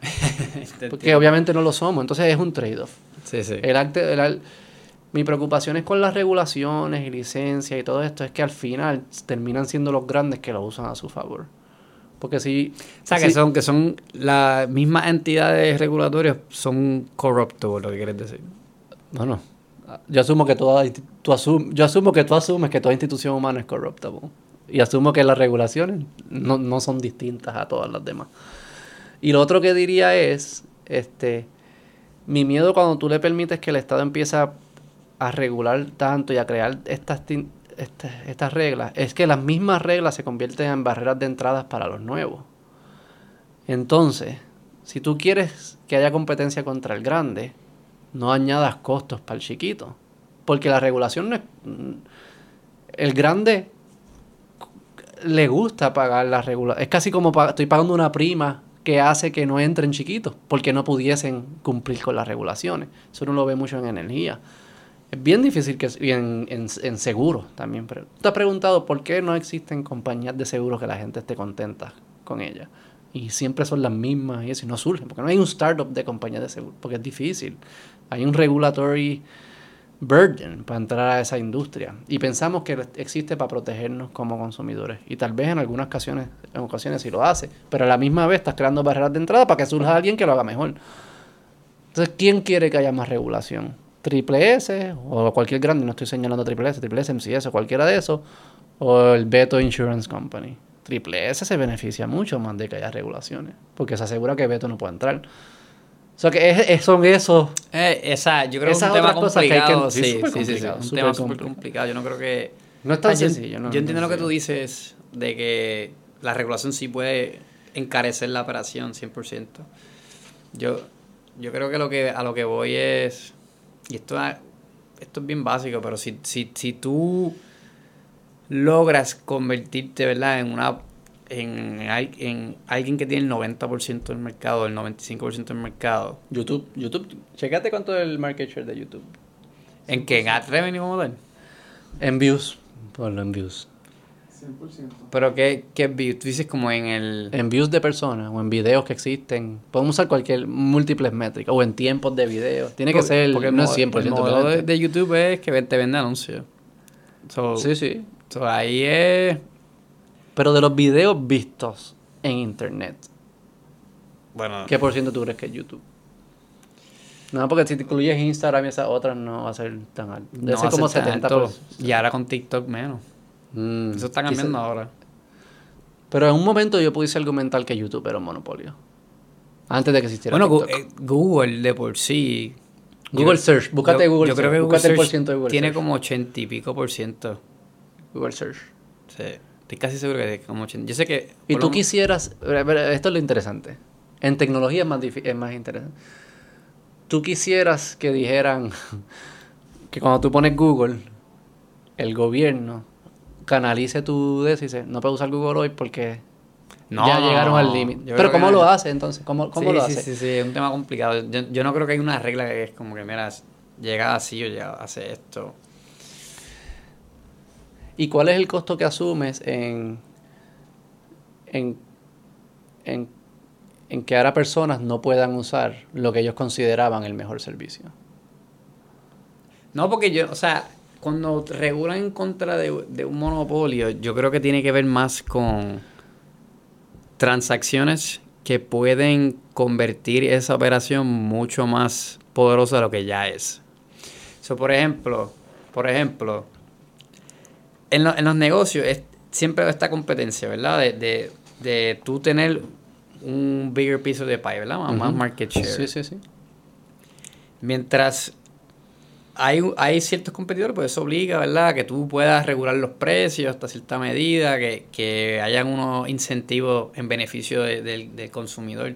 (laughs) Porque obviamente no lo somos, entonces es un trade-off. Sí, sí. El acto, mi preocupación es con las regulaciones y licencias y todo esto, es que al final terminan siendo los grandes que lo usan a su favor. Porque si... O sea, que, son, que son las mismas entidades regulatorias, son corruptos, lo que quieres decir. No, no. Yo asumo que toda, tú yo asumo que tú asumes que toda institución humana es corrupta. Y asumo que las regulaciones no, no son distintas a todas las demás. Y lo otro que diría es, este, mi miedo cuando tú le permites que el Estado empiece a, regular tanto y a crear estas, estas, estas reglas, es que las mismas reglas se convierten en barreras de entradas para los nuevos. Entonces, si tú quieres que haya competencia contra el grande, no añadas costos para el chiquito. Porque la regulación no es... El grande le gusta pagar la regulación. Es casi como estoy pagando una prima que hace que no entren chiquitos, porque no pudiesen cumplir con las regulaciones. Eso uno lo ve mucho en energía. Es bien difícil que y en, en, también. Pero, ¿Te has preguntado por qué no existen compañías de seguros que la gente esté contenta con ellas? Y siempre son las mismas y eso, no surgen, porque no hay un startup de compañías de seguro, porque es difícil. Hay un regulatory burden para entrar a esa industria. Y pensamos que existe para protegernos como consumidores. Y tal vez en algunas ocasiones, en ocasiones sí lo hace. Pero a la misma vez estás creando barreras de entrada para que surja alguien que lo haga mejor. Entonces, ¿quién quiere que haya más regulación? ¿Triple S o cualquier grande? No estoy señalando Triple S, Triple S, MCS o cualquiera de esos. O el Beto Insurance Company. Triple S se beneficia mucho más de que haya regulaciones. Porque se asegura que Beto no puede entrar. O sea, que es, son esos. Eh, esa, yo creo que es un tema complicado. sí, sí, sí, sí, un tema súper complicado. Yo no creo que. No es tan sencillo. Yo, entiendo lo que tú dices de que la regulación sí puede encarecer la operación 100%. Yo, yo creo que, lo que a lo que voy es. Y esto, esto es bien básico, pero si, si, si tú logras convertirte, ¿verdad?, en una en, en alguien que tiene el 90% del mercado, el 95% del mercado. YouTube, YouTube, checate cuánto es el market share de YouTube. ¿En qué? ¿En ad revenue model? En views, ponlo en views. 100%. ¿Pero qué, qué views? Tú dices como en el... En views de personas o en videos que existen. Podemos usar cualquier múltiples métricas o en tiempos de videos. Tiene que ser, porque no es 100%. El modelo de, de, YouTube es que te vende anuncios. sí, sí. So ahí es pero de los videos vistos en internet. Bueno. ¿Qué por ciento tú crees que es YouTube? No, porque si te incluyes Instagram y esas otras no va a ser tan alto. Debe ser como 70%. Y ahora con TikTok menos. Mm, Eso está cambiando ahora. Pero en un momento yo pudiese argumentar que YouTube era un monopolio. Antes de que existiera Bueno, TikTok. Eh, Google de por sí. Google Search. Búscate Google Yo creo que Google Search tiene como 80 y pico por ciento. Google Search. Sí. Estoy casi seguro que como 80. Yo sé que... Y tú quisieras... Esto es lo interesante. En tecnología es más, es más interesante. Tú quisieras que dijeran (laughs) que cuando tú pones Google, el gobierno canalice tu dice no puedes usar Google hoy porque ya llegaron al límite. Pero ¿cómo lo hace entonces? ¿Cómo, cómo lo hace? Sí, sí, sí, es un tema complicado. Yo, yo no creo que hay una regla que es como que, mira, llega así o ya hace esto. ¿Y cuál es el costo que asumes en, en, en, que ahora personas no puedan usar lo que ellos consideraban el mejor servicio? No, porque yo, o sea, cuando regulan en contra de, de, un monopolio, yo creo que tiene que ver más con transacciones que pueden convertir esa operación mucho más poderosa de lo que ya es. So, por ejemplo, por ejemplo, en, los negocios es, siempre esta competencia, ¿verdad? De, de, de tú tener un bigger piece de pie, ¿verdad? Más, market share. Sí, sí, sí. Mientras hay, hay ciertos competidores, pues eso obliga, ¿verdad? Que tú puedas regular los precios hasta cierta medida, que, que hayan unos incentivos en beneficio del consumidor.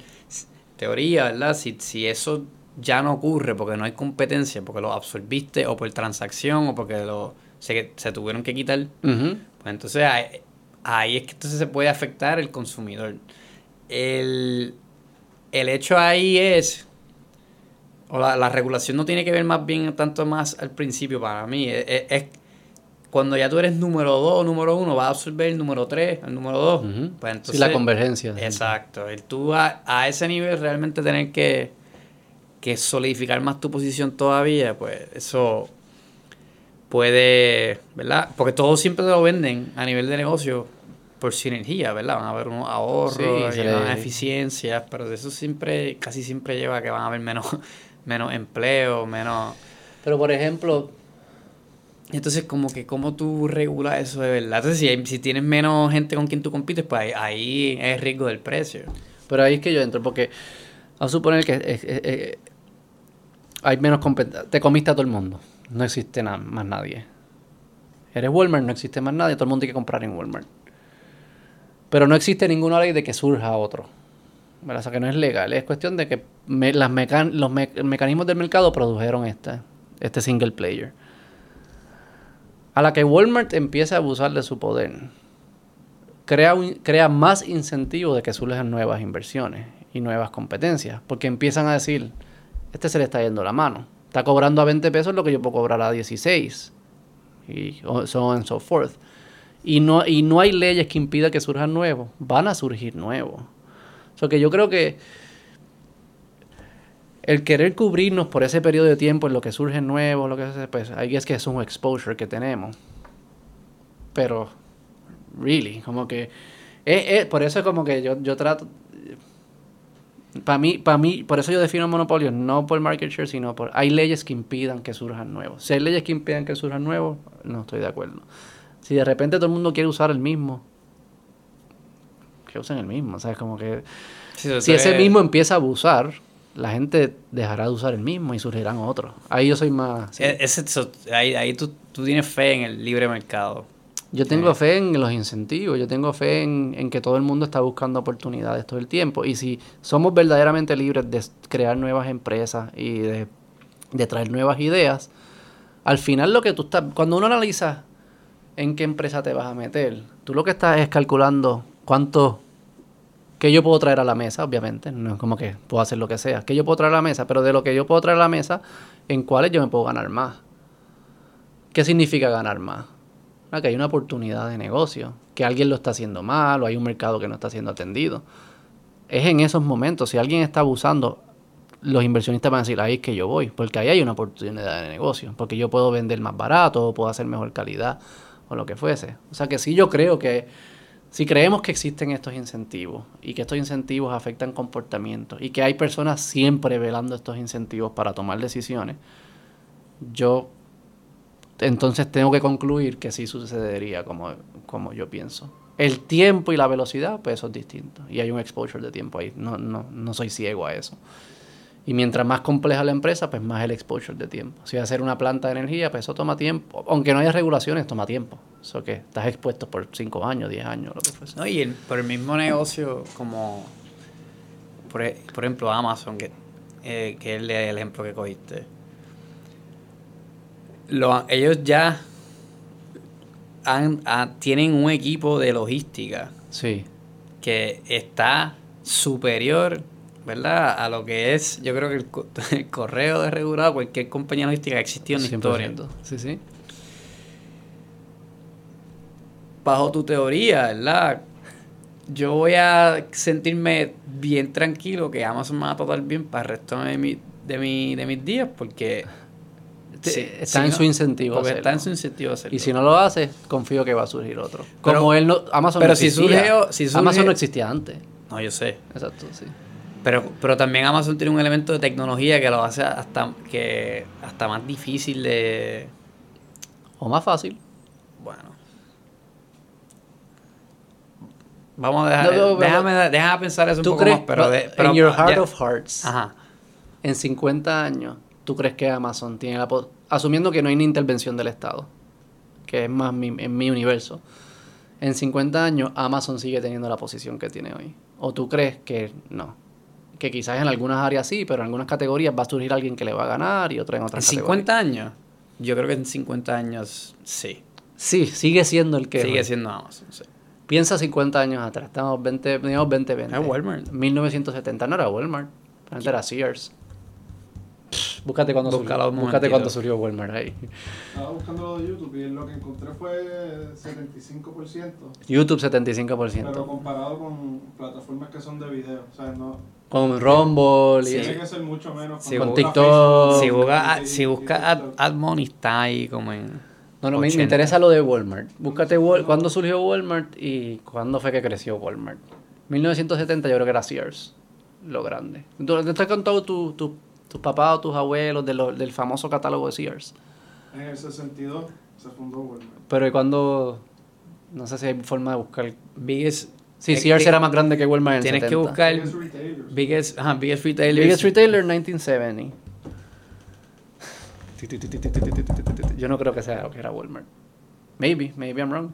Teoría, ¿verdad? Si, si eso ya no ocurre porque no hay competencia, porque lo absorbiste o por transacción o porque lo, se, se tuvieron que quitar, pues entonces ahí, ahí es que entonces se puede afectar el consumidor. El, el hecho ahí es, o la, la regulación no tiene que ver más bien tanto más al principio para mí, es, es- es cuando ya tú eres número 2 o número 1, vas a absorber el número 3, el número 2. Ujú. Pues sí, entonces, la convergencia. Exacto, el tú a, a ese nivel realmente tener que, que solidificar más tu posición todavía, pues eso puede, ¿verdad? Porque todos siempre te lo venden a nivel de negocio por sinergia, ¿verdad? Van a haber unos ahorros Sí, le- eficiencias, pero eso siempre, casi siempre lleva a que van a haber menos, menos empleo, menos... Pero por ejemplo, Entonces, como que, ¿cómo tú regulas eso de verdad? Entonces, si, hay- si tienes menos gente con quien tú compites, pues ahí, es riesgo del precio. pero ahí es que yo entro, porque a suponer que eh, eh, eh, hay menos competencia. Te comiste a todo el mundo. No existe más nadie. Eres Walmart, no existe más nadie. Todo el mundo tiene que comprar en Walmart. Pero no existe ninguna ley de que surja otro. O sea, que no es legal. Es cuestión de que las los me- mecanismos del mercado produjeron este, este single player. A la que Walmart empieza a abusar de su poder, crea, más incentivo de que surjan nuevas inversiones y nuevas competencias. Porque empiezan a decir, este se le está yendo la mano. Está cobrando a 20 pesos lo que yo puedo cobrar a 16. Y so on and so forth. Y no, hay leyes que impidan que surjan nuevos. Van a surgir nuevos. O sea que yo creo que el querer cubrirnos por ese periodo de tiempo en lo que surgen nuevos, lo que sea, pues ahí es que es un exposure que tenemos. Pero, really, como que... es- es- por eso es como que yo, yo trato... Para mí, para mí, por eso yo defino monopolio, no por market share, sino por... Hay leyes que impidan que surjan nuevos. Si hay leyes que impidan que surjan nuevos, no estoy de acuerdo. Si de repente todo el mundo quiere usar el mismo, que usen el mismo, ¿sabes? Como que... Sí, Si ese mismo empieza a abusar, la gente dejará de usar el mismo y surgirán otros. Ahí yo soy más... sí. Ese- eso- ahí ahí tú, tú tienes fe en el libre mercado. Yo tengo Eh. fe en los incentivos, yo tengo fe en, en que todo el mundo está buscando oportunidades todo el tiempo. Y si somos verdaderamente libres de crear nuevas empresas y de, de traer nuevas ideas, al final lo que tú estás, cuando uno analiza en qué empresa te vas a meter, tú lo que estás es calculando cuánto, que yo puedo traer a la mesa, obviamente, no es como que puedo hacer lo que sea, que yo puedo traer a la mesa, pero de lo que yo puedo traer a la mesa, en cuáles yo me puedo ganar más. ¿Qué significa ganar más? Ah, que hay una oportunidad de negocio, que alguien lo está haciendo mal o hay un mercado que no está siendo atendido. Es en esos momentos, si alguien está abusando, los inversionistas van a decir, ahí es que yo voy, porque ahí hay una oportunidad de negocio, porque yo puedo vender más barato o puedo hacer mejor calidad o lo que fuese. O sea que sí yo creo que si creemos que existen estos incentivos y que estos incentivos afectan comportamientos y que hay personas siempre velando estos incentivos para tomar decisiones, yo entonces tengo que concluir que sí sucedería como, como yo pienso. El tiempo y la velocidad, pues eso es distinto. Y hay un exposure de tiempo ahí. No, no, no soy ciego a eso. Y mientras más compleja la empresa, pues más el exposure de tiempo. Si va a ser una planta de energía, pues eso toma tiempo. Aunque no haya regulaciones, toma tiempo. Eso que estás expuesto por 5 años, 10 años, lo que fuese. No, y el, por el mismo negocio, como por, e- por ejemplo Amazon, que, eh, que es el, el ejemplo que cogiste. Lo, ellos ya han- ah, tienen un equipo de logística Sí. que está superior, ¿verdad? A lo que es, yo creo que el, co- el (laughs) correo de regulado, cualquier compañía logística que ha existido en la historia. 100%. Sí, sí. bajo tu teoría, ¿verdad? Yo voy a sentirme bien tranquilo que Amazon me va a tratar bien para el resto de, mi, de, mi, de mis días porque Sí, está en no, su incentivo. porque está en su incentivo hacerlo. Y si no lo hace, confío que va a surgir otro. Pero- Como él no, Amazon pero no si existía. si surge- Amazon no existía antes. No, yo sé. Exacto, sí. Pero, pero también Amazon tiene un elemento de tecnología que lo hace hasta, que, hasta más difícil de... O más fácil. Bueno. Vamos a dejar... No, no, déjame, déjame pensar eso un ¿Tú poco crees, más, pero... de- pero en your heart of hearts, Ajá. en 50 años, ¿tú crees que Amazon tiene la... Asumiendo que no hay ni intervención del Estado, que es más mi, en mi universo, en 50 años Amazon sigue teniendo la posición que tiene hoy. ¿O tú crees que no? Que quizás en algunas áreas sí, pero en algunas categorías va a surgir alguien que le va a ganar y otro en ¿En otras 50 años? Yo creo que en 50 años sí. Sí, sigue siendo el que Sigue es. siendo Amazon, sí. Piensa 50 años atrás, estamos 20, digamos 2020. Es Walmart. 1970 no era Walmart, antes era Sears. Pff, Búscate cuando surgió, búscate cuando surgió Walmart ahí. Estaba buscando lo de YouTube y lo que encontré fue 75%, YouTube pero 75%. comparado con plataformas que son de video. O sea, no. Con Rumble y Sí. Tiene que ser mucho menos. Sí, cuando con TikTok. Facebook Si buscas y- si y busca Ad. AdMoney está ahí como en... No, no, me, me 80. interesa lo de Walmart. Búscate Wal- cuándo surgió Walmart y cuándo fue que creció Walmart. 1970 yo creo que era Sears, lo grande. ¿Tú te has contado tu- tu- tus papás o tus abuelos de lo- del famoso catálogo de Sears? En el 62 se fundó Walmart. Pero ¿y cuándo? No sé si hay forma de buscar. Biggest... Sí, eh, Sears eh, era más grande que Walmart en el Tienes 70. que buscar Biggest retailers. biggest, ajá, biggest retailers. Biggest Retailer 1970. Yo no creo que sea que era Walmart. Maybe, maybe I'm wrong.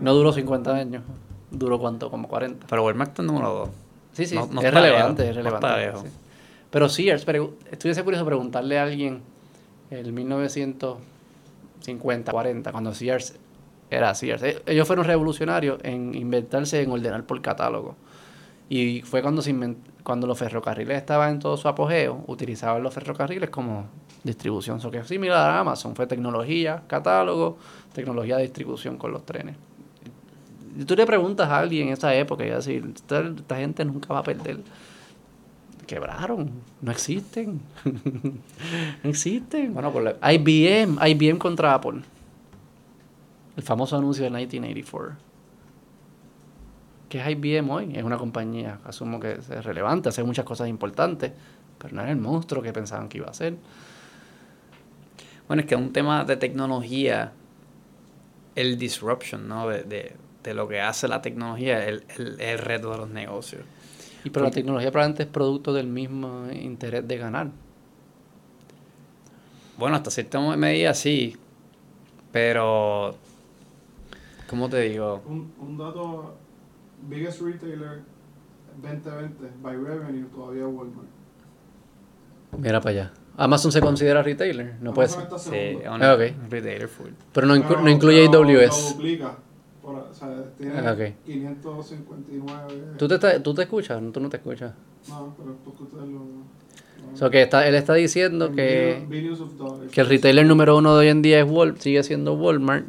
No duró 50 años. ¿Duró cuánto? Como 40. Pero Walmart está en número 2. Sí, sí, No- no es relevante, es no relevante. está lejos. sí. Pero Sears, pregu- estuviese curioso preguntarle a alguien el 1950, 40, cuando Sears era Sears. Ellos fueron revolucionarios en inventarse en ordenar por catálogo. Y fue cuando, se inven- cuando los ferrocarriles estaban en todo su apogeo, utilizaban los ferrocarriles como distribución. So que es similar a Amazon, fue tecnología, catálogo, tecnología de distribución con los trenes. Y tú le preguntas a alguien en esa época y va a decir, esta, esta gente nunca va a perder. Quebraron, no existen. (laughs) no existen. Bueno, por la- IBM, IBM contra Apple. El famoso anuncio de 1984. ¿Qué es IBM hoy? Es una compañía, asumo que es relevante, hace muchas cosas importantes, pero no era el monstruo que pensaban que iba a ser. Bueno, es que un tema de tecnología, el disruption, ¿no? De, de, de lo que hace la tecnología, el, el, el reto de los negocios. Y pero la tecnología probablemente es producto del mismo interés de ganar. Bueno, hasta cierta medida sí, pero, ¿cómo te digo? Un, un dato: biggest retailer 2020 by revenue todavía Walmart. Mira para allá. Amazon se considera retailer, no puede Amazon ser. está Sí, Ah, ok. retailer full. Pero no, inclu- Pero- no incluye pero Lo AWS. duplica. Por- o sea, tiene Ah, ok. 559. ¿Tú te, estás- ¿Tú te escuchas? ¿Tú no te escuchas? No, pero es porque ustedes lo. lo- O sea, que está, él está diciendo que, que el retailer número uno de hoy en día es Wal sigue siendo Walmart.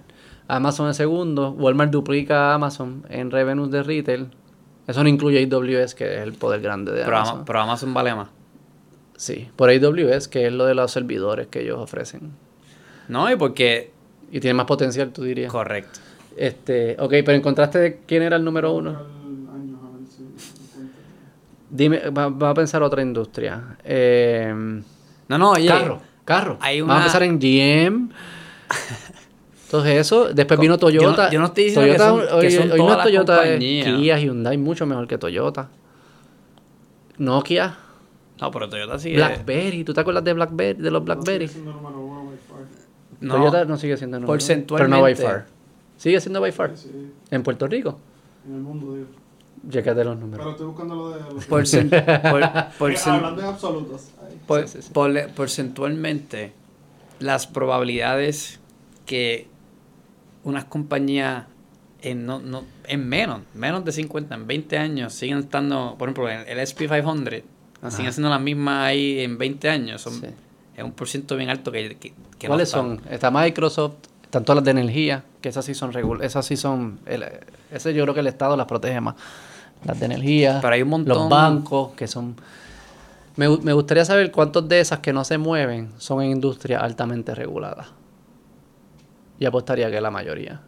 Amazon es segundo. Walmart duplica a Amazon en revenues de retail. Eso no incluye AWS, que es el poder grande de Pero, Amazon. Ama- pero Amazon vale más. Sí, por AWS, que es lo de los servidores que ellos ofrecen. No, y porque... Y tiene más potencial, tú dirías. Correcto. Este, ok, pero encontraste quién era el número uno. Dime, va, va a pensar otra industria. Eh, No, no, oye. carro, carro. hay Vamos a empezar en GM. (laughs) Entonces eso, después vino Yo no- Toyota. yo no estoy diciendo que Toyota, son- que hoy, son hoy no es Toyota, es compañías. Kia, Hyundai, mucho mejor que Toyota. Nokia, No, pero Toyota sigue... BlackBerry, ¿tú te acuerdas de BlackBerry, de los BlackBerry? No Toyota no sigue siendo número uno, Pero no by Porcentualmente. far. Sigue siendo by far. Sí, sí, En Puerto Rico. en el mundo, digo. Chécate los números. Pero estoy buscando lo de los. por- Eh, (laughs) Hablando en absolutos. por- Sí, sí, sí. por- porcentualmente, las probabilidades que unas compañías en, no, no, en menos, menos de 50, en 20 años, siguen estando, por ejemplo, en el SP500, Ajá. siguen siendo las mismas ahí en 20 años. Son, Sí. Es un por ciento bien alto que, que, que no ¿Cuáles son? Está Microsoft, están todas las de energía, que esas sí son esas sí son, el- ese yo creo que el Estado las protege más. Las de energía, Pero hay un montón- los bancos, que son... Me, me gustaría saber cuántos de esas que no se mueven son en industrias altamente reguladas. Y apostaría que la mayoría.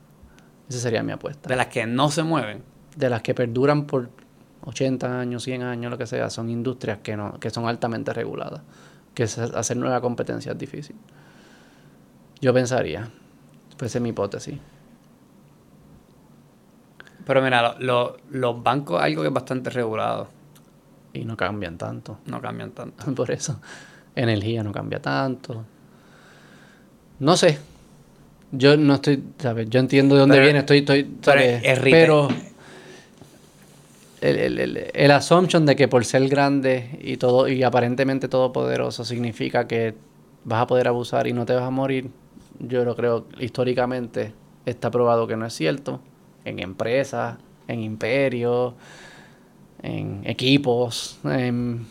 Esa sería mi apuesta. De las que no se mueven. De las que perduran por 80 años, 100 años, lo que sea, son industrias que, no, que son altamente reguladas. Que hacer nueva competencia es difícil. Yo pensaría, fuese mi hipótesis. Pero mira, lo- lo- los bancos algo que es bastante regulado. Y no cambian tanto. No cambian tanto. (laughs) Por eso. Energía no cambia tanto. No sé. Yo no estoy, ¿sabes? Yo entiendo de dónde Pero- viene, estoy, estoy, pero ¿sabes? es. Pero el, el, el, el assumption de que por ser grande y todo y aparentemente todopoderoso significa que vas a poder abusar y no te vas a morir, yo lo creo históricamente está probado que no es cierto. En empresas, en imperios, en equipos, en,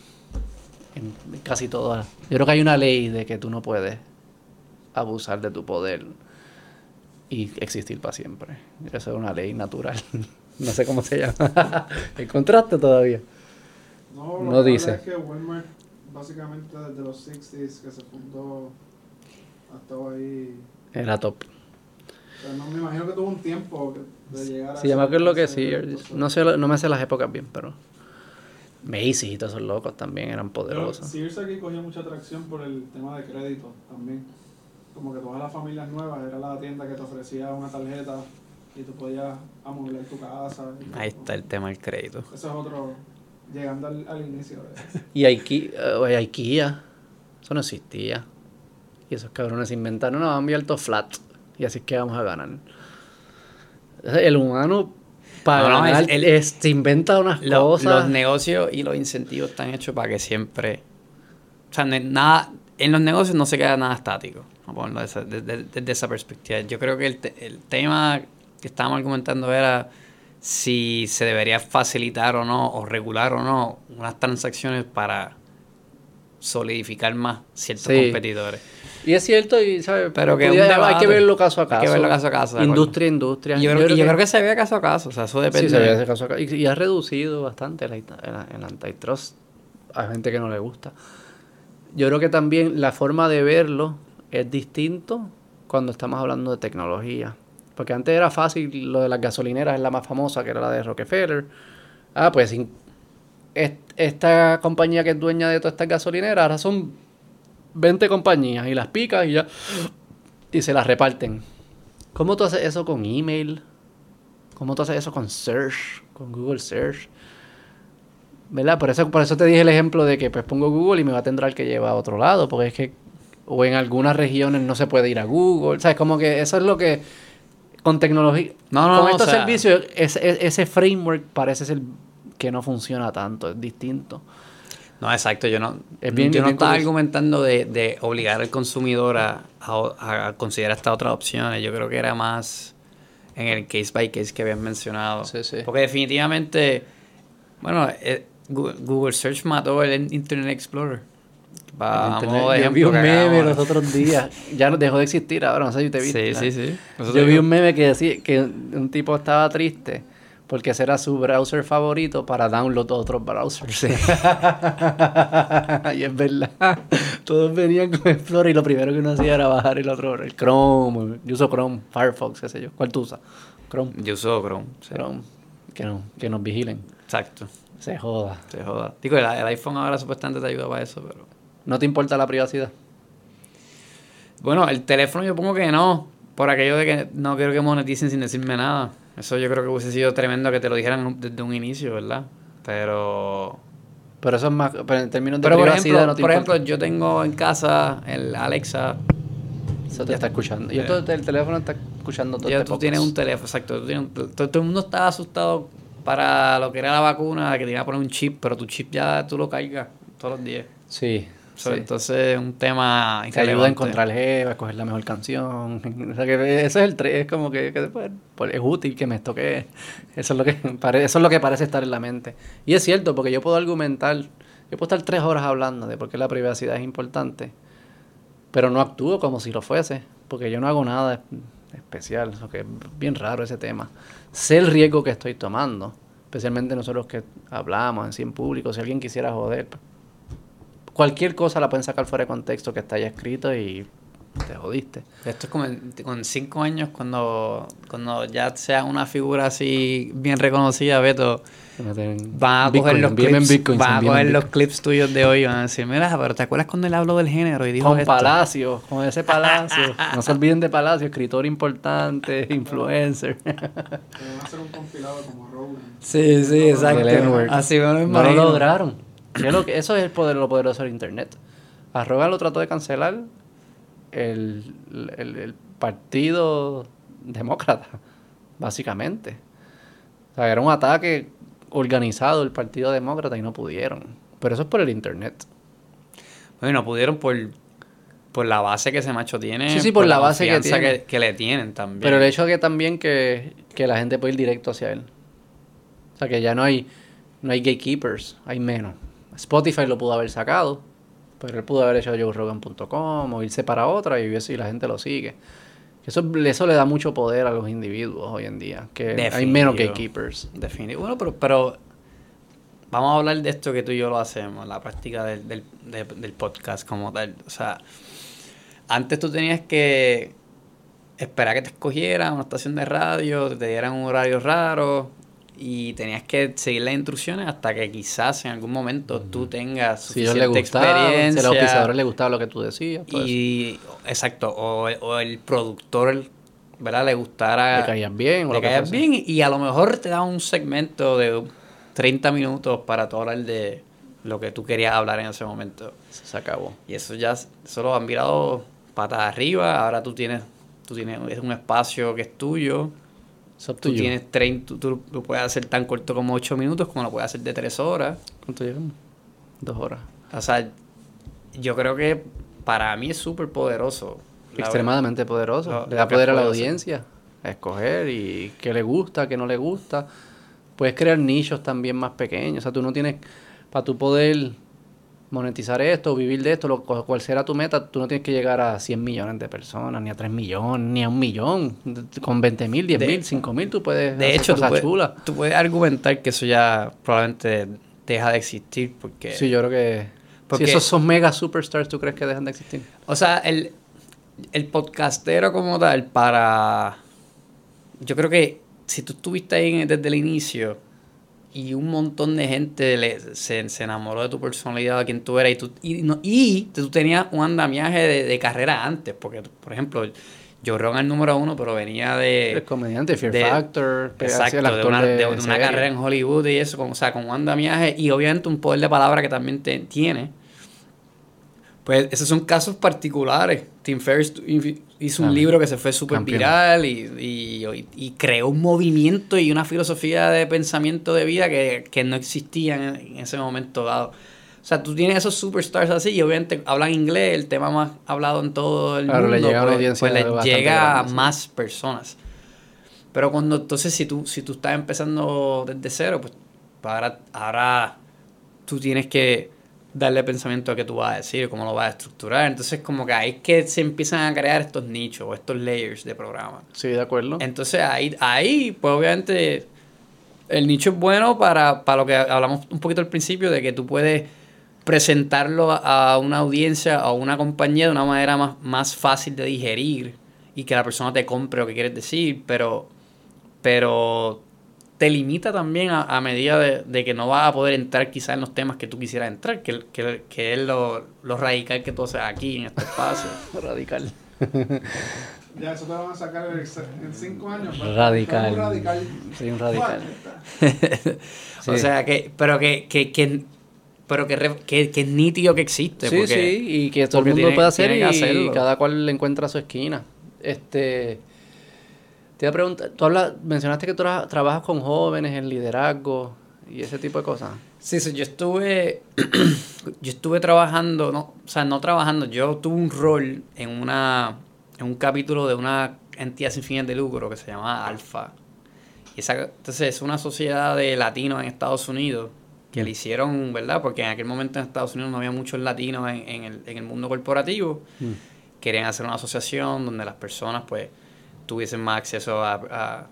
en casi todas. Yo creo que hay una ley de que tú no puedes abusar de tu poder y existir para siempre. Eso es una ley natural. (laughs) no sé cómo se llama. (laughs) ¿Encontraste todavía? No, lo No dice. Es que Walmart, básicamente desde los 60s que se fundó, ha estado ahí. Era top. O sea, no me imagino que tuvo un tiempo de llegar a. Sí, yo me acuerdo que sí. No, sé, no me sé las épocas bien, pero... Macy's y todos esos locos también eran poderosos. Sears aquí cogía mucha atracción por el tema de crédito también. Como que todas las familias nuevas era la tienda que te ofrecía una tarjeta y tú podías amueblar tu casa. y Ahí todo. está el tema del crédito. Eso es otro. Llegando al, al inicio de. Y Ikea, Ikea, eso no existía. Y esos cabrones se inventaron, no, vamos a enviar todo flat. Y así es que vamos a ganar. El humano, para No, no, ganar, es- el- es- se inventa unas Lo- cosas. Los negocios y los incentivos están hechos para que siempre. O sea, no nada, en los negocios no se queda nada estático. Vamos a ponerlo desde, desde- desde esa perspectiva. Yo creo que el, te- el tema que estábamos argumentando era si se debería facilitar o no, o regular o no, unas transacciones para solidificar más ciertos Sí. competidores. Y es cierto, y ¿sabes? Pero que hay que verlo caso a Hay caso. que verlo caso a caso. Industria a industria. Yo, creo, que se ve caso a caso, o sea, eso depende. Sí, se ve caso a caso. Y, y ha reducido bastante el, el- el antitrust. Hay gente que no le gusta. Yo creo que también la forma de verlo es distinto cuando estamos hablando de tecnología. Porque antes era fácil, lo de las gasolineras es la más famosa, que era la de Rockefeller. Ah, pues esta compañía que es dueña de todas estas gasolineras, ahora son 20 compañías y las picas y ya. Y se las reparten. ¿Cómo tú haces eso con email? ¿Cómo tú haces eso con search? Con Google Search. ¿Verdad? Por eso, por eso te dije el ejemplo de que pues pongo Google y me va a tendrá que llevar a otro lado. Porque es que, o en algunas regiones no se puede ir a Google. ¿Sabes? Como que eso es lo que, con tecnología, No, no, con no, estos o sea- servicios, ese, ese framework parece ser que no funciona tanto, es distinto. No, exacto, yo no, Es bien- yo no estaba curioso. argumentando de, de obligar al consumidor a, a- a considerar estas otras opciones. Yo creo que era más en el case by case que habían mencionado. Sí, sí. Porque definitivamente, bueno, eh, Google Search mató el Internet Explorer. El Va, a internet- modo de yo vi un meme los otros días. Ya no dejó de existir ahora, no sé si te viste. Sí, sí, sí. Yo vi un meme que decía que un tipo estaba triste porque ese era su browser favorito para download otros browsers. (laughs) y es verdad. Todos venían con Explorer y lo primero que uno hacía era bajar el otro, el Chrome. Yo uso Chrome, Firefox, qué sé yo. ¿Cuál tú usas? Chrome. Yo uso Chrome. sí. Chrome. Que, no, que nos vigilen. Exacto. Se joda. Se joda. Digo, el, el iPhone ahora supuestamente te ayuda para eso, pero... ¿No te importa la privacidad? Bueno, el teléfono yo pongo que no, por aquello de que no quiero que moneticen sin decirme nada. Eso yo creo que hubiese sido tremendo que te lo dijeran desde un inicio, ¿verdad? Pero... Pero eso es más. Pero en términos de Pero por privacidad ejemplo, no te por importa. ejemplo, yo tengo en casa el Alexa. Eso te está escuchando. Y Sí. entonces el teléfono está escuchando todo Ya este tú podcast. tienes un teléfono, exacto. un- todo, todo el mundo estaba asustado para lo que era la vacuna, que te iba a poner un chip, pero tu chip ya tú lo cargas todos los días. Sí. So, sí. Entonces es un tema Te ayuda a encontrar jeva, a escoger la mejor canción. (laughs) O sea que ese es el tre- es como que, que pues, pues, es útil que me esto que eso es lo que (laughs) pare- eso es lo que parece estar en la mente. Y es cierto, porque yo puedo argumentar, yo puedo estar tres horas hablando de por qué la privacidad es importante, pero no actúo como si lo fuese, porque yo no hago nada es- especial, o que es bien raro ese tema. Sé el riesgo que estoy tomando, especialmente nosotros que hablamos en público, si alguien quisiera joder, cualquier cosa la pueden sacar fuera de contexto que está ya escrito y te jodiste. Esto es como en- con cinco años, cuando, cuando ya sea una figura así bien reconocida, Beto, van a coger los clips, van a coger los clips tuyos de hoy y van a decir, mira, pero ¿te acuerdas cuando él habló del género y dijo con esto? Palacio, con ese Palacio. (laughs) no se olviden de Palacio, escritor importante, (laughs) influencer. Que van a hacer un compilado como Rogan. Sí, sí, exacto. Así me lo no lo imagino. lograron. Lo que- eso es el poder, lo poderoso del internet. A Rogan lo trató de cancelar el, el- el partido demócrata, básicamente. O sea, era un ataque organizado el Partido Demócrata y no pudieron. Pero eso es por el Internet. Bueno, pudieron por, por la base que ese macho tiene. Sí, sí, por la base que tiene. que, le tienen también. Pero el hecho de que también que, que la gente puede ir directo hacia él. O sea, que ya no hay, no hay gatekeepers, hay menos. Spotify lo pudo haber sacado, pero él pudo haber hecho joerogan.com o irse para otra y, y la gente lo sigue. Eso, eso le da mucho poder a los individuos hoy en día, que hay menos gatekeepers. Definitivo. Bueno, pero, pero vamos a hablar de esto que tú y yo lo hacemos, la práctica del, del, de- del podcast como tal. O sea, antes tú tenías que esperar que te escogieran una estación de radio, te dieran un horario raro y tenías que seguir las instrucciones hasta que quizás en algún momento tú tengas Si suficiente les gustaba, si a los experiencia. auspiciadores les gustaba lo que tú decías, todo eso. Y, exacto, o, o el productor, ¿verdad? Le gustara... le caías bien o le lo caías bien y a lo mejor te da un segmento de 30 minutos para tú hablar de lo que tú querías hablar en ese momento. Se acabó. Y eso ya, eso lo han virado patas arriba, ahora tú tienes, tú tienes es un espacio que es tuyo, tú you. tienes 30, tú, lo puedes hacer tan corto como 8 minutos como lo puedes hacer de 3 horas. ¿Cuánto llevamos? Dos horas. O sea, yo creo que para mí es súper poderoso. Extremadamente poderoso. Lo- le da poder a la audiencia a escoger y qué le gusta, qué no le gusta. Puedes crear nichos también más pequeños. O sea, tú no tienes, para tú poder monetizar esto, vivir de esto, lo, cual será tu meta, tú no tienes que llegar a 100 millones de personas, ni a 3 millones, ni a un millón. Con 20 mil, 10 mil, 5 mil, tú puedes De hacer hecho, tú cosas puedes, chulas. tú puedes argumentar que eso ya probablemente deja de existir porque... Sí, yo creo que... Porque- si esos son mega superstars, ¿tú crees que dejan de existir? O sea, el, el podcastero como tal, para... Yo creo que si tú estuviste ahí desde el inicio y un montón de gente le- se, se enamoró de tu personalidad, de quién tú eras, y tú, y, no- y tú tenías un andamiaje de, de carrera antes, porque, por ejemplo, yo Rogan el número uno, pero venía de... el comediante, Fear de- Factor, Exacto, el de una, de carrera en Hollywood y eso, con, o sea, con un andamiaje y obviamente un poder de palabra que también te- tiene. Pues esos son casos particulares. Tim Ferriss hizo un Ah, libro que se fue súper viral y, y- y creó un movimiento y una filosofía de pensamiento de vida que, que no existían en, en ese momento dado. O sea, tú tienes esos superstars así y obviamente hablan inglés, el tema más hablado en todo el Claro, le mundo. llega a una pues- audiencia pues le llega a sí. más personas. Pero cuando entonces si tú, si tú estás empezando desde cero, pues ahora, ahora tú tienes que darle pensamiento a qué tú vas a decir, cómo lo vas a estructurar. Entonces como que ahí es que se empiezan a crear estos nichos o estos layers de programa. Sí, de acuerdo. Entonces ahí, ahí pues obviamente el nicho es bueno para, para lo que hablamos un poquito al principio, de que tú puedes presentarlo a una audiencia o a una compañía de una manera más, más fácil de digerir y que la persona te compre lo que quieres decir, pero, pero te limita también a, a medida de, de que no vas a poder entrar quizás en los temas que tú quisieras entrar, que, que, que es lo, lo radical que tú haces aquí en este espacio. (laughs) Radical. (laughs) Ya, eso te lo van a sacar en, cinco años. Radical. Un radical. Soy un radical. (laughs) O sea, que, pero que, que, que, pero que, re- que, que es nítido que existe. Sí, porque- sí, y que todo el mundo tiene- puede hacer y hacerlo. cada cual le encuentra su esquina. Este, te iba a preguntar, tú hablas, mencionaste que tú tra- trabajas con jóvenes en liderazgo y ese tipo de cosas. Sí, sí, yo estuve, (clears throat) yo estuve trabajando, no, o sea, no trabajando, yo tuve un rol en una, en un capítulo de una entidad sin fines de lucro que se llama Alfa. Y esa, entonces es una sociedad de latinos en Estados Unidos que le hicieron, ¿verdad? Porque en aquel momento en Estados Unidos no había muchos latinos en, en el, en el mundo corporativo. Querían hacer una asociación donde las personas, pues, tuviesen más acceso a, a,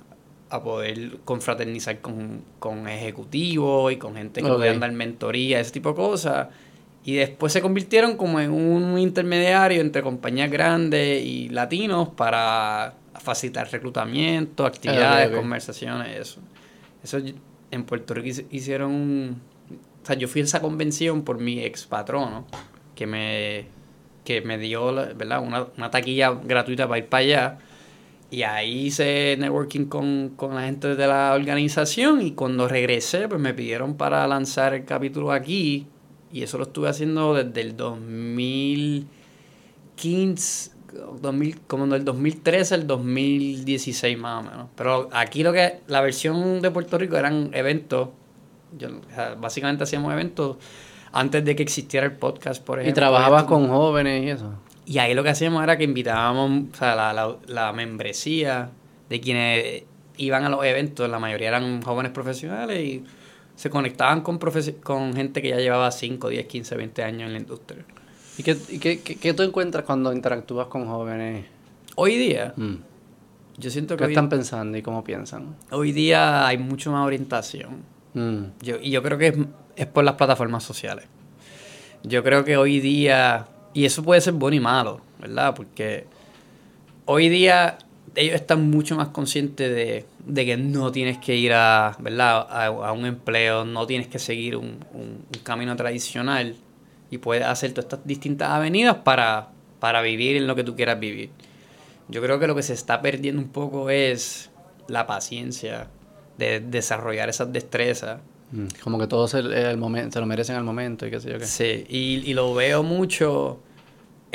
a poder confraternizar con, con ejecutivos y con gente que Ok. pudieran dar mentoría, ese tipo de cosas. Y después se convirtieron como en un intermediario entre compañías grandes y latinos para facilitar reclutamiento, actividades, conversaciones, eso. Eso en Puerto Rico hicieron un... O sea, yo fui a esa convención por mi ex patrono, que me, que me dio, ¿verdad? Una, una taquilla gratuita para ir para allá. Y ahí hice networking con, con la gente de la organización y cuando regresé, pues me pidieron para lanzar el capítulo aquí. Y eso lo estuve haciendo desde el 2015, 2000, como del 2013 al 2016 más o menos. Pero aquí lo que, la versión de Puerto Rico eran eventos Yo, básicamente hacíamos eventos antes de que existiera el podcast, por ejemplo. Y trabajabas con jóvenes y eso. Y ahí lo que hacíamos era que invitábamos, o sea, la, la, la membresía de quienes iban a los eventos, la mayoría eran jóvenes profesionales y se conectaban con, con gente que ya llevaba 5, 10, 15, 20 años en la industria. ¿Y qué, y qué, qué- qué tú encuentras cuando interactúas con jóvenes? Hoy día, Mm. yo siento que ¿Qué hoy, están pensando y cómo piensan? hoy día hay mucho más orientación. Mm. Yo, y yo creo que es, es por las plataformas sociales. Yo creo que hoy día, y eso puede ser bueno y malo, ¿verdad? Porque hoy día ellos están mucho más conscientes de, de que no tienes que ir a, ¿verdad? A, a un empleo, no tienes que seguir un, un- un camino tradicional y puedes hacer todas estas distintas avenidas para, para vivir en lo que tú quieras vivir. Yo creo que lo que se está perdiendo un poco es la paciencia de desarrollar esas destrezas. Mm. Como que todos el, el momen- se lo merecen al momento y qué sé yo qué. Sí, y, y lo veo mucho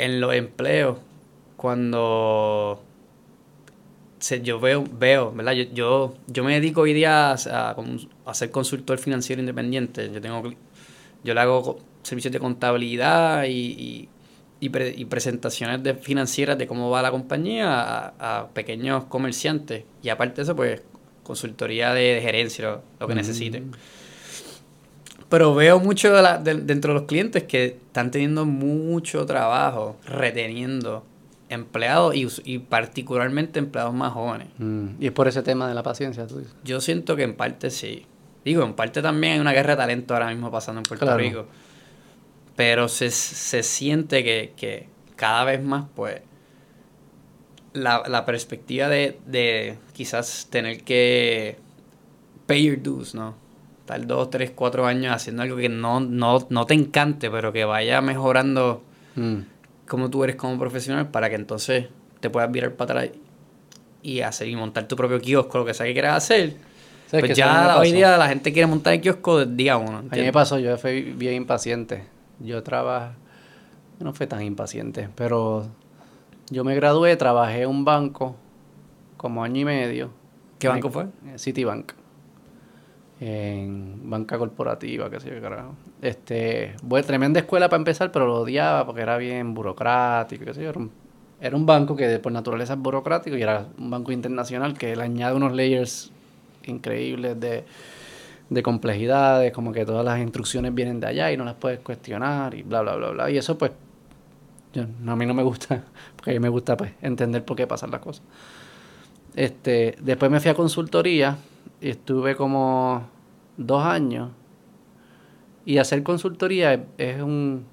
en los empleos cuando se- yo veo, veo, ¿verdad? Yo, yo, yo me dedico hoy día a, a ser consultor financiero independiente. Yo tengo yo le hago servicios de contabilidad y, y, y pre- y presentaciones de financieras de cómo va la compañía a, a pequeños comerciantes. Y aparte de eso, pues, consultoría de, de gerencia, lo, lo que Mm. necesiten. Pero veo mucho de la- de- dentro de los clientes que están teniendo mucho trabajo reteniendo empleados y, y particularmente empleados más jóvenes. Mm. Y es por ese tema de la paciencia, tú dices. Yo siento que en parte sí. Digo, en parte también hay una guerra de talento ahora mismo pasando en Puerto Claro. Rico. Pero se, se siente que, que cada vez más, pues, la, la perspectiva de, de quizás tener que pay your dues, ¿no? Estar dos, tres, cuatro años haciendo algo que no, no, no te encante, pero que vaya mejorando Mm. cómo tú eres como profesional para que entonces te puedas virar para atrás y hacer y montar tu propio kiosco, lo que sea que quieras hacer. ¿Sabes Pues ya hoy día la gente quiere montar el kiosco del día uno. A mí me ¿entiendes? pasó, yo fui bien impaciente. Yo trabajo, no fue tan impaciente, pero yo me gradué, trabajé en un banco como año y medio. ¿Qué banco fue? Citibank. En banca corporativa, qué sé yo, carajo. Este, bueno, tremenda escuela para empezar, pero lo odiaba porque era bien burocrático, qué sé yo. Era un, banco que por naturaleza es burocrático y era un banco internacional que le añade unos layers increíbles de, de complejidades, como que todas las instrucciones vienen de allá y no las puedes cuestionar y bla, bla, bla, bla. Y eso pues, yo- a mí no me gusta, (laughs) porque a mí me gusta pues entender por qué pasan las cosas. Este, después me fui a consultoría y estuve como dos años. Y hacer consultoría es, un,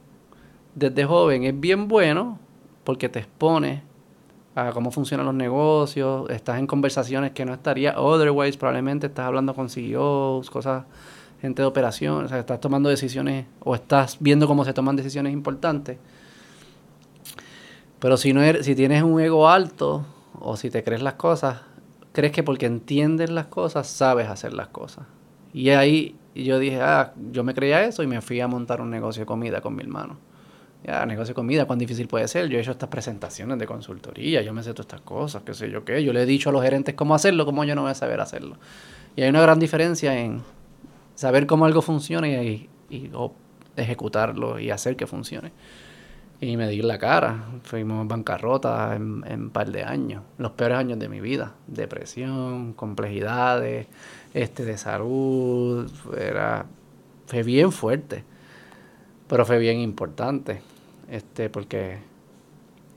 desde joven, es bien bueno porque te expone a cómo funcionan los negocios, estás en conversaciones que no estaría otherwise, probablemente estás hablando con CEOs, cosas, gente de operación, o sea, estás tomando decisiones o estás viendo cómo se toman decisiones importantes. Pero si no eres, si tienes un ego alto o si te crees las cosas, crees que porque entiendes las cosas sabes hacer las cosas. Y ahí yo dije, ah, yo me creía eso y me fui a montar un negocio de comida con mi hermano. Ya, negocio de comida, cuán difícil puede ser. Yo he hecho estas presentaciones de consultoría, yo me sé todas estas cosas, qué sé yo qué. Yo le he dicho a los gerentes cómo hacerlo, cómo yo no voy a saber hacerlo. Y hay una gran diferencia en saber cómo algo funciona y, y- ejecutarlo y hacer que funcione. Y me di la cara. Fuimos bancarrota en, en un par de años. Los peores años de mi vida. Depresión, complejidades, este, de salud. Era, fue bien fuerte. Pero fue bien importante. Este, porque,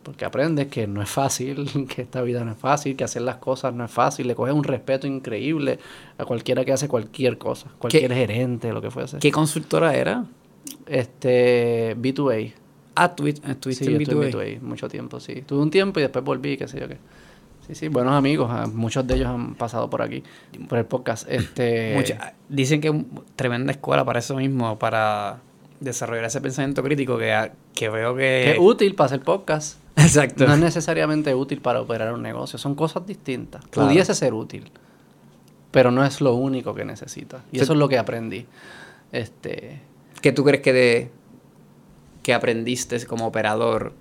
porque aprendes que no es fácil, (laughs) que esta vida no es fácil, que hacer las cosas no es fácil. Le coges un respeto increíble a cualquiera que hace cualquier cosa. Cualquier gerente, lo que fuese. ¿Qué consultora era? Este, B2A. Ah, tuvi- estuviste Sí, en yo estuve B2A. en B2A mucho tiempo, sí. Tuve un tiempo y después volví, qué sé yo qué. Sí, sí, buenos amigos. ah, Muchos de ellos han pasado por aquí, por el podcast. Este, (clears throat) Mucha- dicen que es tremenda escuela para eso mismo, para desarrollar ese pensamiento crítico que, que veo que... que es útil para hacer podcast. Exacto. No es necesariamente útil para operar un negocio. Son cosas distintas. Claro. Pudiese ser útil, pero no es lo único que necesitas. Y eso es lo que aprendí. Este, ¿Qué tú crees que de que aprendiste como operador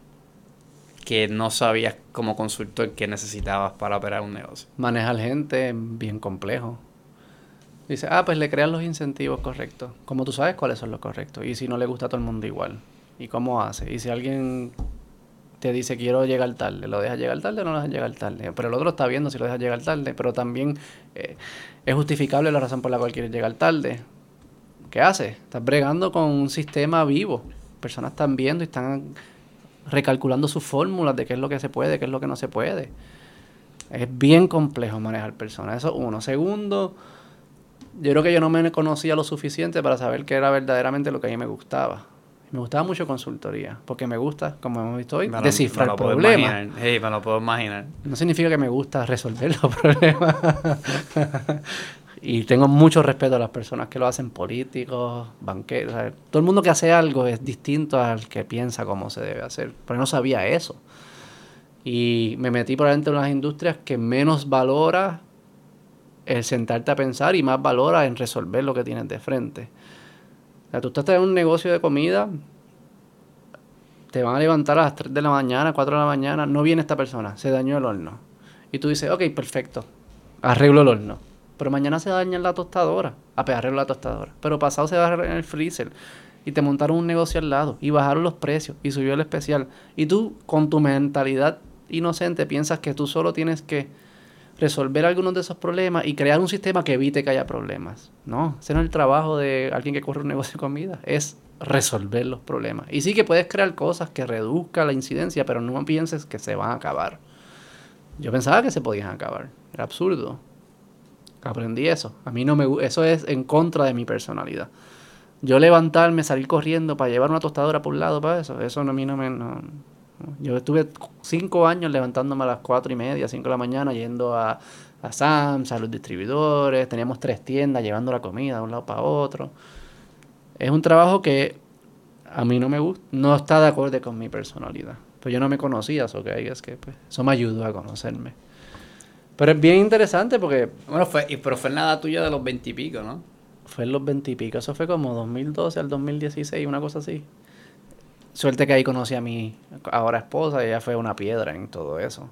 que no sabías como consultor que necesitabas para operar un negocio? manejar gente bien complejo. Dice, ah, pues le crean los incentivos correctos. Como tú sabes cuáles son los correctos. Y si no le gusta a todo el mundo igual. ¿Y cómo hace? Y si alguien te dice quiero llegar tarde, ¿lo dejas llegar tarde o no lo dejas llegar tarde? Pero el otro está viendo si lo dejas llegar tarde. Pero también eh, es justificable la razón por la cual quieres llegar tarde. ¿Qué hace? Estás bregando con un sistema vivo. Personas están viendo y están recalculando sus fórmulas de qué es lo que se puede, qué es lo que no se puede. Es bien complejo manejar personas. Eso uno. Segundo, yo creo que yo no me conocía lo suficiente para saber qué era verdaderamente lo que a mí me gustaba. Me gustaba mucho consultoría, porque me gusta, como hemos visto hoy, descifrar problemas. me lo puedo imaginar. No significa que me gusta resolver (laughs) los problemas. Y tengo mucho respeto a las personas que lo hacen, políticos, banqueros. todo el mundo que hace algo es distinto al que piensa cómo se debe hacer. Pero no sabía eso. Y me metí probablemente en las industrias que menos valora el sentarte a pensar y más valora en resolver lo que tienes de frente. O sea, tú estás en un negocio de comida, te van a levantar a las 3 de la mañana, 4 de la mañana, no viene esta persona, se dañó el horno. Y tú dices, ok, perfecto, arreglo el horno. Pero mañana se daña la tostadora, a arreglo la tostadora. Pero pasado se va en el freezer y te montaron un negocio al lado y bajaron los precios y subió el especial. Y tú, con tu mentalidad inocente, piensas que tú solo tienes que resolver algunos de esos problemas y crear un sistema que evite que haya problemas. No, ese no es el trabajo de alguien que corre un negocio de comida, es resolver los problemas. Y sí que puedes crear cosas que reduzcan la incidencia, pero no pienses que se van a acabar. Yo pensaba que se podían acabar, era absurdo. Aprendí eso. A mí no me eso es en contra de mi personalidad. Yo levantarme, salir corriendo para llevar una tostadora por un lado para eso, eso a mí no me yo estuve cinco años levantándome a las cuatro y media, cinco de la mañana, yendo a, a Sam's, a los distribuidores, teníamos tres tiendas, llevando la comida de un lado para otro. Es un trabajo que a mí no me gusta, no está de acuerdo con mi personalidad. Pues yo no me conocía, eso que es que pues, eso me ayudó a conocerme. Pero es bien interesante porque... Bueno, fue, pero fue nada tuya de los veintipico, ¿no? Fue en los veintipico, eso fue como 2012 al 2016, una cosa así. Suerte que ahí conocí a mi ahora esposa, ella fue una piedra en todo eso.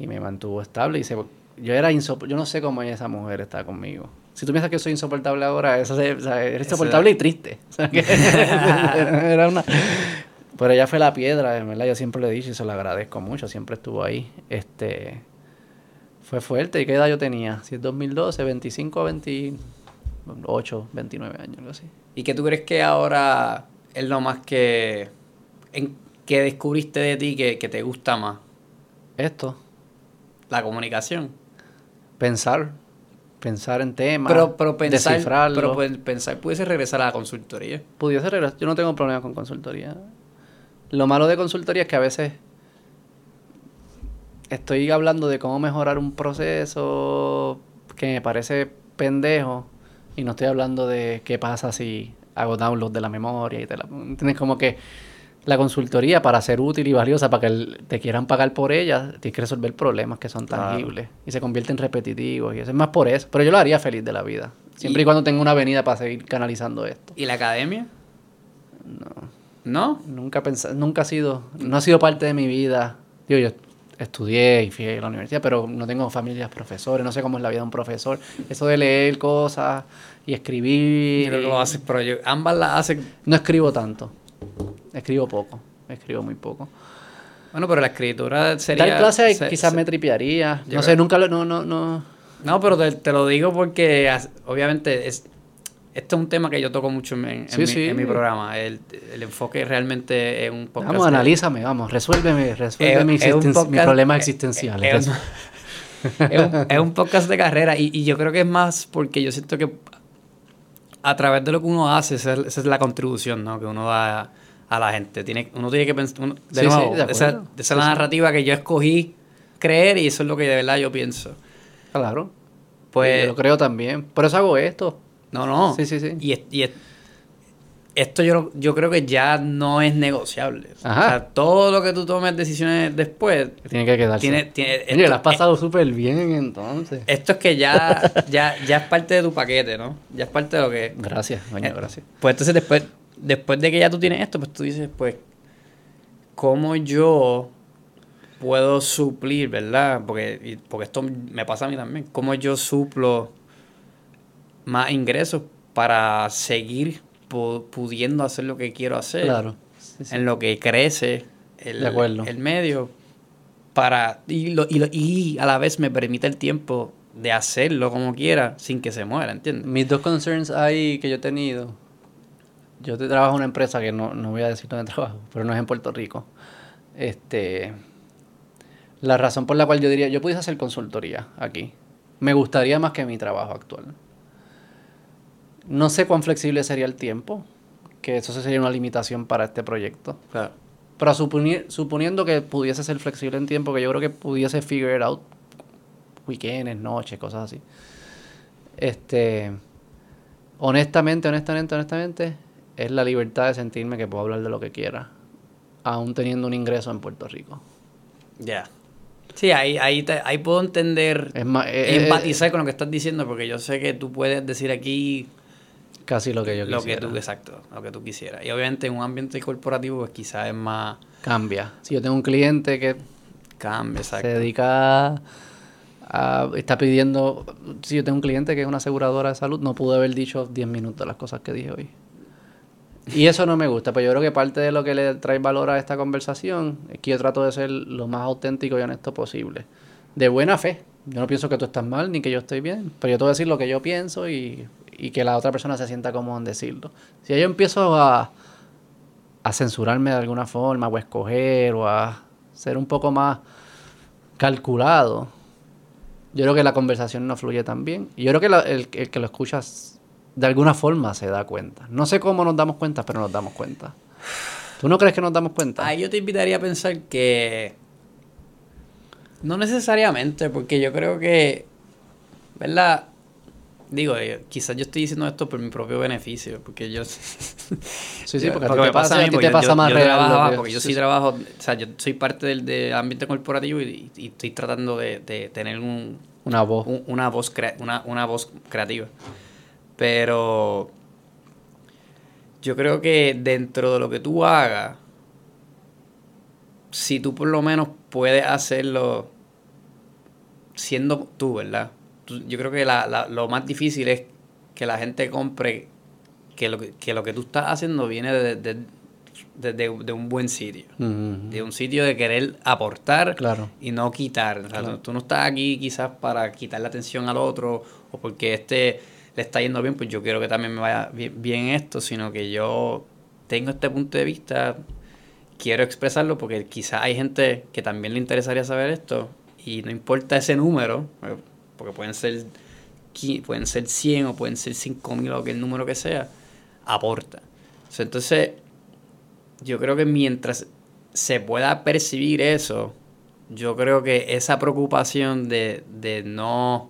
Y me mantuvo estable y se, yo era yo no sé cómo esa mujer está conmigo. Si tú piensas que soy insoportable ahora, eso, eres insoportable y triste. (laughs) era una... Pero ella fue la piedra, verdad, yo siempre le he dicho y se lo agradezco mucho, siempre estuvo ahí. Este fue fuerte. ¿Y qué edad yo tenía? Si es 2012, 25, 28, 29 años, algo así. ¿Y qué tú crees que ahora es lo más que en qué descubriste de ti que, te gusta más? Esto. La comunicación. Pensar. Pensar en temas. Pero, pero pensar. Descifrarlo. Pero pues, pensar, pudiese regresar a la consultoría. Pudiese regresar. Yo no tengo problema con consultoría. Lo malo de consultoría es que a veces estoy hablando de cómo mejorar un proceso que me parece pendejo y no estoy hablando de qué pasa si hago download de la memoria y te la... ¿Entiendes? Como que la consultoría para ser útil y valiosa, para que te quieran pagar por ella, tienes que resolver problemas que son tangibles y se convierten en repetitivos y eso es más por eso. Pero yo lo haría feliz de la vida, siempre y, cuando tenga una avenida para seguir canalizando esto. ¿Y la academia? No. ¿No? Nunca pensé, nunca ha sido, no ha sido parte de mi vida. Digo, yo estudié y fui a la universidad, pero no tengo familias profesores, no sé cómo es la vida de un profesor. Eso de leer cosas y escribir. Pero lo haces, pero yo, ambas las hacen. No escribo tanto. Escribo poco. Escribo muy poco. Bueno, pero la escritura sería. Tal clase quizás me tripearía. No sé, nunca lo. No, no, no. No, pero te, lo digo porque obviamente es, esto es un tema que yo toco mucho en, mi, programa. El, enfoque realmente es un poco. Vamos, analízame, vamos, resuélveme, resuélveme mis problemas existenciales. (laughs) Es, un, podcast de carrera y, y, yo creo que es más porque yo siento que a través de lo que uno hace, esa, es la contribución ¿no? que uno da a la gente. Tiene, uno tiene que pensar, de nuevo, esa, es la narrativa que yo escogí creer y eso es lo que de verdad yo pienso. Claro. Pues, yo lo creo también. Por eso hago esto. No, no. Sí, sí, sí. Y, y esto yo, yo creo que ya no es negociable. Ajá. O sea, todo lo que tú tomes decisiones después... Tiene que quedarse. Tiene, tiene, Oye, lo has pasado súper bien entonces. Esto es que ya, ya, ya es parte de tu paquete, ¿no? Ya es parte de lo que... Gracias, doña, eh, gracias. Pues entonces después, después de que ya tú tienes esto, pues tú dices, pues, ¿cómo yo puedo suplir, verdad? Porque, porque esto me pasa a mí también. ¿Cómo yo suplo más ingresos para seguir pu- pudiendo hacer lo que quiero hacer. Claro. Sí, sí. En lo que crece el, medio. Para, y, lo, y, lo- y a la vez me permite el tiempo de hacerlo como quiera sin que se muera, ¿entiendes? Mis dos concerns ahí que yo he tenido. Yo te trabajo en una empresa que no, no voy a decir dónde (laughs) trabajo, pero no es en Puerto Rico. Este. La razón por la cual yo diría, yo pudiese hacer consultoría aquí. Me gustaría más que mi trabajo actual. No sé cuán flexible sería el tiempo, que eso sería una limitación para este proyecto. Claro. Pero suponi- suponiendo que pudiese ser flexible en tiempo, que yo creo que pudiese figure it out weekends, noches, cosas así. Este, honestamente, honestamente, honestamente, es la libertad de sentirme que puedo hablar de lo que quiera, aún teniendo un ingreso en Puerto Rico. Ya. Sí, ahí, ahí, te- ahí puedo entender, Es más, eh, eh, empatizar con lo que estás diciendo, porque yo sé que tú puedes decir aquí casi lo que yo lo que quisiera. tú, exacto, lo que tú quisieras. Y obviamente en un ambiente corporativo, pues quizás es más Cambia. Si yo tengo un cliente que cambio, exacto. se dedica a, a- está pidiendo, si yo tengo un cliente que es una aseguradora de salud, no pude haber dicho 10 minutos las cosas que dije hoy. Y eso no me gusta, pero yo creo que parte de lo que le trae valor a esta conversación es que yo trato de ser lo más auténtico y honesto posible. De buena fe. Yo no pienso que tú estás mal ni que yo estoy bien, pero yo te voy a decir lo que yo pienso y, y que la otra persona se sienta cómodo en decirlo. Si yo empiezo a, a censurarme de alguna forma, o a escoger, o a ser un poco más calculado, yo creo que la conversación no fluye tan bien. Y yo creo que el, el que lo escuchas de alguna forma se da cuenta. No sé cómo nos damos cuenta, pero nos damos cuenta. ¿Tú no crees que nos damos cuenta? Ahí yo te invitaría a pensar que no necesariamente, porque yo creo que, ¿verdad? Digo, eh, quizás yo estoy diciendo esto por mi propio beneficio, porque yo... (laughs) sí, sí, porque, me te pasa, a mí, porque te pasa yo- más yo real. trabajaba, que- porque yo sí, sí, sí. trabajo, o sea, yo soy parte del, del ambiente corporativo y, y estoy tratando de, de tener un, Una voz. un- una voz crea- una, una voz creativa. Pero yo creo que dentro de lo que tú hagas, si tú por lo menos puedes hacerlo siendo tú, ¿verdad? Tú- yo creo que la- la- lo más difícil es que la gente compre que lo que, que lo que tú estás haciendo viene de, de- de- de- un buen sitio. De un sitio de querer aportar Claro. y no quitar. O sea, Claro. tú, no estás aquí quizás para quitar la atención al otro o porque este le está yendo bien, pues yo quiero que también me vaya bien, bien esto, sino que yo tengo este punto de vista, quiero expresarlo porque quizás hay gente que también le interesaría saber esto y no importa ese número, eh, porque pueden ser, pueden ser 100 o pueden ser 5000 o que el número que sea, aporta. Entonces, yo creo que mientras se pueda percibir eso, yo creo que esa preocupación de, de no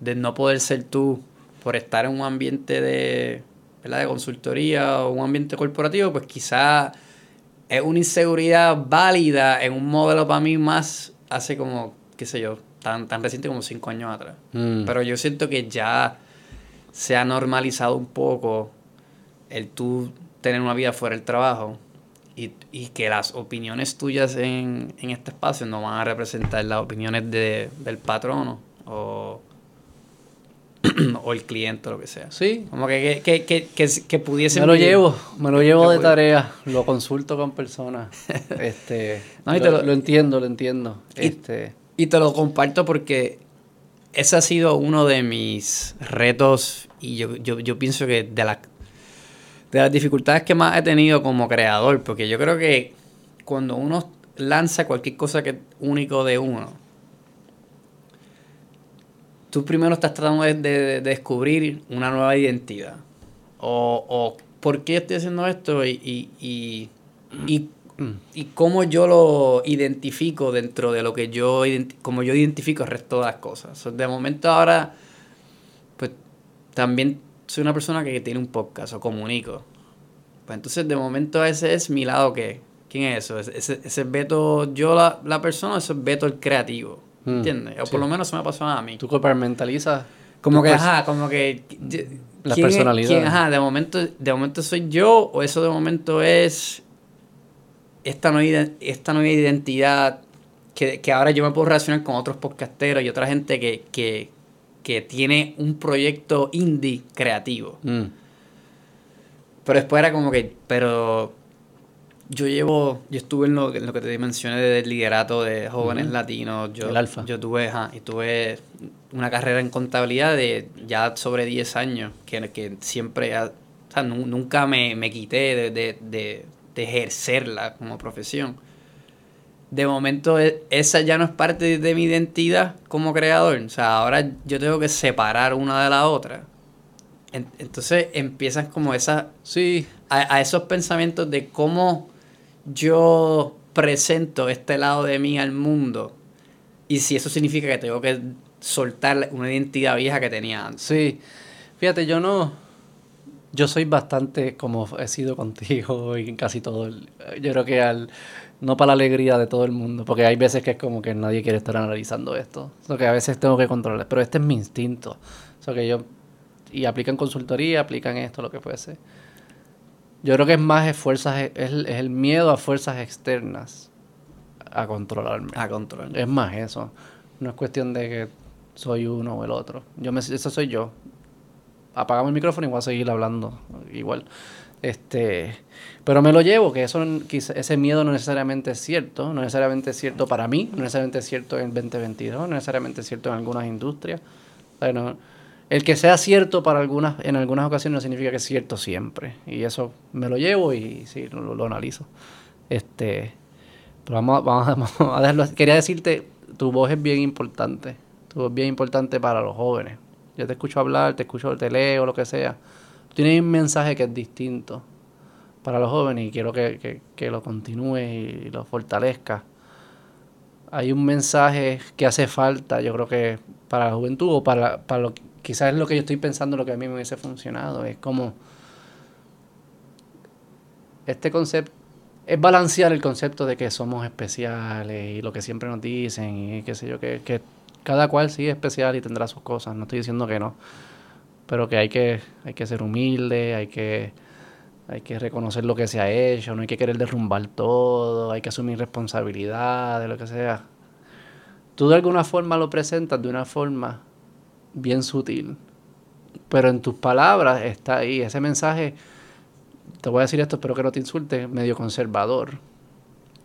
de no poder ser tú por estar en un ambiente de, ¿verdad? de consultoría o un ambiente corporativo, pues quizá es una inseguridad válida en un modelo para mí más hace como, qué sé yo, tan, tan reciente como cinco años atrás. Mm. Pero yo siento que ya se ha normalizado un poco el tú tener una vida fuera del trabajo y, y que las opiniones tuyas en, en este espacio no van a representar las opiniones de, del patrono o, (clears throat) o el cliente o lo que sea. Sí, Como que, que, que, que, que, me lo vivir- llevo, me lo llevo de puede- tarea, lo consulto con personas. Este, (laughs) No, y lo, te lo- lo entiendo, lo entiendo. Y- Este, Y te lo comparto porque ese ha sido uno de mis retos y yo, yo, pienso que de, la, de las dificultades que más he tenido como creador, porque yo creo que cuando uno lanza cualquier cosa que es único de uno, tú primero estás tratando de, de- de descubrir una nueva identidad. O, o por qué estoy haciendo esto y, y, y, y, y cómo yo lo identifico dentro de lo que yo, como yo identifico el resto de las cosas. So, de momento ahora, pues también soy una persona que tiene un podcast o comunico. Pues entonces de momento ese es mi lado que, ¿quién es eso? Ese, ese, ese es Beto, yo la, la persona, o ese es Beto el creativo. Mm, ¿Entiendes? O sí. por lo menos eso me pasó a mí. tú compartimentalizas Como que, pers- ajá, como que... La ¿quién es- personalidad. quién, ajá, de momento, de momento soy yo o eso de momento es esta nueva, esta nueva identidad que, que ahora yo me puedo relacionar con otros podcasteros y otra gente que, que, que tiene un proyecto indie creativo. Mm. Pero después era como que, pero yo llevo, yo estuve en lo, en lo que te mencioné del liderato de jóvenes Ujú. latinos. Yo, El Alfa. Yo tuve, ajá, y tuve una carrera en contabilidad de ya sobre 10 años, que, que siempre, o sea, nu- nunca me, me quité de, de, de, de ejercerla como profesión. De momento, e- esa ya no es parte de mi identidad como creador. O sea, ahora yo tengo que separar una de la otra. En- Entonces empiezan como esas Sí, a, a esos pensamientos de cómo yo presento este lado de mí al mundo y si eso significa que tengo que soltar una identidad vieja que tenía antes. sí. Fíjate, yo no. Yo soy bastante como he sido contigo y casi todo. el- yo creo que al. No para la alegría de todo el mundo, porque hay veces que es como que nadie quiere estar analizando esto. Lo que a veces tengo que controlar. Pero este es mi instinto. Que yo. Y aplican consultoría, aplican esto, lo que fuese. Yo creo que es más es fuerzas, es, el- es el miedo a fuerzas externas a controlarme. A controlar. Es más eso. No es cuestión de que soy uno o el otro. Yo me, eso soy yo. Apagamos el micrófono y voy a seguir hablando igual. Este, pero me lo llevo, que eso ese miedo no necesariamente es cierto, no necesariamente es cierto para mí, no necesariamente es cierto en el 2022, no necesariamente es cierto en algunas industrias. Bueno, el que sea cierto para algunas, en algunas ocasiones no significa que es cierto siempre. Y eso me lo llevo y sí, lo, lo analizo. Este, pero vamos, vamos, (laughs) vamos a dejarlo. Quería decirte, tu voz es bien importante. Tu voz es bien importante para los jóvenes. Yo te escucho hablar, te escucho, te leo, lo que sea. Tienes un mensaje que es distinto para los jóvenes y quiero que, que, que lo continúes y lo fortalezcas. Hay un mensaje que hace falta, yo creo que para la juventud o para, para lo quizás es lo que yo estoy pensando, lo que a mí me hubiese funcionado. Es como este concepto es balancear el concepto de que somos especiales y lo que siempre nos dicen y qué sé yo, que, que cada cual sí es especial y tendrá sus cosas, no estoy diciendo que no, pero que hay que, hay que ser humilde, hay que, hay que reconocer lo que se ha hecho, no hay que querer derrumbar todo, hay que asumir responsabilidad de lo que sea. Tú de alguna forma lo presentas de una forma bien sutil, pero en tus palabras está ahí, ese mensaje te voy a decir esto, espero que no te insulte, medio conservador.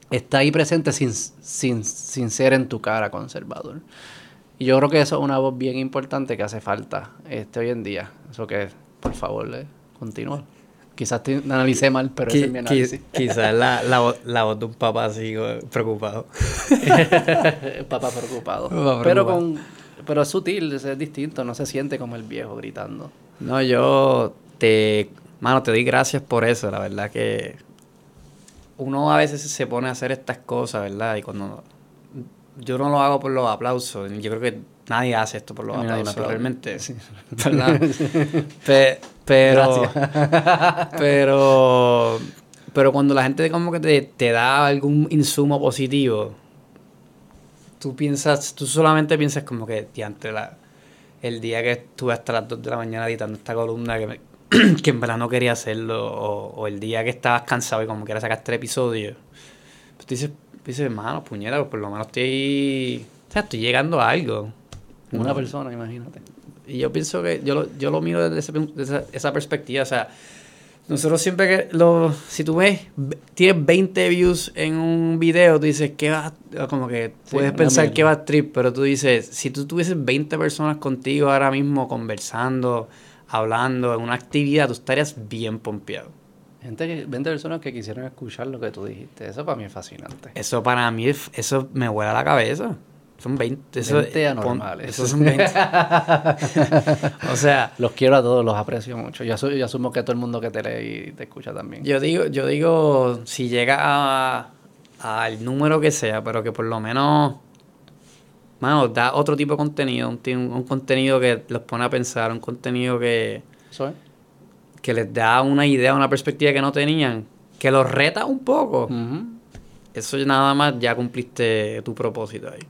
Está ahí presente sin, sin, sin ser en tu cara conservador. Y yo creo que eso es una voz bien importante que hace falta este, hoy en día. Eso que, por favor, eh, continúa. Quizás te analicé mal, pero ese es mi análisis. Quizás la, la, voz- la voz de un papá así eh, preocupado. (laughs) Papá preocupado. Papá Pero, preocupado. con, pero es sutil, es distinto, no se siente como el viejo gritando. No, yo te, mano, te doy gracias por eso, la verdad que uno a veces se pone a hacer estas cosas, ¿verdad? Y cuando yo no lo hago por los aplausos, yo creo que nadie hace esto por los aplausos, aplaude. realmente. (laughs) Pe- pero, (laughs) pero, pero cuando la gente como que te, te da algún insumo positivo, tú piensas, tú solamente piensas como que, diante la, el día que estuve hasta las 2 de la mañana editando esta columna que, me- (clears throat) que en verdad no quería hacerlo, o, o el día que estabas cansado y como quieras sacar este episodio, pues tú dices, dices, hermano, puñeta, pues por lo menos estoy, o sea, estoy llegando a algo. Una No. persona, imagínate. Y yo pienso que yo lo, yo lo miro desde ese desde esa, perspectiva. O sea, nosotros siempre que lo. Si tú ves, ve- tienes 20 views en un video, tú dices, ¿qué va? Como que puedes pensar que va a trip, pero tú dices, si tú tuvieses 20 personas contigo ahora mismo conversando, hablando en una actividad, tú estarías bien pompeado. Gente que, 20 personas que quisieron escuchar lo que tú dijiste. Eso para mí es fascinante. Eso para mí, es- eso me vuela la cabeza. Son 20. Eso, 20 pon- anormales. Eso son 20. (laughs) (laughs) o sea, Los quiero a todos, los aprecio mucho. Yo, asu- yo asumo que todo el mundo que te lee y te escucha también. Yo digo, yo digo, si llega al número que sea, pero que por lo menos, mano, da otro tipo de contenido, un, un contenido que los pone a pensar, un contenido que, es. Que les da una idea, una perspectiva que no tenían, que los reta un poco. Eso nada más ya cumpliste tu propósito ahí.